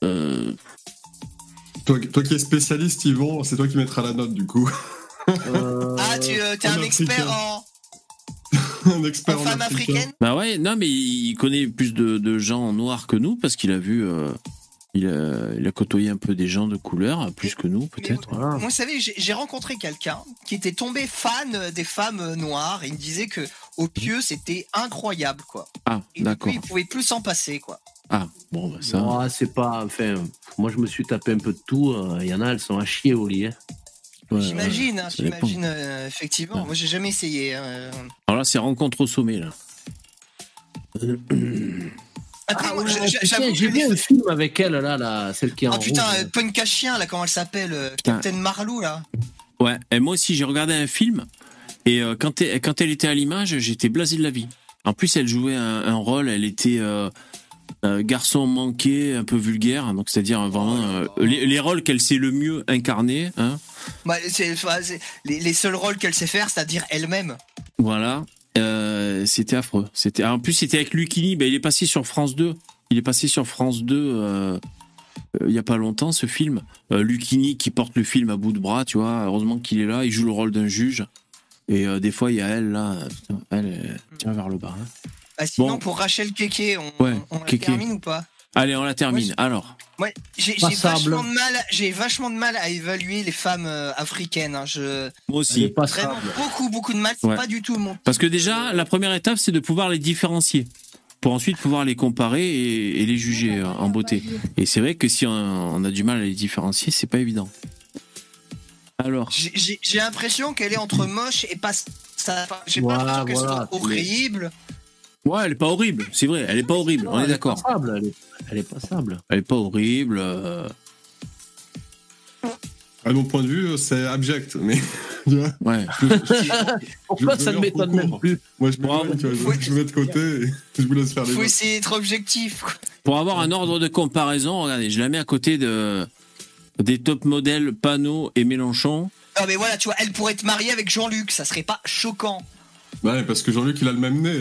Euh, Toi, toi qui es spécialiste, Yvon, c'est toi qui mettras la note du coup. Euh, Ah, tu euh, t'es en un expert en, Un expert en en femme africain. africaine Bah ouais, non, mais il connaît plus de, de gens noirs que nous parce qu'il a vu. euh, Il a, il a côtoyé un peu des gens de couleur, plus que nous, peut-être. Voilà. Moi, vous savez, j'ai rencontré quelqu'un qui était tombé fan des femmes noires. Il me disait que au pieu, c'était incroyable, quoi. Ah, d'accord. il pouvait plus s'en passer, quoi. Ah, bon, bah, ça. C'est pas. Enfin, moi, je me suis tapé un peu de tout. euh, Il y en a, elles sont à chier au lit. hein. Ouais, ouais. j'imagine, hein, j'imagine, euh, effectivement. Ouais. Moi, j'ai jamais essayé. hein. Alors là, c'est rencontre au sommet, là. Après, Ah ouais, putain, J'ai vu un film avec elle, là, là celle qui est en Ah putain, rouge. euh, punk à chien, là, comment elle s'appelle euh, Putain. Captain Marlowe, là. Ouais, et moi aussi, j'ai regardé un film, et euh, quand, elle, quand elle était à l'image, j'étais blasé de la vie. En plus, elle jouait un, un rôle, elle était euh, garçon manqué, un peu vulgaire, donc c'est-à-dire vraiment euh, les, les rôles qu'elle sait le mieux incarner. Hein, Bah, c'est- les, les seuls rôles qu'elle sait faire, c'est-à-dire elle-même. voilà, Euh, c'était affreux. C'était en plus, c'était avec Lucini, ben, il est passé sur France 2. Il est passé sur France 2 euh, euh, il y a pas longtemps, ce film. Lucini qui porte le film à bout de bras, tu vois. Heureusement qu'il est là, il joue le rôle d'un juge. Et des fois, il y a elle là, putain, elle tire vers le bas. hein. Ah, sinon, Bon. pour Rachel Keke, on, Ouais, on la termine ou pas Allez, on la termine. Ouais, Alors, Ouais, j'ai vachement de mal, j'ai vachement de mal à évaluer les femmes euh, africaines. hein. Je moi aussi. pas vraiment beaucoup beaucoup de mal. C'est Ouais. pas du tout mon. Parce que déjà, la première étape, c'est de pouvoir les différencier. Pour ensuite pouvoir les comparer et, et les juger euh, en beauté. Et c'est vrai que si on, on a du mal à les différencier, c'est pas évident. Alors, J'ai- l'impression qu'elle est entre moche et pas. J'ai Voilà, pas l'impression qu'elle voilà, soit horrible. Ouais, elle est pas horrible, c'est vrai, elle est pas horrible, on Non, est d'accord. Elle est, elle est passable. Elle est pas horrible. euh, À mon point de vue, c'est abject. Mais tu vois, ouais. Pourquoi ça ne m'étonne même plus moi, je me, Bravo. tu vois, je- me mets de côté et je vous laisse faire les Faut essayer d'être objectif. Pour avoir un ordre de comparaison, regardez, je la mets à côté de des top modèles Panot et Mélenchon. Non mais voilà, tu vois, elle pourrait être mariée avec Jean-Luc, ça serait pas choquant. Ouais, parce que Jean-Luc, il a le même nez.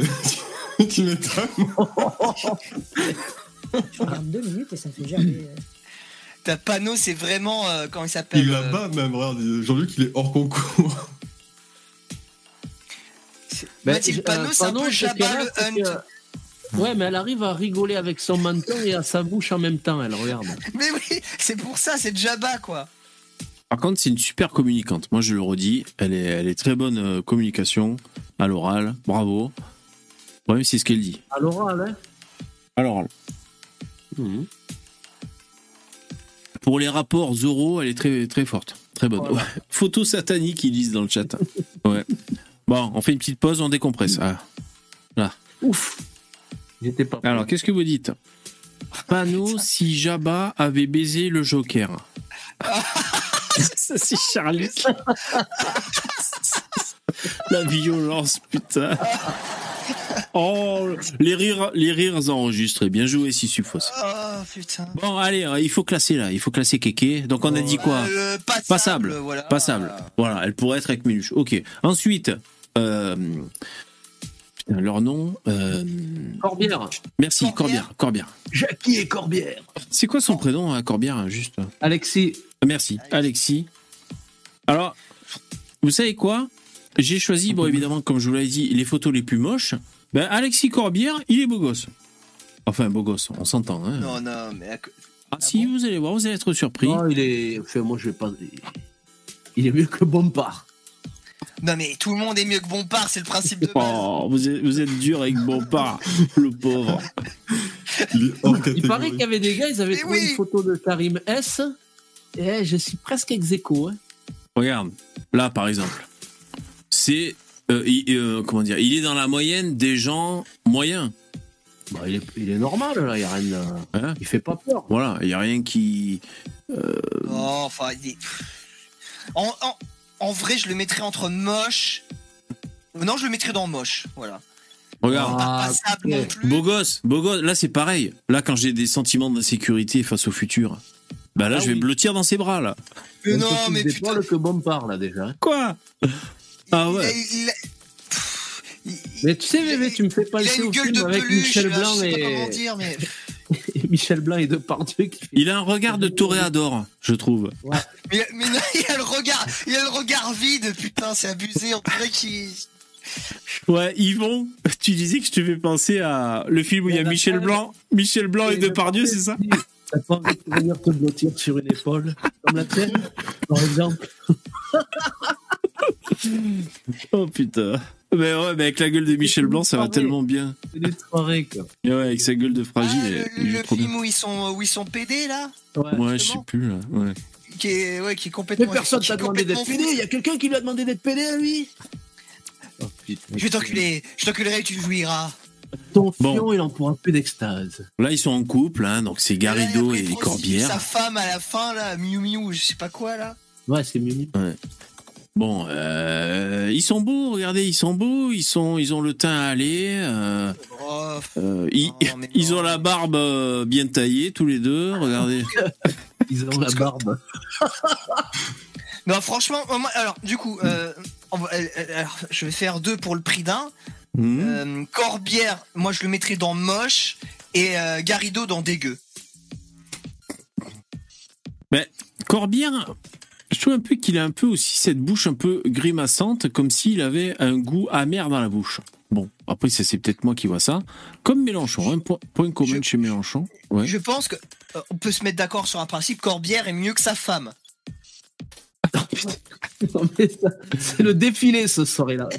tu m'étonnes. Tu regardes deux minutes et ça fait jamais. euh, Ta panneau, c'est vraiment euh, comment il s'appelle Il euh, la bat même, regarde. Jean-Luc, il est hors concours. Ben, Mathilde euh, Panot, c'est un peu Jabba le Hunt. que- Ouais, mais elle arrive à rigoler avec son menton et à sa bouche en même temps, elle regarde. Mais oui, c'est pour ça, c'est Jabba quoi. Par contre, c'est une super communicante. Moi, je le redis, elle est, elle est très bonne euh, communication à l'oral. Bravo. Problème, c'est ce qu'elle dit. À l'oral, hein À l'oral. Mhm. Pour les rapports oraux, elle est très, très forte. Très bonne. Voilà. Ouais. Photo satanique, ils disent dans le chat. Ouais. Bon, on fait une petite pause, on décompresse. Ah. Ouf J'étais pas. Alors, qu'est-ce que vous dites? Panneau si Jabba avait baisé le Joker. Ça, c'est Charlie. La violence, putain. Oh, les rires, les rires enregistrés. Bien joué, Sisyphos. Oh putain. Bon, allez, euh, il faut classer là. Il faut classer Kéké. Donc, on a dit quoi Euh, passable, Passable. voilà. Passable. Voilà, elle pourrait être avec Méluche. Ok. Ensuite, euh, putain, leur nom. euh, Corbière. merci, Corbière. Corbière. Corbière. Jackie et Corbière. C'est quoi son prénom, hein, Corbière, juste? Alexis. Merci, Alexis. Alors, vous savez quoi? J'ai choisi, bon, évidemment, comme je vous l'avais dit, les photos les plus moches. Ben, Alexis Corbière, il est beau gosse. Enfin, beau gosse, on s'entend. Hein. Non, non, mais. ah, si, vous allez voir, vous allez être surpris. Non, il est. Enfin, moi, je vais pas. Il est mieux que Bompard. Non, mais tout le monde est mieux que Bompard, c'est le principe de base. Oh, vous êtes, vous êtes dur avec Bompard, le pauvre. Il paraît qu'il y avait des gars, ils avaient Mais trouvé oui. une photo de Karim S. Et je suis presque ex aequo, hein. Regarde, là, par exemple, c'est. euh, il- euh, comment dire Il est dans la moyenne des gens moyens. Bah, il, est, il est normal, là. Il, y a rien de- Hein il fait pas peur. voilà, il n'y a rien qui. Oh, enfin, il est- en, en, en vrai, je le mettrais entre moche. Non, je le mettrais dans moche, voilà. Regarde. Pas Ah, passable ok. non plus. Beau gosse, beau gosse. Là, c'est pareil. Là, quand j'ai des sentiments d'insécurité face au futur, bah là, Ah je vais oui. blottir dans ses bras, là. Mais non, mais putain. d'épaule que Bompard, là, déjà. hein. Quoi? Ah ouais. il- Mais tu sais, Bébé, tu me fais Il a penser une au gueule film de avec peluche, Michel là, Blanc je sais pas comment et... dire, mais. et Michel Blanc et Depardieu qui fait... Il a un regard de toréador, je trouve. Mais, mais non, il a le regard, il a le regard vide, putain, c'est abusé, on dirait qu'il. Ouais, Yvon, tu disais que je te fais penser à le film où il y a a Michel. Blanc, Michel Blanc et Et Depardieu, c'est ça? T'as pas envie de venir te blottir sur une épaule, comme la tienne, par exemple Oh putain. Mais ouais, mais avec la gueule de Michel Blanc, ça va tellement bien. C'est des soirées, quoi. Et ouais, avec sa gueule de fragile, Ah, le, film où ils sont où ils sont pédés là, Ouais, je sais plus là. Ouais. qui est ouais qui est complètement. Mais personne t'a demandé d'être pédé. Il y a quelqu'un qui lui a demandé d'être pédé à lui. Oh, putain. Je vais t'enculer, je t'enculerai et tu jouiras. Ton Bon. fion, il en pourra plus d'extase. Là, ils sont en couple, hein, donc c'est Garrido et Corbière. Sa femme à la fin là, Miu Miu, je sais pas quoi là. Ouais, c'est Mimi. Bon, euh, ils sont beaux, regardez, ils sont beaux, ils sont, ils ont le teint à aller, euh, Oh, euh, ils, Non, ont la barbe euh, bien taillée tous les deux, regardez. Ils ont la barbe. Non, franchement, alors, du coup, alors, je vais faire deux pour le prix d'un. Hmm. Euh, Corbière, moi, je le mettrai dans moche et euh, Garrido dans dégueu. Mais Corbière, je trouve un peu qu'il a un peu aussi cette bouche un peu grimaçante, comme s'il avait un goût amer dans la bouche. Bon, après, ça, c'est peut-être moi qui vois ça. Comme Mélenchon, un point, point commun Je- chez Mélenchon. Ouais. Je pense que euh, on peut se mettre d'accord sur un principe. Corbière est mieux que sa femme. Non, mais ça, C'est le défilé ce soir-là.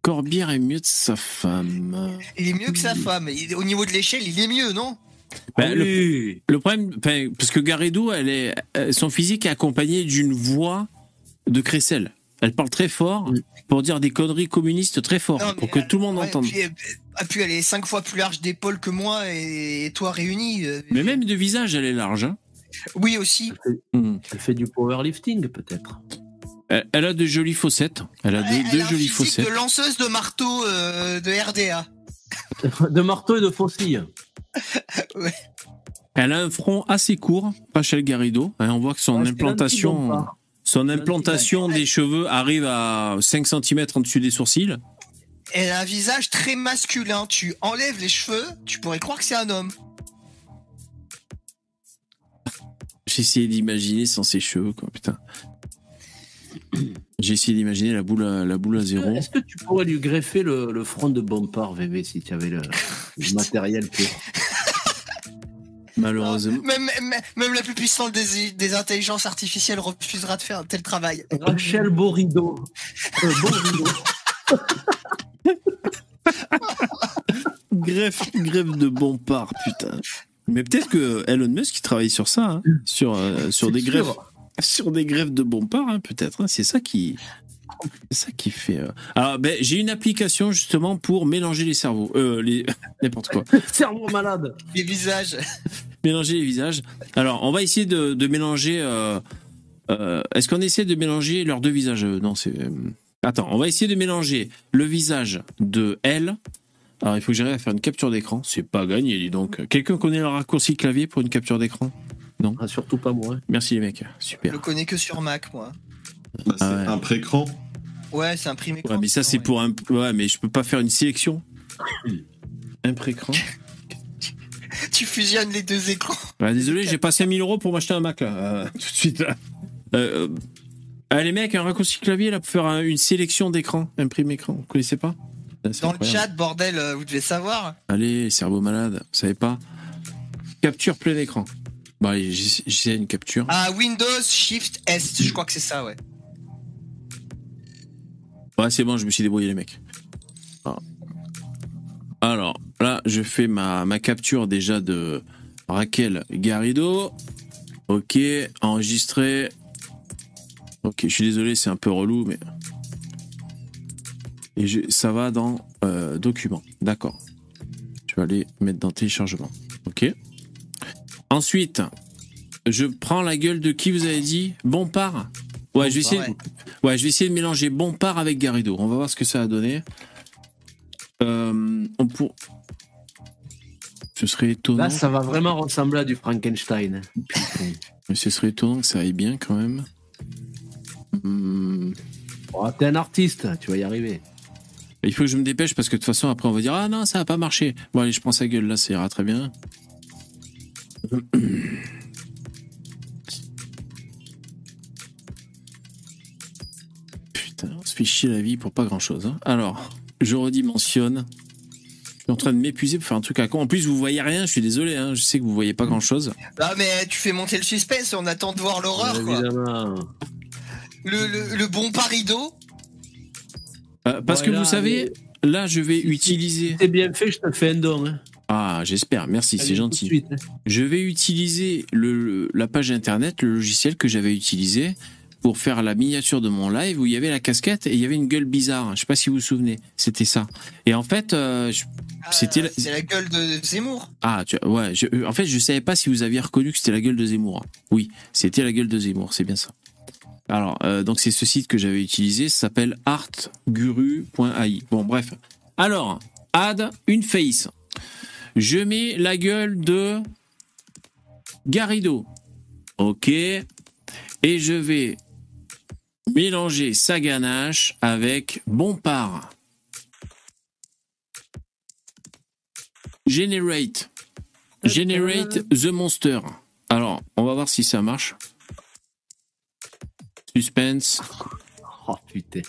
Corbière est mieux de sa femme. Il est mieux que sa femme. Il- au niveau de l'échelle, il est mieux, non? Ben, le- Oui. Le problème, parce que elle est, euh, son physique est accompagné d'une voix de crécelle. Elle parle très fort pour dire des conneries communistes très fort, Non, pour que tout le monde Ouais, entende. Puis, ah, puis elle est cinq fois plus large d'épaule que moi et, et toi réunis. euh, Mais même de visage, elle est large. hein. Oui aussi. Hmm. Elle fait du powerlifting, peut-être. Elle, elle a de jolies fossettes. Elle a Elle, deux, elle deux a un jolies fossettes. de lanceuse de marteau euh, de RDA. De marteau et de faucille. Elle a un front assez court, Rachel Garrido. Hein, on voit que son Ouais, implantation, son implantation des cheveux arrive à 5 cm en dessus des sourcils. Elle a un visage très masculin. Tu enlèves les cheveux, tu pourrais croire que c'est un homme. J'ai essayé d'imaginer sans ses cheveux, quoi, putain. J'ai essayé d'imaginer la boule à, la boule à zéro. Est-ce que tu pourrais lui greffer le, le front de Bompard, VV, si tu avais le, le matériel pour Malheureusement. Même, même, même la plus puissante des, des intelligences artificielles refusera de faire un tel travail. Rachel Borido. Euh, Borido. Greffe, greffe de Bompard, putain. Mais peut-être que Elon Musk il travaille sur ça, hein, sur, euh, sur des sûr. greffes, sur des greffes de Bompard, hein, peut-être. hein. c'est ça qui, c'est ça qui fait. euh. Alors, ben, j'ai une application justement pour mélanger les cerveaux, euh, les n'importe quoi, Cerveau malade. Les visages. mélanger les visages. Alors, on va essayer de, de mélanger. euh, euh, Est-ce qu'on essaie de mélanger leurs deux visages? Non, c'est. Attends, on va essayer de mélanger le visage de elle. Alors, il faut que j'arrive à faire une capture d'écran. C'est pas gagné, dis donc. Quelqu'un connaît le raccourci clavier pour une capture d'écran? Ah, surtout pas moi. Merci les mecs, Je super. le connais que sur Mac, moi. Bah, c'est Ah ouais. un pré-cran. Ouais, c'est imprimé. Ouais, mais ça c'est pour un. Ouais, mais je peux pas faire une sélection. Un précran. Tu fusionnes les deux écrans. Ouais, désolé, j'ai pas 5000 euros pour m'acheter un Mac là, euh, tout de suite là. Euh, euh, ah, les mecs, un raccourci clavier là pour faire un- une sélection d'écran, imprime écran. Vous connaissez pas? Dans le chat, bordel, euh, vous devez savoir. Allez, cerveau malade, vous savez pas Capture plein écran. J'essa- j'essaie une capture. Ah, Windows Shift S, je crois que c'est ça, ouais. Ouais, c'est bon, je me suis débrouillé, les mecs. Ah. Alors, là, je fais ma, ma capture déjà de Raquel Garrido. Ok, enregistré. Ok, je suis désolé, c'est un peu relou, mais. Et je- ça va dans euh, documents. D'accord. Je vais aller mettre dans téléchargement. Ok. Ensuite, je prends la gueule de qui vous avez dit? Bompard Ouais, je vais essayer. Ouais. Ouais, je vais essayer de mélanger Bompard avec Garrido. On va voir ce que ça a donné. Euh, on pour... Ce serait étonnant. Là, ça va vraiment ressembler à du Frankenstein. Mais ce serait étonnant que ça aille bien quand même. Hmm. Oh, T'es un artiste, tu vas y arriver. Il faut que je me dépêche parce que de toute façon après on va dire ah non ça a pas marché. Bon allez je prends sa gueule là ça ira très bien. Putain on se fait chier la vie pour pas grand chose. Alors je redimensionne. suis en train de m'épuiser pour faire un truc à con. En plus, vous voyez rien, je suis désolé, hein, je sais que vous voyez pas grand chose. Ah mais tu fais monter le suspense, on attend de voir l'horreur. Le, le, le bon parido. Euh, parce que vous savez, là, je vais utiliser. C'est bien fait, je te fais un don. Hein. Ah, j'espère, merci, c'est gentil. suite, hein. Je vais utiliser le, le- la page internet, le logiciel que j'avais utilisé pour faire la miniature de mon live où il y avait la casquette et il y avait une gueule bizarre. Je sais pas si vous vous souvenez, c'était ça. Et en fait, euh, je- c'était la- Ah, C'est la gueule de Zemmour. ah, tu ouais. je- euh, en fait, je savais pas si vous aviez reconnu que c'était la gueule de Zemmour. Oui, c'était la gueule de Zemmour, c'est bien ça. Alors, euh, donc c'est ce site que j'avais utilisé, ça s'appelle artguru.ai. Bon, bref. Alors, add une face. Je mets la gueule de Garrido. Ok. Et je vais mélanger sa ganache avec Bompard. Generate. Generate the monster. Alors, on va voir si ça marche. Suspense. Oh putain.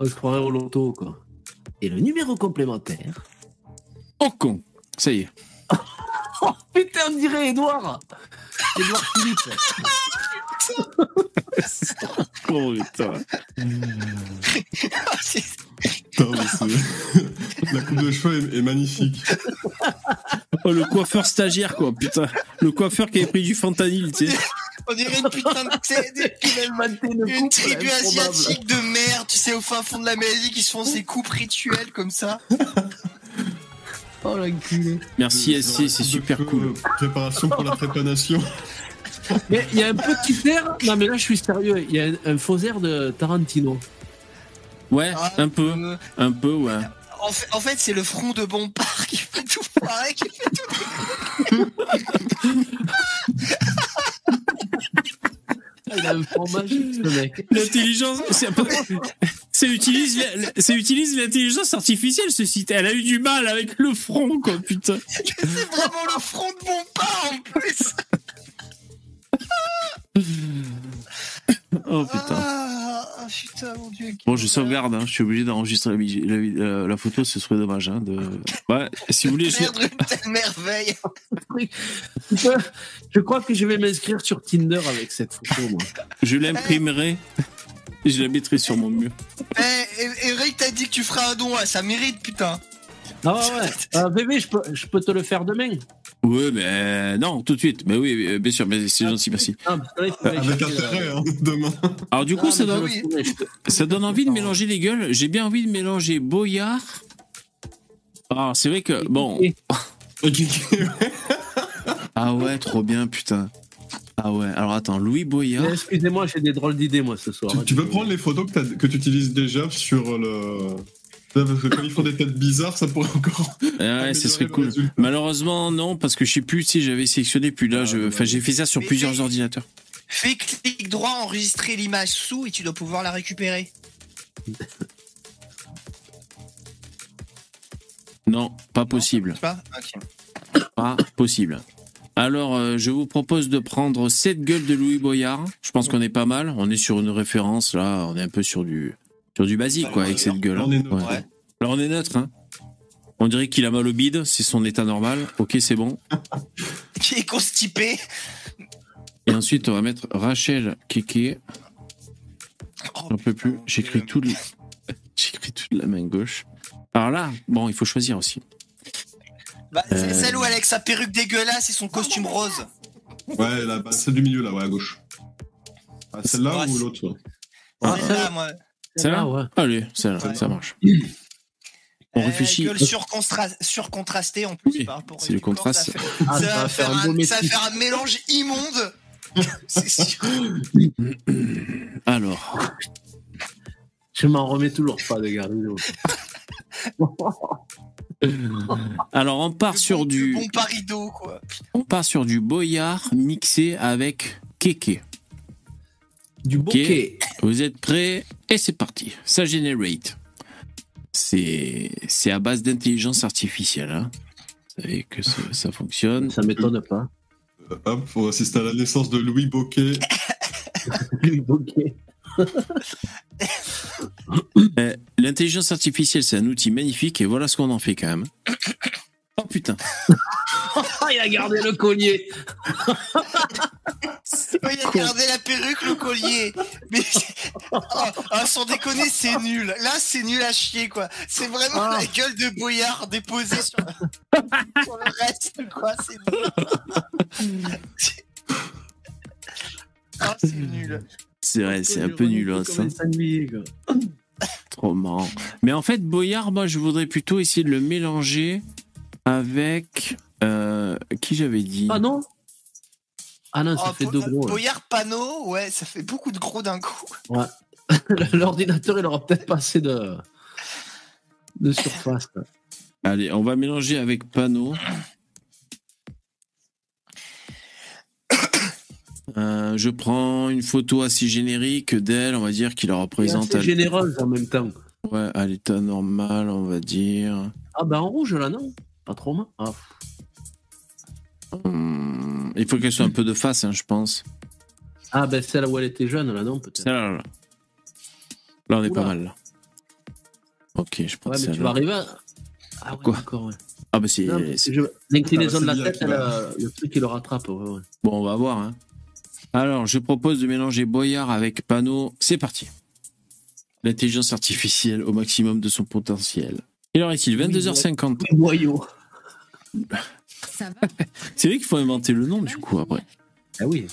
On se croirait au loto, quoi. Et le numéro complémentaire. Oh con. Ça y est. Oh putain, on dirait Edouard Edouard Philippe Oh putain. Putain, mais c'est- La coupe de cheveux est, est magnifique. Oh, le coiffeur stagiaire, quoi, putain. Le coiffeur qui avait pris du fentanyl, tu sais. On dirait une putain de. une, Une tribu asiatique de merde, tu sais, au fin fond de l'Amérique, qui se font ces coupes rituelles comme ça. Oh l'enculé. Merci SC, c'est super cool. Préparation pour la trépanation. Mais il y a un petit air. Non, mais là, je suis sérieux. Il y a un, un faux air de Tarantino. Ouais, Ah, un peu, euh, un peu, ouais. en fait, en fait, c'est le front de Bompard qui fait tout pareil, qui fait tout. Ah, Il a un front magique, ce mec. L'intelligence, c'est ça utilise, utilise l'intelligence artificielle, ce site. Elle a eu du mal avec le front, quoi, putain. C'est vraiment le front de Bompard en plus. Oh putain. Ah, ah, putain, mon dieu. Bon, je sauvegarde, hein. je suis obligé d'enregistrer la, vid- la, vid- la- la photo, ce serait dommage. Hein, de... ouais, si vous voulez, je... Merde, une telle merveille. Je crois que je vais m'inscrire sur Tinder avec cette photo, moi. je l'imprimerai, et je la mettrai sur mon mur. Eh, eh, Eric t'a dit que tu feras un don, ça mérite, putain. Ah ouais, ouais. Euh, bébé, je peux, je peux te le faire demain. Ouais, mais euh, non, tout de suite. Mais oui, euh, bien sûr, mais c'est gentil, merci. Ah, putain, il faut aller Avec chercher, intérêt, euh, hein, demain. Alors du coup, ah, ça je donne, ça donne envie de mélanger les gueules. J'ai bien envie de mélanger Boyard. Ah, c'est vrai que bon. Ah ouais, trop bien, putain. Ah ouais. Alors attends, Louis Boyard. Excusez-moi, j'ai des drôles d'idées, moi, ce soir. Tu, tu peux prendre les photos que tu utilises déjà sur le. Parce que quand ils font des têtes bizarres, ça pourrait encore. Ouais, ce serait cool. résultat. Malheureusement, non, parce que je sais plus si j'avais sélectionné. Puis là, je, enfin, j'ai fait ça sur Mais plusieurs fais- ordinateurs. Fais clic droit, enregistrer l'image sous et tu dois pouvoir la récupérer. Non, pas possible. Pas possible. Alors, euh, je vous propose de prendre cette gueule de Louis Boyard. Je pense qu'on est pas mal. On est sur une référence, là. On est un peu sur du, sur du basique, quoi, avec cette gueule. On est neutre. Ouais. Là, on est neutre, hein. On dirait qu'il a mal au bide. C'est son état normal. Ok, c'est bon. Qui est constipé. Et ensuite, on va mettre Rachel Keke. J'en peux plus. J'écris tout de... J'écris tout de la main gauche. Alors là, bon, il faut choisir aussi. Bah, c'est Euh. celle où elle a avec sa perruque dégueulasse et son costume rose. Ouais, là, bah, celle du milieu, là, ouais, à gauche. Ah, Celle-là ou l'autre ouais. Ah, moi. Celle-là ouais. Allez, celle-là, Ouais. ça marche. On Euh, réfléchit. gueule surconstra- surcontrastée en plus Oui, par rapport c'est le contraste. Ça, fait- Ah, ça ça va faire un beau un, ça va métis. faire un mélange immonde. c'est sûr. Alors, Je m'en remets toujours pas de Garrido. alors on part sur Le du, bon parido, quoi. on part sur du boyard mixé avec Keke. Du bokeh. Vous êtes prêts Et c'est parti. Ça generate. C'est c'est à base d'intelligence artificielle. Hein. Vous savez que ça, ça fonctionne. Ça m'étonne pas. Euh, Hop, faut assister à la naissance de Louis Boquet. Du bokeh. Euh, l'intelligence artificielle, c'est un outil magnifique et voilà ce qu'on en fait quand même. Oh putain. Il a gardé le collier. Oh, il a gardé la perruque, le collier. Mais oh, ah, sans déconner, c'est nul. Là, c'est nul à chier, quoi. C'est vraiment Ah. la gueule de Boyard déposée sur, sur le reste, quoi. C'est nul. Ah, c'est nul. C'est vrai, c'est un peu nul. hein, ça. Trop marrant. Mais en fait, Boyard, moi, je voudrais plutôt essayer de le mélanger avec. euh, qui j'avais dit Ah non Ah non, ça Oh, fait deux gros. Boyard panneau, ouais, ça fait beaucoup de gros d'un coup. Ouais. L'ordinateur, il aura peut-être pas assez de, de surface. là. Allez, on va mélanger avec panneau. Euh, je prends une photo assez générique d'elle, on va dire, qui la représente à, généreuse en même temps. ouais, à l'état normal, on va dire. Ah bah en rouge là, non? Pas trop mal. Ah, Hum, il faut qu'elle soit un peu de face, hein, je pense. Ah ben celle où elle était jeune là, non peut-être. Là. Là, on est Oula. pas mal. là. Ok, je prends Ouais, mais tu vas arriver à... Ah ouais, Quoi d'accord, ouais. Ah, bah c'est. L'inclinaison de la Ah, tête, elle, euh, le truc, il le rattrape. Ouais, ouais. Bon, on va voir. Hein. Alors, je propose de mélanger Boyard avec Panneau. C'est parti. L'intelligence artificielle au maximum de son potentiel. Quelle heure est-il 22h50. Boyau. Ça va C'est vrai qu'il faut inventer le nom, du coup, après. Ah oui.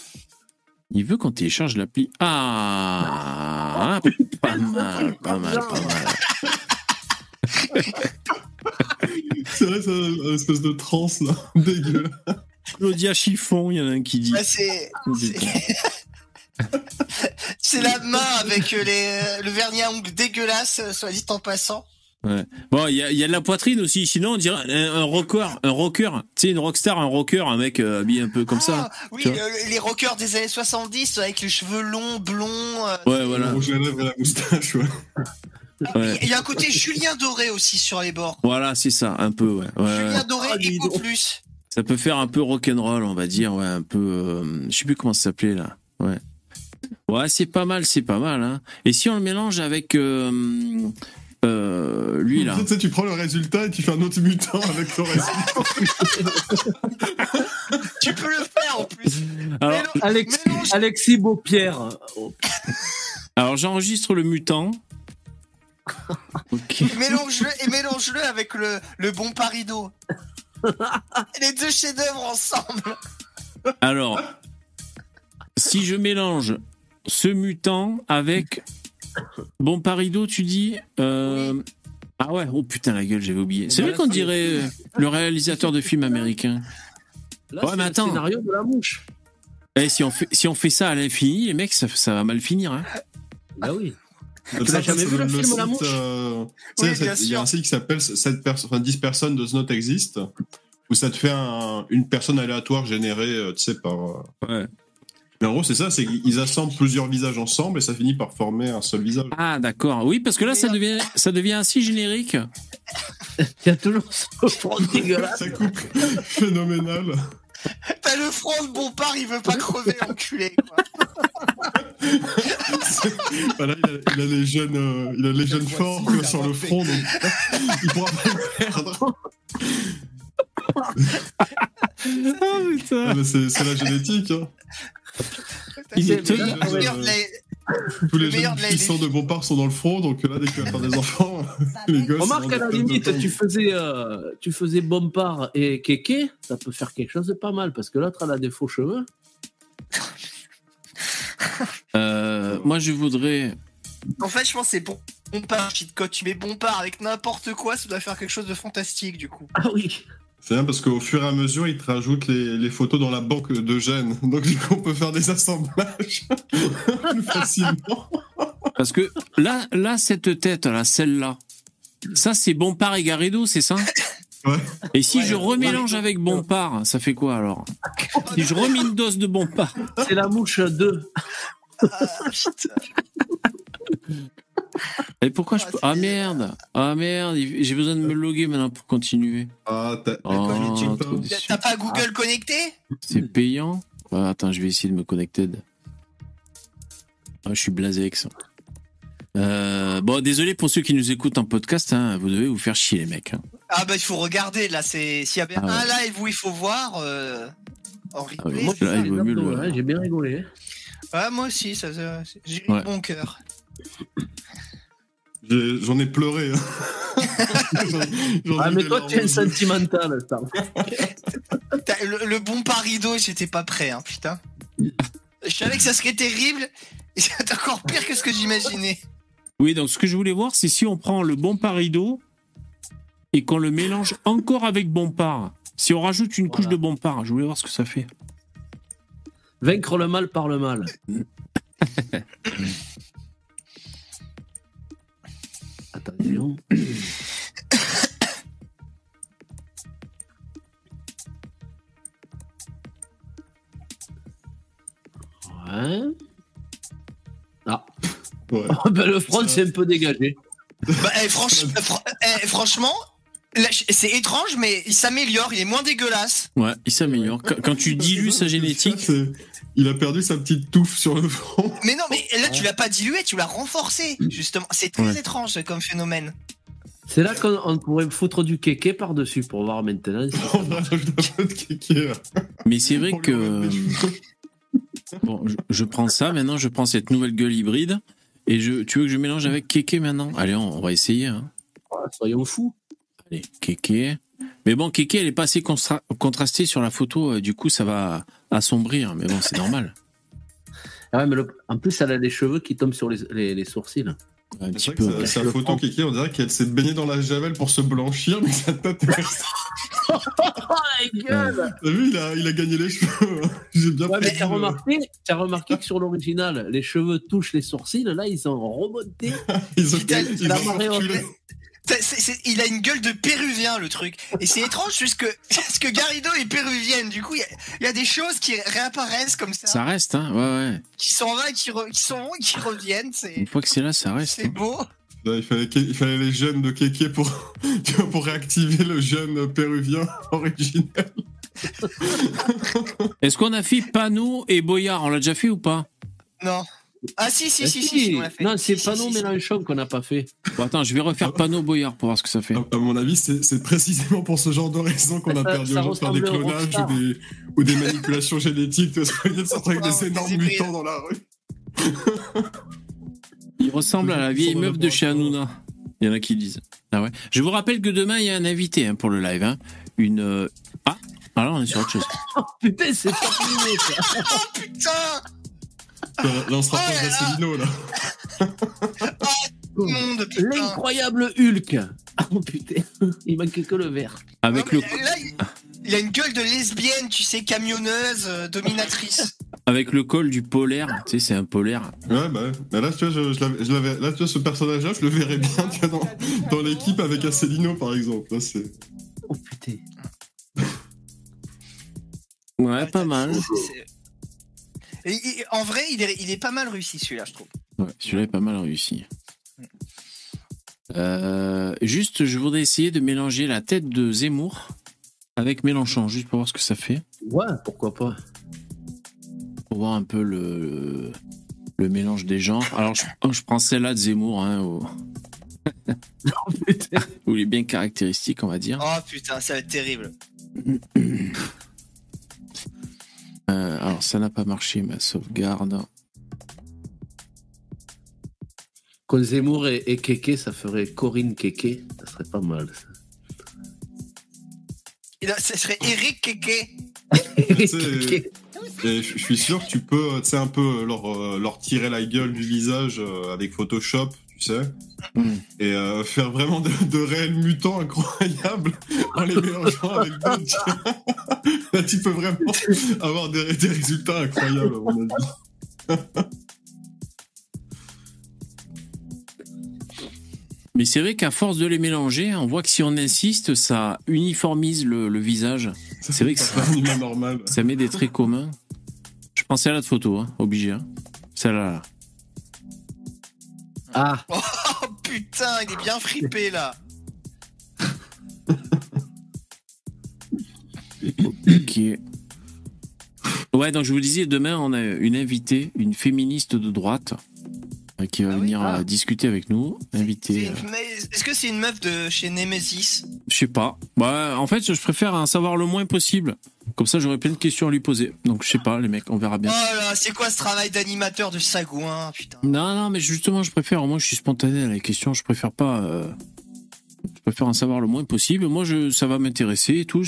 Il veut qu'on télécharge l'appli. Ah Pas mal, pas mal, pas mal. C'est vrai, c'est une espèce de transe là, dégueu. Claudia Chiffon, il y en a un qui dit. C'est. La main avec euh, les, le vernis à ongles dégueulasse, euh, soit dit en passant. Ouais. Bon, il y a, il y a de la poitrine aussi. Sinon, on dirait un, un rocker, un rocker. Tu sais, une rockstar, un rocker, un mec euh, habillé un peu comme ça. Ah, oui, le- les rockers des années 70 avec les cheveux longs, blonds. euh, Ouais, voilà. Le rouge à lèvres et la moustache, ouais. Ouais. Il y a un côté Julien Doré aussi sur les bords. Voilà, c'est ça, un peu, ouais. ouais, ouais. Julien Doré Ah, et plus. Ça peut faire un peu rock'n'roll, on va dire, ouais, un peu. euh, je sais plus comment ça s'appelait là. Ouais. Ouais, c'est pas mal, c'est pas mal. Hein. Et si on le mélange avec euh, euh, lui là. Tu sais, tu prends le résultat et tu fais un autre mutant avec le résultat. Tu peux le faire en plus. Alors, Mélange- Alexis, mélange- Alexis Beaupierre. Alors j'enregistre le mutant. Mélange-le et mélange-le avec le, le bon parido. les deux chefs-d'œuvre ensemble. Alors, si je mélange ce mutant avec bon parido, tu dis. euh, Ah ouais, oh putain la gueule, j'avais oublié. C'est vrai qu'on dirait euh, le réalisateur de films américains. Là, Ouais, mais le attends. scénario de la mouche. Eh, si on fait si on fait ça à l'infini, les mecs, ça, ça va mal finir. Hein. Bah oui. Tu l'as jamais vu, le film, La Mouche euh, Oui, Il y a un site qui s'appelle 7 perso- enfin, 10 personnes does not exist, où ça te fait un- une personne aléatoire générée, tu sais, par. Ouais. Mais en gros, c'est ça, c'est qu'ils assemblent plusieurs visages ensemble et ça finit par former un seul visage. Ah d'accord. Oui, parce que là, ça devient ça devient assez générique. Il y a toujours ce front dégueulasse. Ça coupe phénoménal. T'as le front de Bompard, il veut pas crever, enculé. Quoi. Voilà, il, a, il a les jeunes, euh, il a les jeunes forts quoi, sur le front, donc il pourra pas le perdre. Ah, c'est la génétique. Hein. Il est Le meilleur de la- Tous les Le meilleur jeunes de Bompard sont dans le front, donc là, dès qu'il va faire des enfants, les gosses. Remarque, à la limite, être tu faisais, euh, tu faisais Bompard et Kéké, ça peut faire quelque chose de pas mal, parce que l'autre, elle a des faux cheveux. Euh, moi, je voudrais. En fait, je pense que c'est bon. Bompard, cheat code. Tu mets Bompard avec n'importe quoi, ça doit faire quelque chose de fantastique du coup. Ah oui. C'est bien parce qu'au fur et à mesure, ils te rajoutent les, les photos dans la banque de gènes. Donc, du coup, on peut faire des assemblages plus facilement. Parce que là, là, cette tête, là, celle-là, ça, c'est Bompard et Garrido, c'est ça? Ouais. Et si Ouais, je remélange ouais. avec Bompard, ça fait quoi alors? Si je remets une dose de Bompard, C'est la mouche 2. Ah, putain. Et pourquoi je Ah, peux Ah merde Ah merde, j'ai besoin de me loguer maintenant pour continuer. Ah, t'as. Oh, pas Google connecté? C'est payant Ah, Attends, je vais essayer de me connecter. Ah, je suis blasé avec ça. Euh, bon, désolé pour ceux qui nous écoutent en podcast, hein, vous devez vous faire chier les mecs. hein. Ah bah il faut regarder là, c'est s'il y a bien Ah ouais. un live où il faut voir euh, en Ah replay. j'ai ouais, bien rigolé. Ouais, moi aussi, ça, ça- j'ai eu Ouais. bon cœur. J'en ai pleuré. hein. Ah, mais toi, tu es sentimental, ça. T'as- Le, le bon parido, j'étais pas prêt, hein, putain. Je savais que ça serait terrible, et c'est encore pire que ce que j'imaginais. Oui, donc ce que je voulais voir, c'est si on prend le bon parido et qu'on le mélange encore avec Bompard. Si on rajoute une couche de Bompard, je voulais voir ce que ça fait. Vaincre le mal par le mal. Ouais. Ah. Ouais. Ben, le front, c'est un peu dégagé. Bah, eh, franch- fr- eh, franchement, c'est étrange, mais il s'améliore, il est moins dégueulasse. Ouais, il s'améliore. Quand, quand tu dilues sa génétique, Il a perdu sa petite touffe sur le front. Mais non, mais là, tu l'as pas dilué, tu l'as renforcé, justement. C'est très Ouais. étrange comme phénomène. C'est là qu'on on pourrait foutre du kéké par-dessus pour voir maintenant. si- On va un peu de kéké. là. mais c'est vrai que bon, je, je prends ça maintenant, je prends cette nouvelle gueule hybride et je, tu veux que je mélange avec Keke maintenant? Allez, on, on va essayer. Hein. Ah, Soyons fous. Allez, Keke. Mais bon, Keke, elle est pas assez contrastée sur la photo, euh, du coup, ça va assombrir. Mais bon, c'est normal. Ah ouais, mais le- en plus, elle a les cheveux qui tombent sur les, les- les sourcils. Un petit C'est vrai peu. que sa, photo, front. Kéké, on dirait qu'elle s'est baignée dans la javel pour se blanchir, mais est restée. Oh, la gueule T'as vu, il a, il a gagné les cheveux. hein. J'ai bien Ouais, mais pris t'as remarqué, t'as remarqué que sur l'original, les cheveux touchent les sourcils, là, ils ont remonté. Ils ont, ils la ont reculé. Haute. C'est- c'est- c'est- il a une gueule de péruvien, le truc. Et c'est étrange, puisque, parce que Garrido est péruvienne. Du coup, il y a- il y, a des choses qui réapparaissent comme ça, Ça reste, hein Ouais, ouais. qui s'en et qui, re- qui s'en vont qui reviennent. Une fois que c'est là, ça reste. c'est hein. beau. Là, il, fallait, il fallait les gènes de Kéké pour, pour réactiver le gène péruvien originel. Est-ce qu'on a fait Panot et Boyard? On l'a déjà fait ou pas? Non. Ah si, si, Ah, si, si, si, on l'a fait. Non, c'est si. Mélenchon qu'on n'a pas fait. Bon, attends, je vais refaire Panot Boyard pour voir ce que ça fait. À, à mon avis, c'est précisément pour ce genre de raison qu'on a perdu jour de faire des clonages ou des, ou des manipulations génétiques. Tu vois, dire, c'est avec des énormes mutants dans la rue. Il ressemble à la vieille meuf de chez Hanouna. Il y en a qui disent. Ah ouais. Je vous rappelle que demain, il y a un invité hein, pour le live. hein. Une. euh, Ah Alors, on est sur autre chose. Oh putain, c'est pas fini, ça. Oh putain Là, on se rapproche Oh là là. d'Asselineau, là. Monde, putain L'incroyable Hulk. Oh putain, il manquait que le vert. Avec Non, le, Là, il, il a une gueule de lesbienne, tu sais, camionneuse, euh, dominatrice. avec le col du polaire. Tu sais, c'est un polaire. Ouais, bah, ouais. Bah là, tu vois, je, je l'avais- je l'avais- là, tu vois, ce personnage-là, je le verrais bien tu vois, dans, dans l'équipe avec Asselineau, par exemple. Là, c'est... Oh putain. Ouais, pas mal. C'est- Et- et- en vrai, il est, il est pas mal réussi celui-là, je trouve. Ouais, celui-là est pas mal réussi. Euh, juste, je voudrais essayer de mélanger la tête de Zemmour avec Mélenchon, juste pour voir ce que ça fait. Ouais, pourquoi pas. Pour voir un peu le, le mélange des genres. Alors, je, je prends celle-là de Zemmour, hein, où, Oh putain. où il est bien caractéristique, on va dire. Oh putain, ça va être terrible. Euh, alors, ça n'a pas marché, ma sauvegarde. Con Zemmour et, et Kéké, ça ferait Corinne Kéké. Ça serait pas mal. ça. Et là, ce serait Eric Keke. Et je suis sûr que tu peux, tu sais, un peu leur, euh, leur tirer la gueule du visage euh, avec Photoshop, tu sais, Mm. et euh, faire vraiment de, de réels mutants incroyables en les mélangeant avec d'autres. Là, tu peux vraiment avoir des, des résultats incroyables, à mon avis. Mais c'est vrai qu'à force de les mélanger, on voit que si on insiste, ça uniformise le, le visage. C'est vrai que Ça normal. ça met des traits communs. Je pensais à la photo, hein, obligé. Hein. Celle-là. là. Ah, Oh putain, il est bien fripé là. Ok. Ouais, donc je vous disais, demain, on a une invitée, une féministe de droite, qui va Ah venir Ah. euh, discuter avec nous, invité. euh, Est-ce que c'est une meuf de chez Nemesis? Je sais pas. Bah, en fait, je préfère en savoir le moins possible. Comme ça, j'aurai plein de questions à lui poser. Donc, je sais pas, les mecs, on verra Oh bien. là, c'est quoi ce travail d'animateur de sagouin Putain. Non, non, mais justement, je préfère. Moi, je suis spontané à la question. Je préfère pas. euh, préfère en savoir le moins possible. Moi, je, ça va m'intéresser et tout.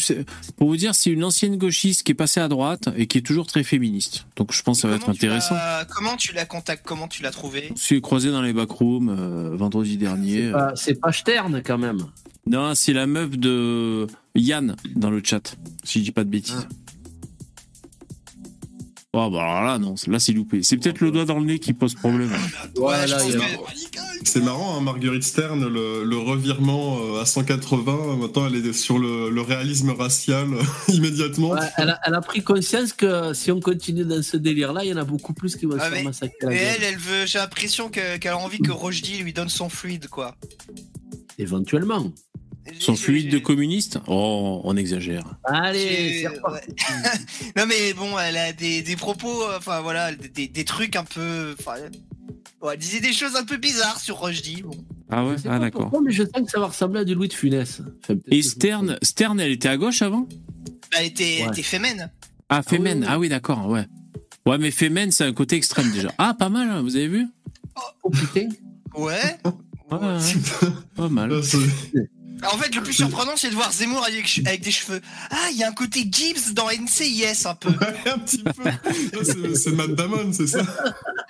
Pour vous dire, c'est une ancienne gauchiste qui est passée à droite et qui est toujours très féministe. Donc, je pense que ça va être intéressant. Comment tu la contactes Comment tu l'as trouvé On s'est croisé dans les backrooms euh, vendredi dernier. C'est pas, c'est pas Stern quand même. Non, c'est la meuf de Yann dans le chat, si je dis pas de bêtises. Oh, bah alors là, non, là c'est loupé. C'est peut-être le doigt dans le nez qui pose problème. Ouais, je là, pense il y a- que- C'est marrant, hein, Marguerite Stern, le, le revirement euh, à 180, maintenant elle est sur le, le réalisme racial immédiatement. Ouais, elle, a, elle a pris conscience que si on continue dans ce délire-là, il y en a beaucoup plus qui vont se Ah, faire mais- massacrer gueule. elle, elle veut. J'ai l'impression que- qu'elle a envie que Rojdi lui donne son fluide, quoi. Éventuellement. Son fluide de communiste? Oh, on exagère. Allez, j'ai- c'est reparti. Non mais bon, elle a des, des propos, euh, enfin voilà, des, trucs un peu, bon, elle disait des choses un peu bizarres sur Rojdi. Bon. Ah ouais sais Ah d'accord. mais je sens que ça va ressembler à du Louis de Funès. Enfin, Et Stern, Stern, elle était à gauche avant? Elle était, elle Ouais. était fémène. Ah, Femen. oui, oui. Ah oui, d'accord, ouais. Ouais, mais Femen, c'est un côté extrême déjà. Ah, pas mal, hein, vous avez vu? Oh putain. Ouais. Ouais, ouais, Pas mal. C'est- En fait, le plus surprenant, c'est de voir Zemmour avec, avec des cheveux. Ah, il y a un côté Gibbs dans NCIS un peu. un petit peu. Là, c'est- Matt Damon, c'est ça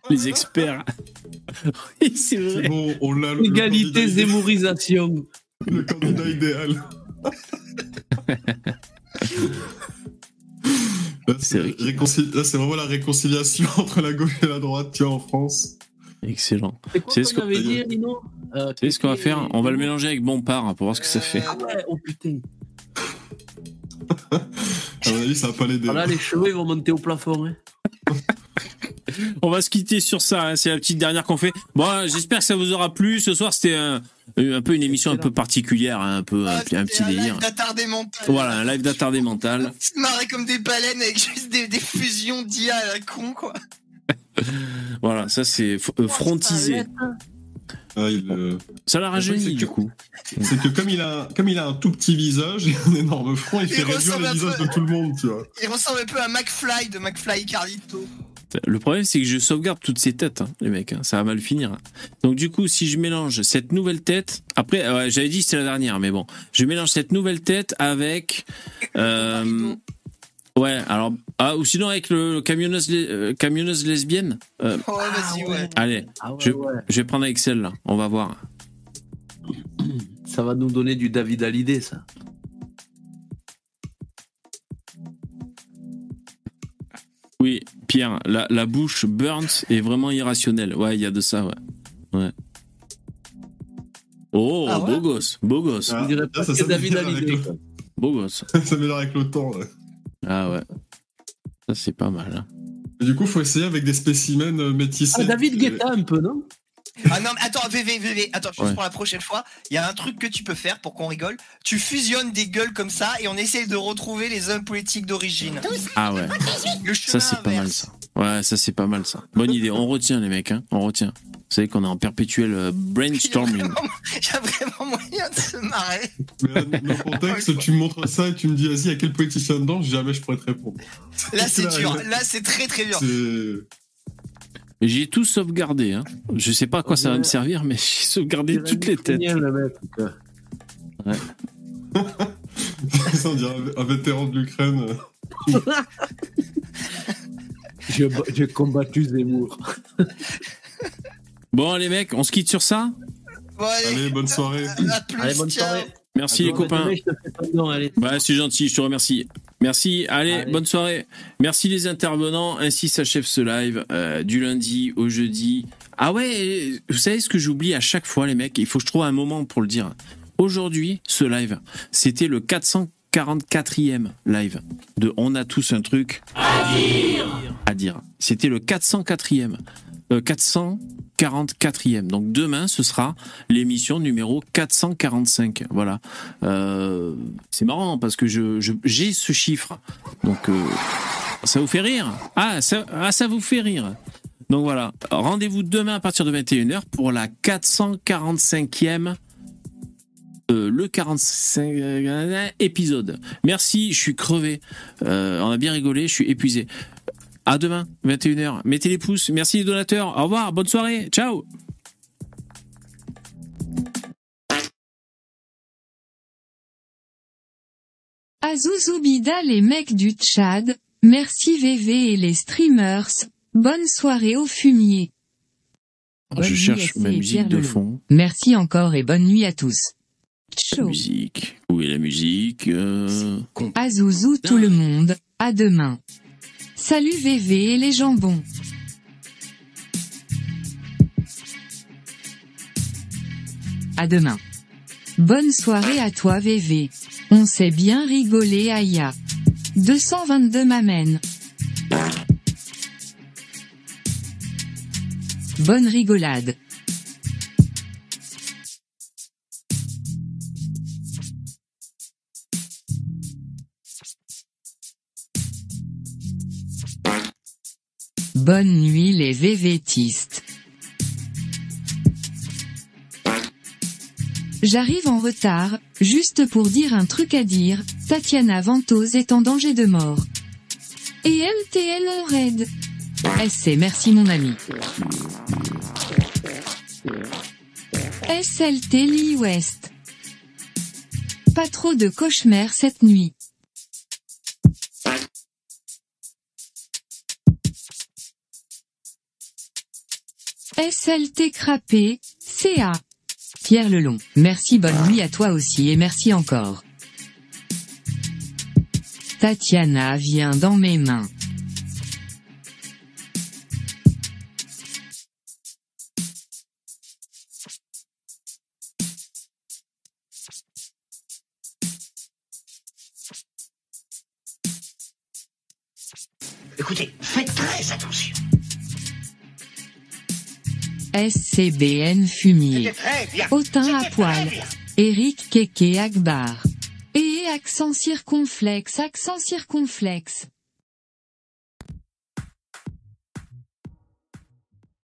Les experts. oui, c'est vrai. bon, on le Égalité, candidat idéal- zémorisation. Le candidat idéal. Là, C'est là, c'est vraiment la réconciliation entre la gauche et la droite, tu vois, en France. Excellent. C'est ce qu'on- avait dit, Lino Euh, Vous savez ce qu'on va faire? On va le mélanger avec Bompard pour voir ce que ça fait. Ah ouais, oh putain. À mon avis, ça va pas l'aider. Voilà, les cheveux ils vont monter au plafond. hein. On va se quitter sur ça, hein, c'est la petite dernière qu'on fait. Bon, euh, j'espère que ça vous aura plu. Ce soir, c'était un, un peu une émission un peu particulière, hein, un peu un, Ah, petit- un petit délire. live d'attardé mental. Voilà, un live d'attardé mental. Se marrait comme des baleines avec juste des, des fusions d'IA à la con, quoi. Voilà, ça c'est euh, frontisé. Ah, il, euh, Ça l'a rajeuni du coup. C'est que comme il, a, comme il a un tout petit visage et un énorme front, il Il fait réduire ressemble les visages peu- de tout le monde, tu vois. Il ressemble un peu à McFly de McFly Carlito. Le problème, c'est que je sauvegarde toutes ces têtes, hein, les mecs. hein. Ça va mal finir. hein. Donc, du coup, si je mélange cette nouvelle tête, après, j'avais dit que c'était la dernière, mais bon, je mélange cette nouvelle tête avec, euh, ouais, alors, ah, ou sinon avec le, le camionneuse, euh, camionneuse lesbienne. Euh, Oh, vas-y, ouais. allez, Ah ouais, je, ouais. je vais prendre avec celle-là. On va voir. Ça va nous donner du David Hallyday, ça. Oui, Pierre, la, la bouche burnt est vraiment irrationnelle. Ouais, il y a de ça, ouais. Ouais. Oh, Ah ouais beau gosse, beau gosse, Ah, On dirait là, pas ça que David s'améliore avec Hallyday. le- beau gosse. Ça avec le temps. là. Ah ouais. Ça, c'est pas mal. hein. Du coup, faut essayer avec des spécimens euh, métissés. Ah, David Guetta un peu, non? Ah non, mais attends, VV, VV, attends, juste Ouais. pour la prochaine fois, il y a un truc que tu peux faire pour qu'on rigole. Tu fusionnes des gueules comme ça et on essaye de retrouver les hommes politiques d'origine. Ah ouais. Le Ça, chemin c'est pas mal, ça. Ouais, ça, c'est pas mal, ça. Bonne idée. On retient, les mecs, hein. On retient. Vous savez qu'on est en perpétuel euh, brainstorming. il y a vraiment moyen de se marrer. Mais là, dans le contexte, tu me montres ça et tu me dis, vas-y, il y a quel politicien dedans? Jamais je pourrais te répondre. Là, c'est dur. là, Là, c'est très très dur. J'ai tout sauvegardé, hein. Je sais pas à quoi ça va me servir, mais j'ai sauvegardé toutes les têtes. Bien, le mec, ça, on dirait un- un vétéran de l'Ukraine. J'ai j'ai combattu Zemmour. Bon, les mecs, on se quitte sur ça? Bon, allez, Allez, bonne soirée. à plus. Allez, bonne ciao. soirée. Merci, les copains. Bah, c'est gentil, je te remercie. Merci, allez, Allez. bonne soirée. Merci les intervenants. Ainsi s'achève ce live euh, du lundi au jeudi. Ah ouais, vous savez ce que j'oublie à chaque fois, les mecs? Il faut que je trouve un moment pour le dire. Aujourd'hui, ce live, c'était le 444e live de On a tous un truc à dire. À dire. C'était le 404e. Euh, 444e. Donc demain, ce sera l'émission numéro 445. Voilà. Euh, c'est marrant parce que je, j'ai ce chiffre. Donc euh, ça vous fait rire? Ah ça, ah, ça vous fait rire. Donc voilà, rendez-vous demain à partir de 21h pour la 445e euh, le 45 euh, épisode. Merci, je suis crevé. Euh, on a bien rigolé, je suis épuisé. À demain, 21h. Mettez les pouces. Merci les donateurs. Au revoir, bonne soirée. Ciao. Azuzoubida les mecs du Tchad, merci VV et les streamers, bonne soirée au fumier. Je cherche ma musique de fond. Merci encore et bonne nuit à tous. Musique. Où est la musique euh... Azouzou tout le monde, à demain. Salut VV et les jambons. À demain. Bonne soirée à toi VV. On s'est bien rigolé Aya. 222 m'amène. Bonne rigolade. Bonne nuit les vévétistes. J'arrive en retard, juste pour dire un truc à dire, Tatiana Ventose est en danger de mort. Et MTL Red. SC merci mon ami. SLT Lee West. Pas trop de cauchemars cette nuit. SLT Crapé, CA. Pierre Lelon, merci bonne nuit à toi aussi et merci encore. Tatiana vient dans mes mains. SCBN Fumier. Autin à poil. Eric Keke Akbar. Et accent circonflexe, accent circonflexe.